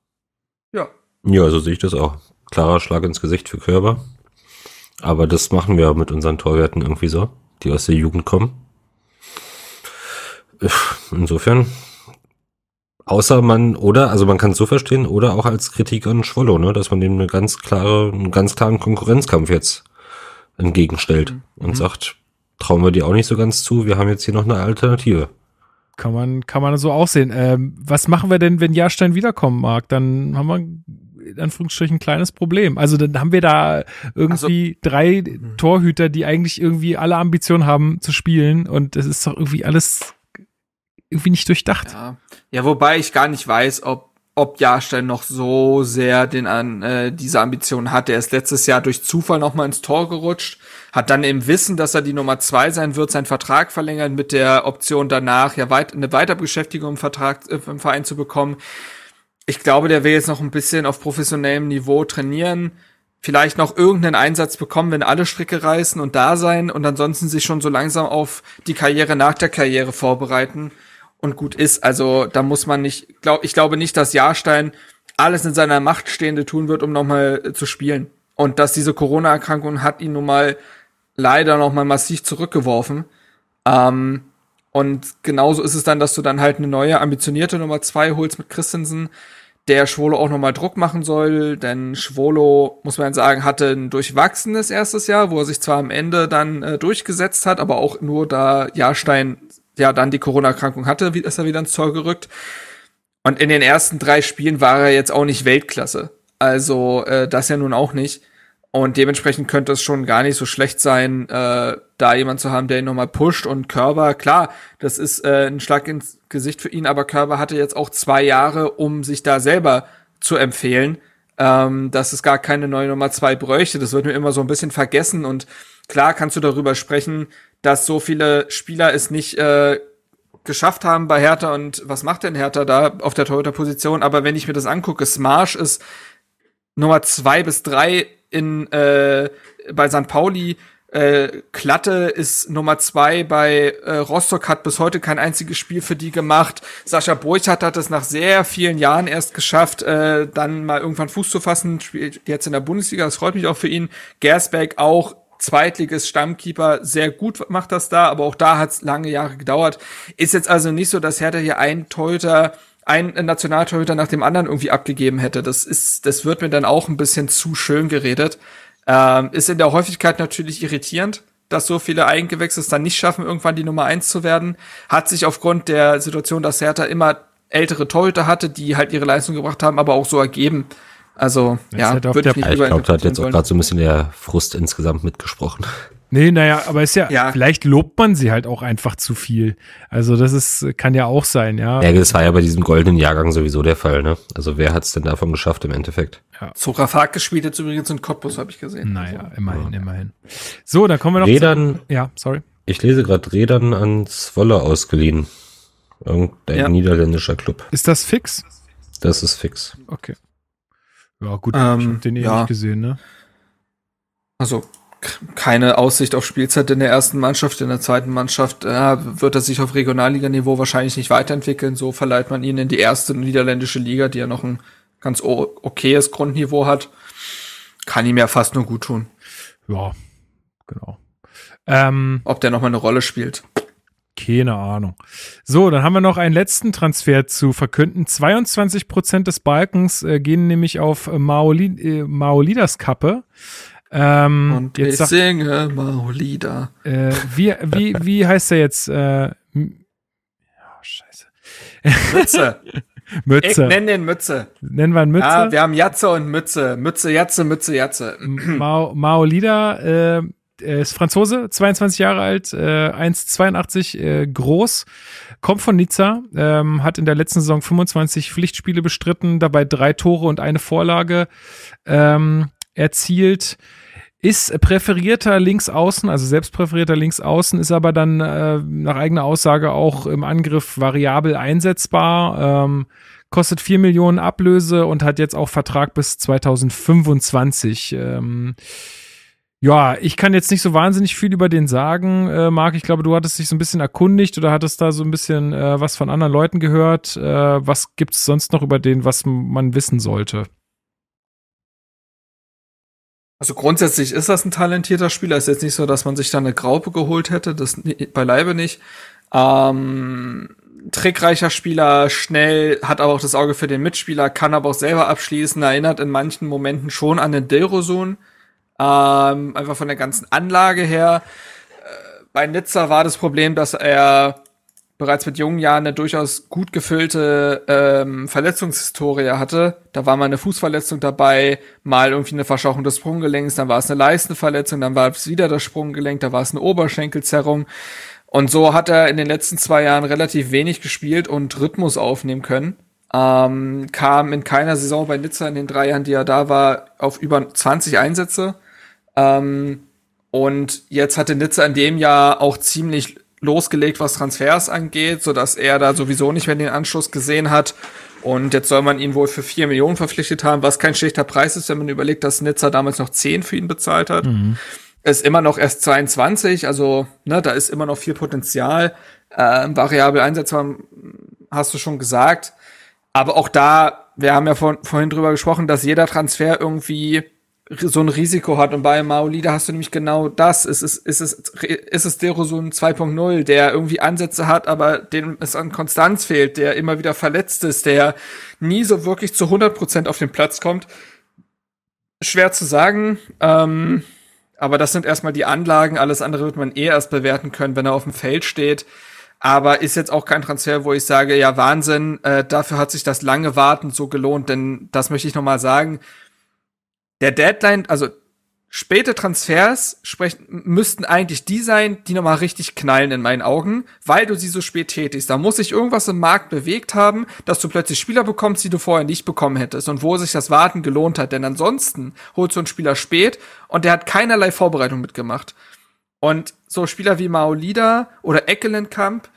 Ja. Ja, so sehe ich das auch. Klarer Schlag ins Gesicht für Körber. Aber das machen wir mit unseren Torwerten irgendwie so, die aus der Jugend kommen. Insofern, außer man, oder, also man kann es so verstehen, oder auch als Kritik an Schwollo, ne, dass man dem eine ganz klare, einen ganz klaren Konkurrenzkampf jetzt entgegenstellt und sagt, trauen wir dir auch nicht so ganz zu, wir haben jetzt hier noch eine Alternative. Kann man, kann man so auch sehen. Ähm, was machen wir denn, wenn Jahrstein wiederkommen mag? Dann haben wir in Anführungsstrichen ein kleines Problem. Also dann haben wir da irgendwie drei Torhüter, die eigentlich irgendwie alle Ambitionen haben zu spielen und es ist doch irgendwie alles irgendwie nicht durchdacht. Ja. ja, wobei ich gar nicht weiß, ob ob Jahrstein noch so sehr den an äh, diese Ambition hat. Er ist letztes Jahr durch Zufall noch mal ins Tor gerutscht, hat dann im Wissen, dass er die Nummer zwei sein wird, seinen Vertrag verlängert mit der Option danach ja weit, eine Weiterbeschäftigung im Vertrag äh, im Verein zu bekommen. Ich glaube, der will jetzt noch ein bisschen auf professionellem Niveau trainieren, vielleicht noch irgendeinen Einsatz bekommen, wenn alle Stricke reißen und da sein und ansonsten sich schon so langsam auf die Karriere nach der Karriere vorbereiten und gut ist. Also da muss man nicht, glaub, ich glaube nicht, dass Jahrstein alles in seiner Macht Stehende tun wird, um nochmal äh, zu spielen. Und dass diese Corona-Erkrankung hat ihn nun mal leider nochmal massiv zurückgeworfen. Ähm, und genauso ist es dann, dass du dann halt eine neue, ambitionierte Nummer zwei holst mit Christensen, der Schwolo auch nochmal Druck machen soll, denn Schwolo, muss man sagen, hatte ein durchwachsenes erstes Jahr, wo er sich zwar am Ende dann äh, durchgesetzt hat, aber auch nur da Jahrstein ja dann die Corona-Erkrankung hatte, ist er wieder ins Zoll gerückt. Und in den ersten drei Spielen war er jetzt auch nicht Weltklasse. Also äh, das ja nun auch nicht. Und dementsprechend könnte es schon gar nicht so schlecht sein, äh, da jemand zu haben, der ihn nochmal pusht. Und Körber, klar, das ist äh, ein Schlag ins Gesicht für ihn, aber Körber hatte jetzt auch zwei Jahre, um sich da selber zu empfehlen, ähm, dass es gar keine neue Nummer zwei bräuchte. Das wird mir immer so ein bisschen vergessen. Und klar kannst du darüber sprechen, dass so viele Spieler es nicht äh, geschafft haben bei Hertha und was macht denn Hertha da auf der Torhüter-Position? Aber wenn ich mir das angucke, Smarsch ist Nummer zwei bis drei in äh, bei St. Pauli. Äh, Klatte ist Nummer zwei bei äh, Rostock, hat bis heute kein einziges Spiel für die gemacht. Sascha Burchardt hat es nach sehr vielen Jahren erst geschafft, äh, dann mal irgendwann Fuß zu fassen, spielt jetzt in der Bundesliga, das freut mich auch für ihn. Gersbeck auch Zweitliges Stammkeeper, sehr gut macht das da, aber auch da hat es lange Jahre gedauert. Ist jetzt also nicht so, dass Hertha hier ein Torhüter ein Nationaltorhüter nach dem anderen irgendwie abgegeben hätte. Das ist, das wird mir dann auch ein bisschen zu schön geredet. Ähm, ist in der Häufigkeit natürlich irritierend, dass so viele Eigengewächse es dann nicht schaffen, irgendwann die Nummer eins zu werden. Hat sich aufgrund der Situation, dass Hertha immer ältere Torhüter hatte, die halt ihre Leistung gebracht haben, aber auch so ergeben. Also, das ja, halt würde ich nicht Ich glaube, da hat jetzt auch gerade so ein bisschen der Frust insgesamt mitgesprochen. Nee, naja, aber ist ja, ja, vielleicht lobt man sie halt auch einfach zu viel. Also das ist, kann ja auch sein, ja. Ja, das war ja bei diesem goldenen Jahrgang sowieso der Fall, ne? Also wer hat's denn davon geschafft im Endeffekt? Ja. Zora gespielt jetzt übrigens in Cottbus, habe ich gesehen. Naja, also. immerhin, ja. immerhin. So, dann kommen wir noch Rädern, zu, Ja, sorry. Ich lese gerade Rädern ans Wolle ausgeliehen. Irgendein ja. niederländischer Club. Ist das fix? Das ist fix. Okay. Ja, gut, ähm, ich hab den eh ja. nicht gesehen, ne? Also, keine Aussicht auf Spielzeit in der ersten Mannschaft. In der zweiten Mannschaft äh, wird er sich auf Regionalliganiveau wahrscheinlich nicht weiterentwickeln. So verleiht man ihn in die erste niederländische Liga, die ja noch ein ganz okayes Grundniveau hat. Kann ihm ja fast nur gut tun. Ja, genau. Ähm, Ob der noch mal eine Rolle spielt. Keine Ahnung. So, dann haben wir noch einen letzten Transfer zu verkünden. 22 Prozent des Balkens äh, gehen nämlich auf äh, Maoli, äh, Maolidas Kappe. Ähm, Und jetzt ich sag, singe Maulida. Äh, wie, wie, wie heißt er jetzt? Äh, oh, scheiße. Mütze. Mütze. Ich nenne den Mütze. Nennen wir ihn Mütze? Ja, wir haben Jatze und Mütze. Mütze, Jatze, Mütze, Jatze. Mao, Maolida äh, ist Franzose, 22 Jahre alt, äh, 1,82 äh, groß, kommt von Nizza, ähm, hat in der letzten Saison 25 Pflichtspiele bestritten, dabei drei Tore und eine Vorlage ähm, erzielt ist präferierter Linksaußen, also selbstpräferierter Linksaußen, ist aber dann äh, nach eigener Aussage auch im Angriff variabel einsetzbar, ähm, kostet vier Millionen Ablöse und hat jetzt auch Vertrag bis 2025. Ähm, ja, ich kann jetzt nicht so wahnsinnig viel über den sagen, äh, Marc. Ich glaube, du hattest dich so ein bisschen erkundigt oder hattest da so ein bisschen äh, was von anderen Leuten gehört. Äh, was gibt's sonst noch über den, was man wissen sollte? Also grundsätzlich ist das ein talentierter Spieler. Ist jetzt nicht so, dass man sich da eine Graupe geholt hätte. Das beileibe nicht. Ähm, trickreicher Spieler, schnell, hat aber auch das Auge für den Mitspieler, kann aber auch selber abschließen, erinnert in manchen Momenten schon an den Dilrosun. Ähm, einfach von der ganzen Anlage her. Äh, bei Nizza war das Problem, dass er bereits mit jungen Jahren eine durchaus gut gefüllte ähm, Verletzungshistorie hatte. Da war mal eine Fußverletzung dabei, mal irgendwie eine Verschauchung des Sprunggelenks, dann war es eine Leistenverletzung, dann war es wieder das Sprunggelenk, da war es eine Oberschenkelzerrung. Und so hat er in den letzten zwei Jahren relativ wenig gespielt und Rhythmus aufnehmen können. Ähm, kam in keiner Saison bei Nizza in den drei Jahren, die er da war, auf über 20 Einsätze. Ähm, und jetzt hatte Nizza in dem Jahr auch ziemlich losgelegt, was Transfers angeht, so dass er da sowieso nicht mehr den Anschluss gesehen hat. Und jetzt soll man ihn wohl für vier Millionen verpflichtet haben, was kein schlechter Preis ist, wenn man überlegt, dass Nizza damals noch zehn für ihn bezahlt hat. Mhm. Ist immer noch erst 22, also ne, da ist immer noch viel Potenzial. Äh, variabel einsetzbar, hast du schon gesagt. Aber auch da, wir haben ja vor, vorhin drüber gesprochen, dass jeder Transfer irgendwie so ein Risiko hat. Und bei Maolida hast du nämlich genau das. Es ist, es ist, es ist Derosun 2.0, der irgendwie Ansätze hat, aber dem es an Konstanz fehlt, der immer wieder verletzt ist, der nie so wirklich zu 100 Prozent auf den Platz kommt. Schwer zu sagen. Ähm, aber das sind erstmal die Anlagen. Alles andere wird man eh erst bewerten können, wenn er auf dem Feld steht. Aber ist jetzt auch kein Transfer, wo ich sage, ja Wahnsinn, äh, dafür hat sich das lange Warten so gelohnt. Denn das möchte ich noch mal sagen der Deadline, also späte Transfers sprechen, müssten eigentlich die sein, die nochmal richtig knallen in meinen Augen, weil du sie so spät tätigst. Da muss sich irgendwas im Markt bewegt haben, dass du plötzlich Spieler bekommst, die du vorher nicht bekommen hättest und wo sich das Warten gelohnt hat. Denn ansonsten holst du einen Spieler spät und der hat keinerlei Vorbereitung mitgemacht. Und so Spieler wie Maolida oder Eckelenkamp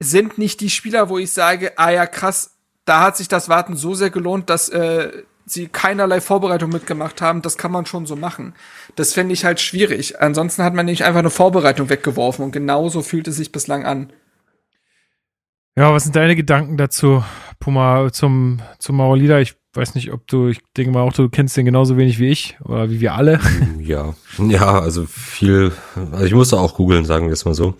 sind nicht die Spieler, wo ich sage, ah ja, krass, da hat sich das Warten so sehr gelohnt, dass äh, sie keinerlei Vorbereitung mitgemacht haben, das kann man schon so machen. Das fände ich halt schwierig. Ansonsten hat man nicht einfach eine Vorbereitung weggeworfen und genauso fühlt es sich bislang an. Ja, was sind deine Gedanken dazu, Puma, zum, zum Maulida? Ich weiß nicht, ob du, ich denke mal auch, du kennst den genauso wenig wie ich oder wie wir alle. Ja, ja, also viel, also ich musste auch googeln, sagen wir es mal so.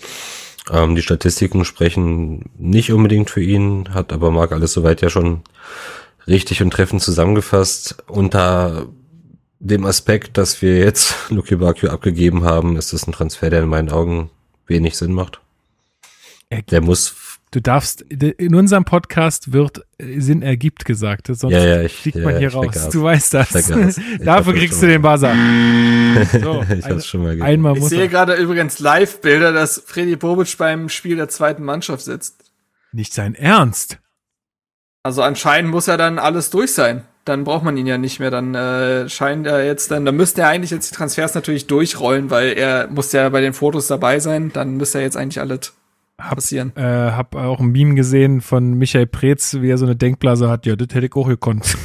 Ähm, die Statistiken sprechen nicht unbedingt für ihn, hat aber Marc alles soweit ja schon richtig und treffend zusammengefasst. Unter dem Aspekt, dass wir jetzt Luki Bakio abgegeben haben, ist das ein Transfer, der in meinen Augen wenig Sinn macht. Der muss. Du darfst, in unserem Podcast wird Sinn ergibt gesagt, sonst ja, ja, ich, fliegt ja, man hier raus. Du weißt das. Dafür kriegst du den Buzzer. So, ich hab's schon mal gesehen. Einmal ich sehe gerade übrigens Live-Bilder, dass Freddy Bobic beim Spiel der zweiten Mannschaft sitzt. Nicht sein Ernst. Also anscheinend muss ja dann alles durch sein. Dann braucht man ihn ja nicht mehr. Dann äh, scheint er jetzt dann, dann müsste er eigentlich jetzt die Transfers natürlich durchrollen, weil er muss ja bei den Fotos dabei sein. Dann müsste er jetzt eigentlich alles passieren. Hab, äh, hab auch ein Meme gesehen von Michael Preetz, wie er so eine Denkblase hat. Ja, das hätte ich auch gekonnt.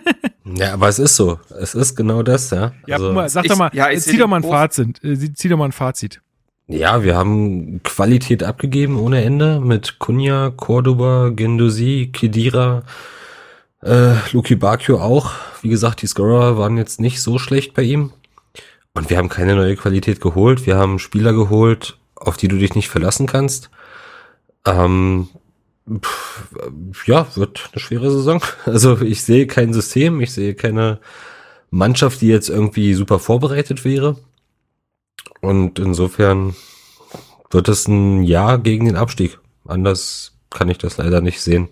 ja, aber es ist so. Es ist genau das, ja. Ja, also, mal, sag ich, doch mal, ja, zieh doch mal ein Fazit. Äh, zieh doch mal ein Fazit. Ja, wir haben Qualität abgegeben ohne Ende mit Kunja, Cordoba, Gendosi, Kedira, äh, Luki Bakio auch. Wie gesagt, die Scorer waren jetzt nicht so schlecht bei ihm. Und wir haben keine neue Qualität geholt. Wir haben Spieler geholt, auf die du dich nicht verlassen kannst. Ähm, pff, ja, wird eine schwere Saison. Also ich sehe kein System, ich sehe keine Mannschaft, die jetzt irgendwie super vorbereitet wäre. Und insofern wird es ein Jahr gegen den Abstieg. Anders kann ich das leider nicht sehen.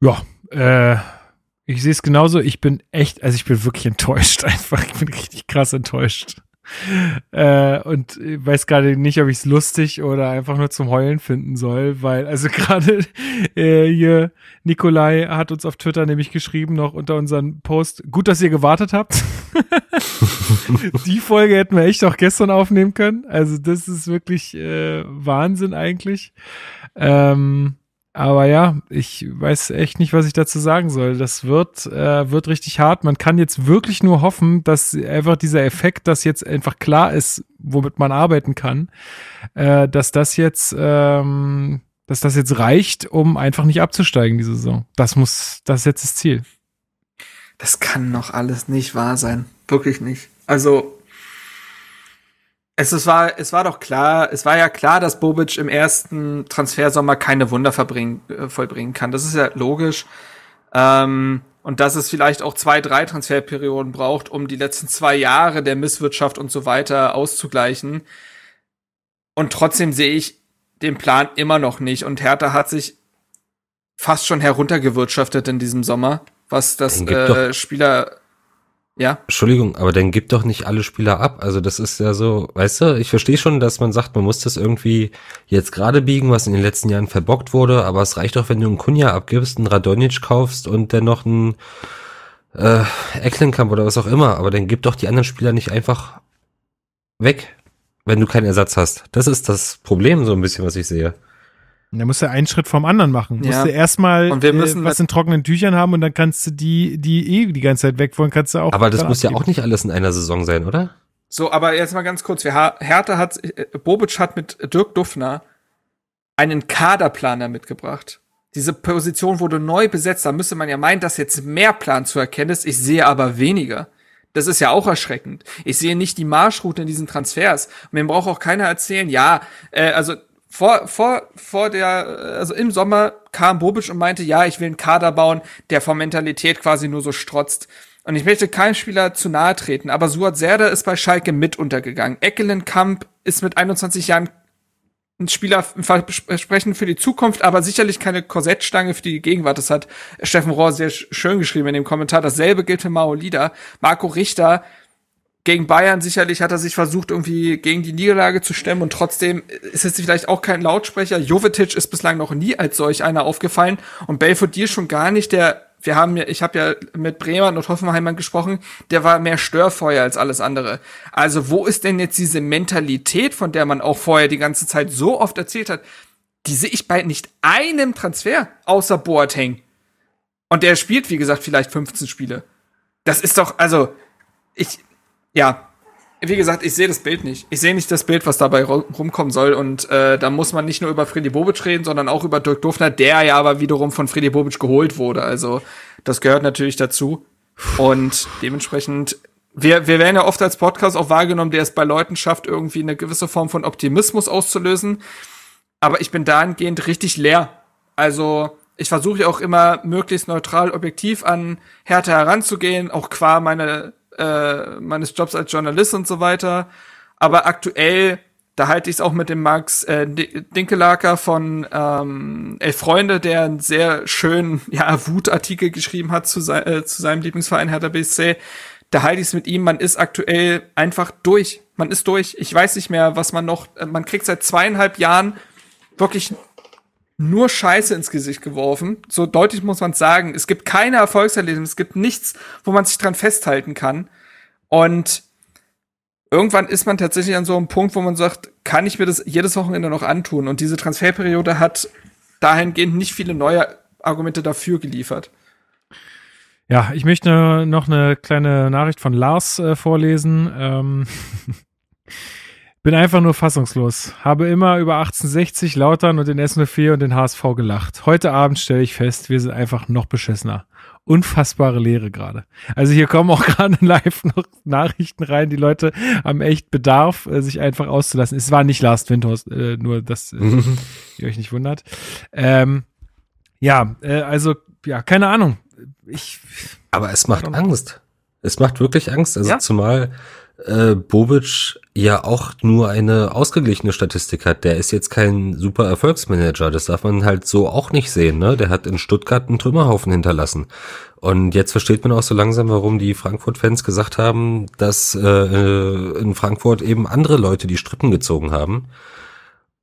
Ja, äh, ich sehe es genauso. Ich bin echt, also ich bin wirklich enttäuscht einfach. Ich bin richtig krass enttäuscht. Äh, und weiß gerade nicht, ob ich es lustig oder einfach nur zum Heulen finden soll, weil, also gerade äh, hier, Nikolai hat uns auf Twitter nämlich geschrieben, noch unter unseren Post, gut, dass ihr gewartet habt. Die Folge hätten wir echt auch gestern aufnehmen können. Also, das ist wirklich äh, Wahnsinn eigentlich. Ähm, aber ja, ich weiß echt nicht, was ich dazu sagen soll. Das wird, äh, wird richtig hart. Man kann jetzt wirklich nur hoffen, dass einfach dieser Effekt, dass jetzt einfach klar ist, womit man arbeiten kann, äh, dass das jetzt, ähm, dass das jetzt reicht, um einfach nicht abzusteigen diese Saison. Das muss, das ist jetzt das Ziel. Das kann noch alles nicht wahr sein. Wirklich nicht. Also, es, es, war, es war doch klar, es war ja klar, dass Bobic im ersten Transfersommer keine Wunder verbringen, äh, vollbringen kann. Das ist ja logisch. Ähm, und dass es vielleicht auch zwei, drei Transferperioden braucht, um die letzten zwei Jahre der Misswirtschaft und so weiter auszugleichen. Und trotzdem sehe ich den Plan immer noch nicht. Und Hertha hat sich fast schon heruntergewirtschaftet in diesem Sommer, was das äh, Spieler ja. Entschuldigung, aber dann gib doch nicht alle Spieler ab. Also das ist ja so, weißt du, ich verstehe schon, dass man sagt, man muss das irgendwie jetzt gerade biegen, was in den letzten Jahren verbockt wurde, aber es reicht doch, wenn du einen Kunja abgibst, einen Radonic kaufst und dann noch einen äh, Ecklenkamp oder was auch immer, aber dann gib doch die anderen Spieler nicht einfach weg, wenn du keinen Ersatz hast. Das ist das Problem so ein bisschen, was ich sehe. Da musst du einen Schritt vom anderen machen. Ja. Musst du erstmal äh, was in trockenen Tüchern haben und dann kannst du die, die eh die ganze Zeit weg wollen, kannst du auch. Aber das muss abgeben. ja auch nicht alles in einer Saison sein, oder? So, aber jetzt mal ganz kurz. Wir, Hertha hat, äh, Bobic hat mit Dirk Duffner einen Kaderplaner mitgebracht. Diese Position wurde neu besetzt, da müsste man ja meinen, dass jetzt mehr Plan zu erkennen ist. Ich sehe aber weniger. Das ist ja auch erschreckend. Ich sehe nicht die Marschroute in diesen Transfers. Und mir braucht auch keiner erzählen, ja, äh, also vor, vor, vor der, also im Sommer kam Bobic und meinte, ja, ich will einen Kader bauen, der von Mentalität quasi nur so strotzt. Und ich möchte keinem Spieler zu nahe treten, aber Suat Serdar ist bei Schalke mit untergegangen. Eckelenkamp ist mit 21 Jahren ein Spieler versprechen für die Zukunft, aber sicherlich keine Korsettstange für die Gegenwart. Das hat Steffen Rohr sehr schön geschrieben in dem Kommentar. Dasselbe gilt für Mao Lieder. Marco Richter gegen Bayern sicherlich hat er sich versucht, irgendwie gegen die Niederlage zu stemmen und trotzdem ist es vielleicht auch kein Lautsprecher. Jovetic ist bislang noch nie als solch einer aufgefallen und Belfodil schon gar nicht, der wir haben ja, ich habe ja mit Bremer und Hoffenheimern gesprochen, der war mehr Störfeuer als alles andere. Also wo ist denn jetzt diese Mentalität, von der man auch vorher die ganze Zeit so oft erzählt hat? Die sehe ich bei nicht einem Transfer außer Boateng. Und der spielt, wie gesagt, vielleicht 15 Spiele. Das ist doch, also, ich, ja, wie gesagt, ich sehe das Bild nicht. Ich sehe nicht das Bild, was dabei rumkommen soll. Und äh, da muss man nicht nur über Freddy Bobic reden, sondern auch über Dirk Dufner, der ja aber wiederum von Freddy Bobic geholt wurde. Also das gehört natürlich dazu. Und dementsprechend, wir, wir werden ja oft als Podcast auch wahrgenommen, der es bei Leuten schafft, irgendwie eine gewisse Form von Optimismus auszulösen. Aber ich bin dahingehend richtig leer. Also ich versuche ja auch immer möglichst neutral, objektiv an Härte heranzugehen, auch qua meine äh, meines Jobs als Journalist und so weiter. Aber aktuell, da halte ich es auch mit dem Max äh, Dinkelaker von ähm, Elf Freunde, der einen sehr schönen ja, Wutartikel geschrieben hat zu, se äh, zu seinem Lieblingsverein Hertha BSC. Da halte ich es mit ihm, man ist aktuell einfach durch. Man ist durch. Ich weiß nicht mehr, was man noch, äh, man kriegt seit zweieinhalb Jahren wirklich nur Scheiße ins Gesicht geworfen. So deutlich muss man sagen. Es gibt keine Erfolgserlebnisse, es gibt nichts, wo man sich dran festhalten kann. Und irgendwann ist man tatsächlich an so einem Punkt, wo man sagt, kann ich mir das jedes Wochenende noch antun? Und diese Transferperiode hat dahingehend nicht viele neue Argumente dafür geliefert. Ja, ich möchte noch eine kleine Nachricht von Lars äh, vorlesen. Ähm Bin einfach nur fassungslos. Habe immer über 1860 Lautern und den S04 und den HSV gelacht. Heute Abend stelle ich fest, wir sind einfach noch beschissener. Unfassbare Lehre gerade. Also hier kommen auch gerade live noch Nachrichten rein. Die Leute haben echt Bedarf, äh, sich einfach auszulassen. Es war nicht Last Windhorst, äh, nur dass äh, ihr euch nicht wundert. Ähm, ja, äh, also ja, keine Ahnung. Ich. Aber es macht Angst. Es macht wirklich Angst. Also ja? zumal äh, Bobic ja auch nur eine ausgeglichene Statistik hat. Der ist jetzt kein super Erfolgsmanager. Das darf man halt so auch nicht sehen. Ne? Der hat in Stuttgart einen Trümmerhaufen hinterlassen. Und jetzt versteht man auch so langsam, warum die Frankfurt-Fans gesagt haben, dass äh, in Frankfurt eben andere Leute die Strippen gezogen haben.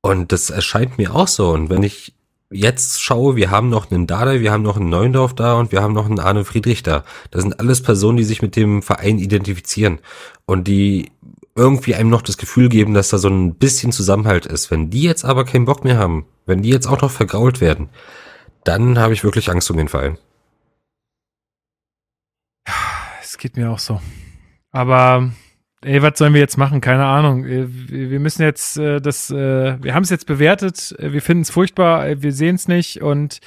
Und das erscheint mir auch so. Und wenn ich jetzt schaue, wir haben noch einen Dada, wir haben noch einen Neuendorf da und wir haben noch einen Arne Friedrich da. Das sind alles Personen, die sich mit dem Verein identifizieren und die irgendwie einem noch das Gefühl geben, dass da so ein bisschen Zusammenhalt ist. Wenn die jetzt aber keinen Bock mehr haben, wenn die jetzt auch noch vergrault werden, dann habe ich wirklich Angst um den Verein. Es geht mir auch so. Aber ey, was sollen wir jetzt machen? Keine Ahnung. Äh, wir müssen jetzt äh, das, äh, wir haben es jetzt bewertet, äh, wir finden es furchtbar, äh, wir sehen es nicht und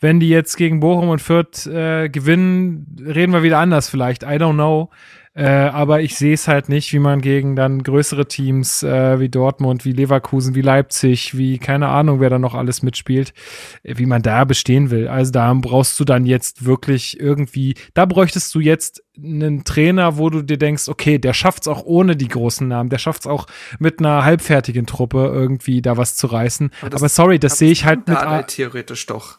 wenn die jetzt gegen Bochum und Fürth äh, gewinnen, reden wir wieder anders vielleicht. I don't know. Äh, aber ich sehe es halt nicht, wie man gegen dann größere Teams äh, wie Dortmund, wie Leverkusen, wie Leipzig, wie keine Ahnung, wer da noch alles mitspielt, äh, wie man da bestehen will. Also da brauchst du dann jetzt wirklich irgendwie, da bräuchtest du jetzt einen Trainer, wo du dir denkst, okay, der schafft's auch ohne die großen Namen, der schafft's auch mit einer halbfertigen Truppe irgendwie da was zu reißen. Aber, aber sorry, das sehe ich halt mit theoretisch doch.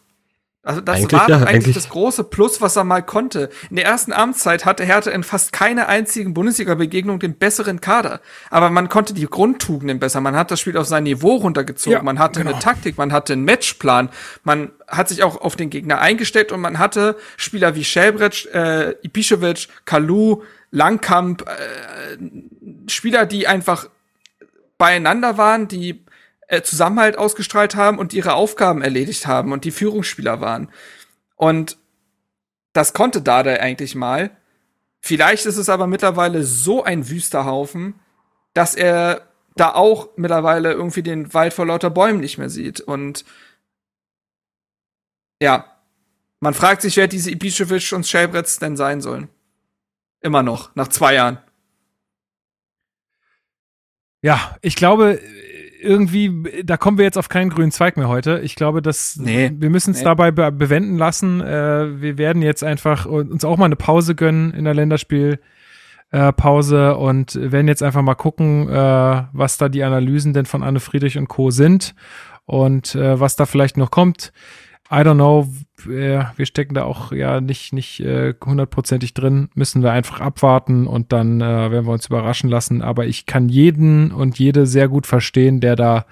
Also das eigentlich, war ja, eigentlich, eigentlich, das große Plus, was er mal konnte. In der ersten Amtszeit hatte Hertha in fast keiner einzigen Bundesliga-Begegnung den besseren Kader. Aber man konnte die Grundtugenden besser. Man hat das Spiel auf sein Niveau runtergezogen. Ja, man hatte genau. eine Taktik, man hatte einen Matchplan. Man hat sich auch auf den Gegner eingestellt und man hatte Spieler wie Schelbrecht, äh, Ibišević, Kalu, Langkamp, äh, Spieler, die einfach beieinander waren, die äh, Zusammenhalt ausgestrahlt haben und ihre Aufgaben erledigt haben und die Führungsspieler waren. Und das konnte Dada eigentlich mal. Vielleicht ist es aber mittlerweile so ein wüster Haufen, dass er da auch mittlerweile irgendwie den Wald vor lauter Bäumen nicht mehr sieht. Und Ja. Man fragt sich, wer diese Ibišević und Schelbretz denn sein sollen. Immer noch, nach zwei Jahren. Ja, ich glaube, irgendwie, da kommen wir jetzt auf keinen grünen Zweig mehr heute. Ich glaube, dass Nee. wir müssen es Nee. dabei be bewenden lassen. Äh, wir werden jetzt einfach uns auch mal eine Pause gönnen in der Länderspiel. Äh, und werden jetzt einfach mal gucken, äh, was da die Analysen denn von Anne Friedrich und Co. sind und äh, was da vielleicht noch kommt. I don't know. Wir, wir stecken da auch ja nicht nicht äh, hundertprozentig drin. Müssen wir einfach abwarten und dann äh, werden wir uns überraschen lassen. Aber ich kann jeden und jede sehr gut verstehen, der da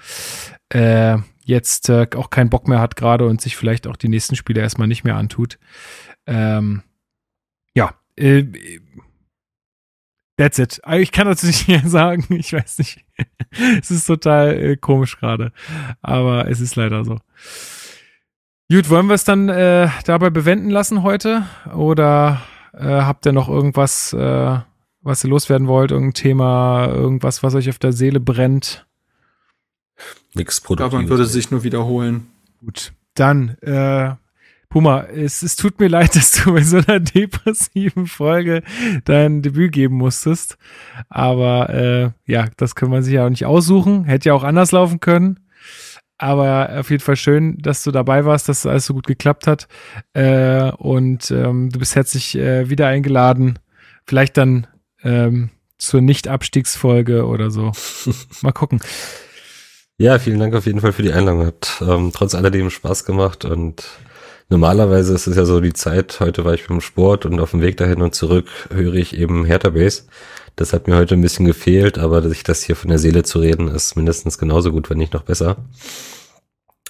äh, jetzt äh, auch keinen Bock mehr hat gerade und sich vielleicht auch die nächsten Spiele erstmal nicht mehr antut. Ähm, ja, äh, that's it. Also Ich kann dazu nicht mehr sagen. Ich weiß nicht. es ist total äh, komisch gerade. Aber es ist leider so. Gut, wollen wir es dann äh, dabei bewenden lassen heute? Oder äh, habt ihr noch irgendwas, äh, was ihr loswerden wollt? Irgendein Thema, irgendwas, was euch auf der Seele brennt? Nix Ich glaube, man Produktives. würde sich nur wiederholen. Gut, dann, äh, Puma, es, es tut mir leid, dass du bei so einer depressiven Folge dein Debüt geben musstest. Aber äh, ja, das kann man sich ja auch nicht aussuchen. Hätte ja auch anders laufen können. Aber auf jeden Fall schön, dass du dabei warst, dass alles so gut geklappt hat. Äh, und ähm, du bist herzlich äh, wieder eingeladen. Vielleicht dann ähm, zur Nicht-Abstiegsfolge oder so. Mal gucken. Ja, vielen Dank auf jeden Fall für die Einladung. Hat ähm, trotz alledem Spaß gemacht und normalerweise ist es ja so die Zeit, heute war ich beim Sport und auf dem Weg dahin und zurück höre ich eben Hertha Base. Das hat mir heute ein bisschen gefehlt, aber sich das hier von der Seele zu reden, ist mindestens genauso gut, wenn nicht noch besser.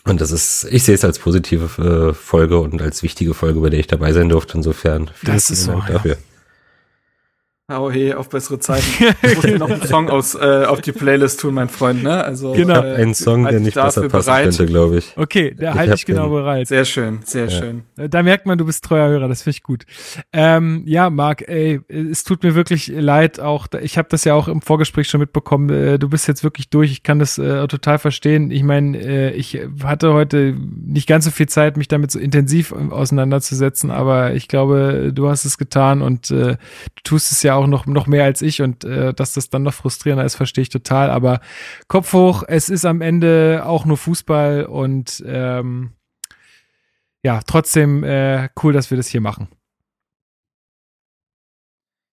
Und das ist, ich sehe es als positive äh, Folge und als wichtige Folge, bei der ich dabei sein durfte. Insofern vielen, Das vielen so, Dank ja. Oh hey, auf bessere Zeiten. Ich muss dir noch einen Song aus, äh, auf die Playlist tun, mein Freund, ne? Also, Genau. äh, Ein Song, halt der nicht besser passen bereit. könnte, glaube ich. Okay, da Ich halte ich genau den- bereit. Sehr schön, sehr Ja. schön. Äh, Da merkt man, du bist treuer Hörer, das finde ich gut. Ähm, ja, Marc, ey, es tut mir wirklich leid, auch ich habe das ja auch im Vorgespräch schon mitbekommen, äh, du bist jetzt wirklich durch, ich kann das äh, total verstehen. Ich meine, äh, ich hatte heute nicht ganz so viel Zeit, mich damit so intensiv auseinanderzusetzen, aber ich glaube, du hast es getan und äh, du tust es ja auch noch, noch mehr als ich und äh, dass das dann noch frustrierender ist, verstehe ich total. Aber Kopf hoch, es ist am Ende auch nur Fußball und ähm, ja, trotzdem äh, cool, dass wir das hier machen.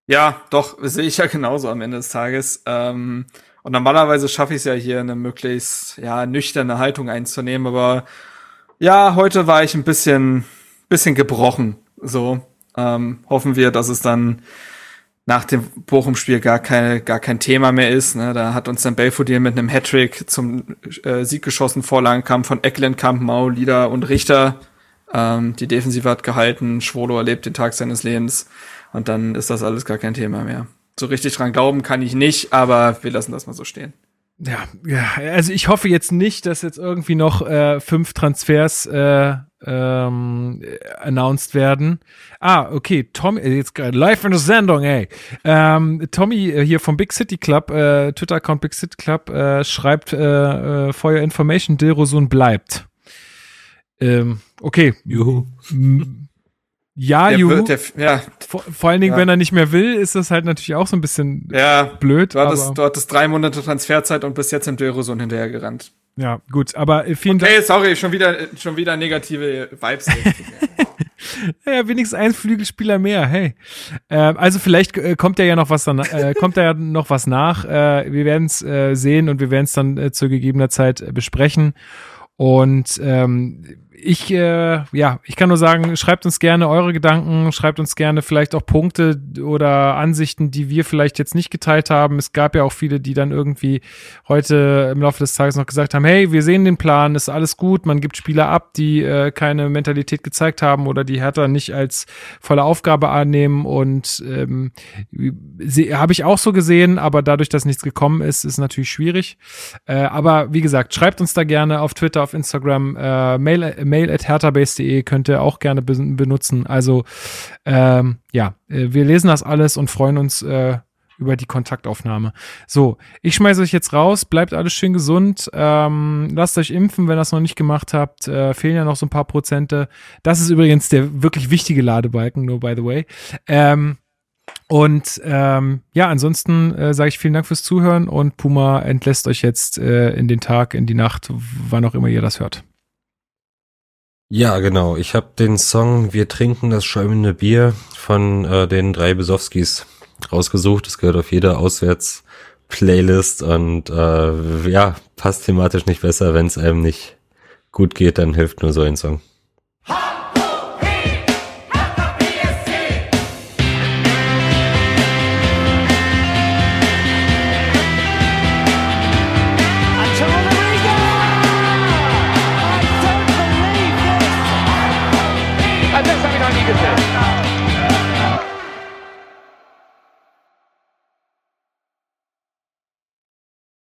Ja, doch, sehe ich ja genauso am Ende des Tages. Ähm, und normalerweise schaffe ich es ja hier, eine möglichst ja, nüchterne Haltung einzunehmen, aber ja, heute war ich ein bisschen, bisschen gebrochen. So. Ähm, hoffen wir, dass es dann nach dem Bochum-Spiel gar, keine, gar kein Thema mehr ist. Ne? Da hat uns dann Belfodil mit einem Hattrick zum äh, Sieg geschossen. Vorlagen kamen von Ecklenkamp, Mau, Lieder und Richter. Ähm, die Defensive hat gehalten. Schwolo erlebt den Tag seines Lebens. Und dann ist das alles gar kein Thema mehr. So richtig dran glauben kann ich nicht, aber wir lassen das mal so stehen. Ja, ja, also ich hoffe jetzt nicht, dass jetzt irgendwie noch äh, fünf Transfers äh, ähm, äh, announced werden. Ah, okay, Tommy, äh, jetzt gerade live in der Sendung, ey. Ähm, Tommy äh, hier vom Big City Club, äh, Twitter-Account Big City Club, äh, schreibt äh, äh, for your information, Dilrosun bleibt. Ähm, okay. Juhu. Ja, Der Juhu. wird, der, ja, Vor, vor allen Dingen, Ja. wenn er nicht mehr will, ist das halt natürlich auch so ein bisschen ja, blöd. du hattest, du hattest drei Monate Transferzeit und bist jetzt im Döroson hinterhergerannt. Ja, gut. Aber äh, vielen Dank. Okay, sorry, schon wieder, schon wieder negative Vibes. Ja, wenigstens ein Flügelspieler mehr, hey. Ähm, also vielleicht äh, kommt ja ja noch was dann, äh, kommt da ja noch was nach. Äh, wir werden es äh, sehen und wir werden es dann äh, zu gegebener Zeit äh, besprechen. Und ähm, ich, äh, ja, ich kann nur sagen, schreibt uns gerne eure Gedanken, schreibt uns gerne vielleicht auch Punkte oder Ansichten, die wir vielleicht jetzt nicht geteilt haben. Es gab ja auch viele, die dann irgendwie heute im Laufe des Tages noch gesagt haben, hey, wir sehen den Plan, ist alles gut, man gibt Spieler ab, die äh, keine Mentalität gezeigt haben oder die Hertha nicht als volle Aufgabe annehmen und ähm, habe ich auch so gesehen, aber dadurch, dass nichts gekommen ist, ist natürlich schwierig. Äh, aber wie gesagt, schreibt uns da gerne auf Twitter, auf Instagram, äh, mail, mail at herthabase.de könnt ihr auch gerne be benutzen. Also ähm, ja, äh, wir lesen das alles und freuen uns äh, über die Kontaktaufnahme. So, ich schmeiße euch jetzt raus, bleibt alles schön gesund, ähm, lasst euch impfen, wenn ihr das noch nicht gemacht habt, äh, fehlen ja noch so ein paar Prozente. Das ist übrigens der wirklich wichtige Ladebalken, nur by the way. Ähm, und ähm, ja, ansonsten äh, sage ich vielen Dank fürs Zuhören und Puma entlässt euch jetzt äh, in den Tag, in die Nacht, wann auch immer ihr das hört. Ja, genau. Ich habe den Song Wir trinken das schäumende Bier von äh, den drei Besowskis rausgesucht. Das gehört auf jede Auswärts-Playlist und äh, ja, passt thematisch nicht besser. Wenn es einem nicht gut geht, dann hilft nur so ein Song.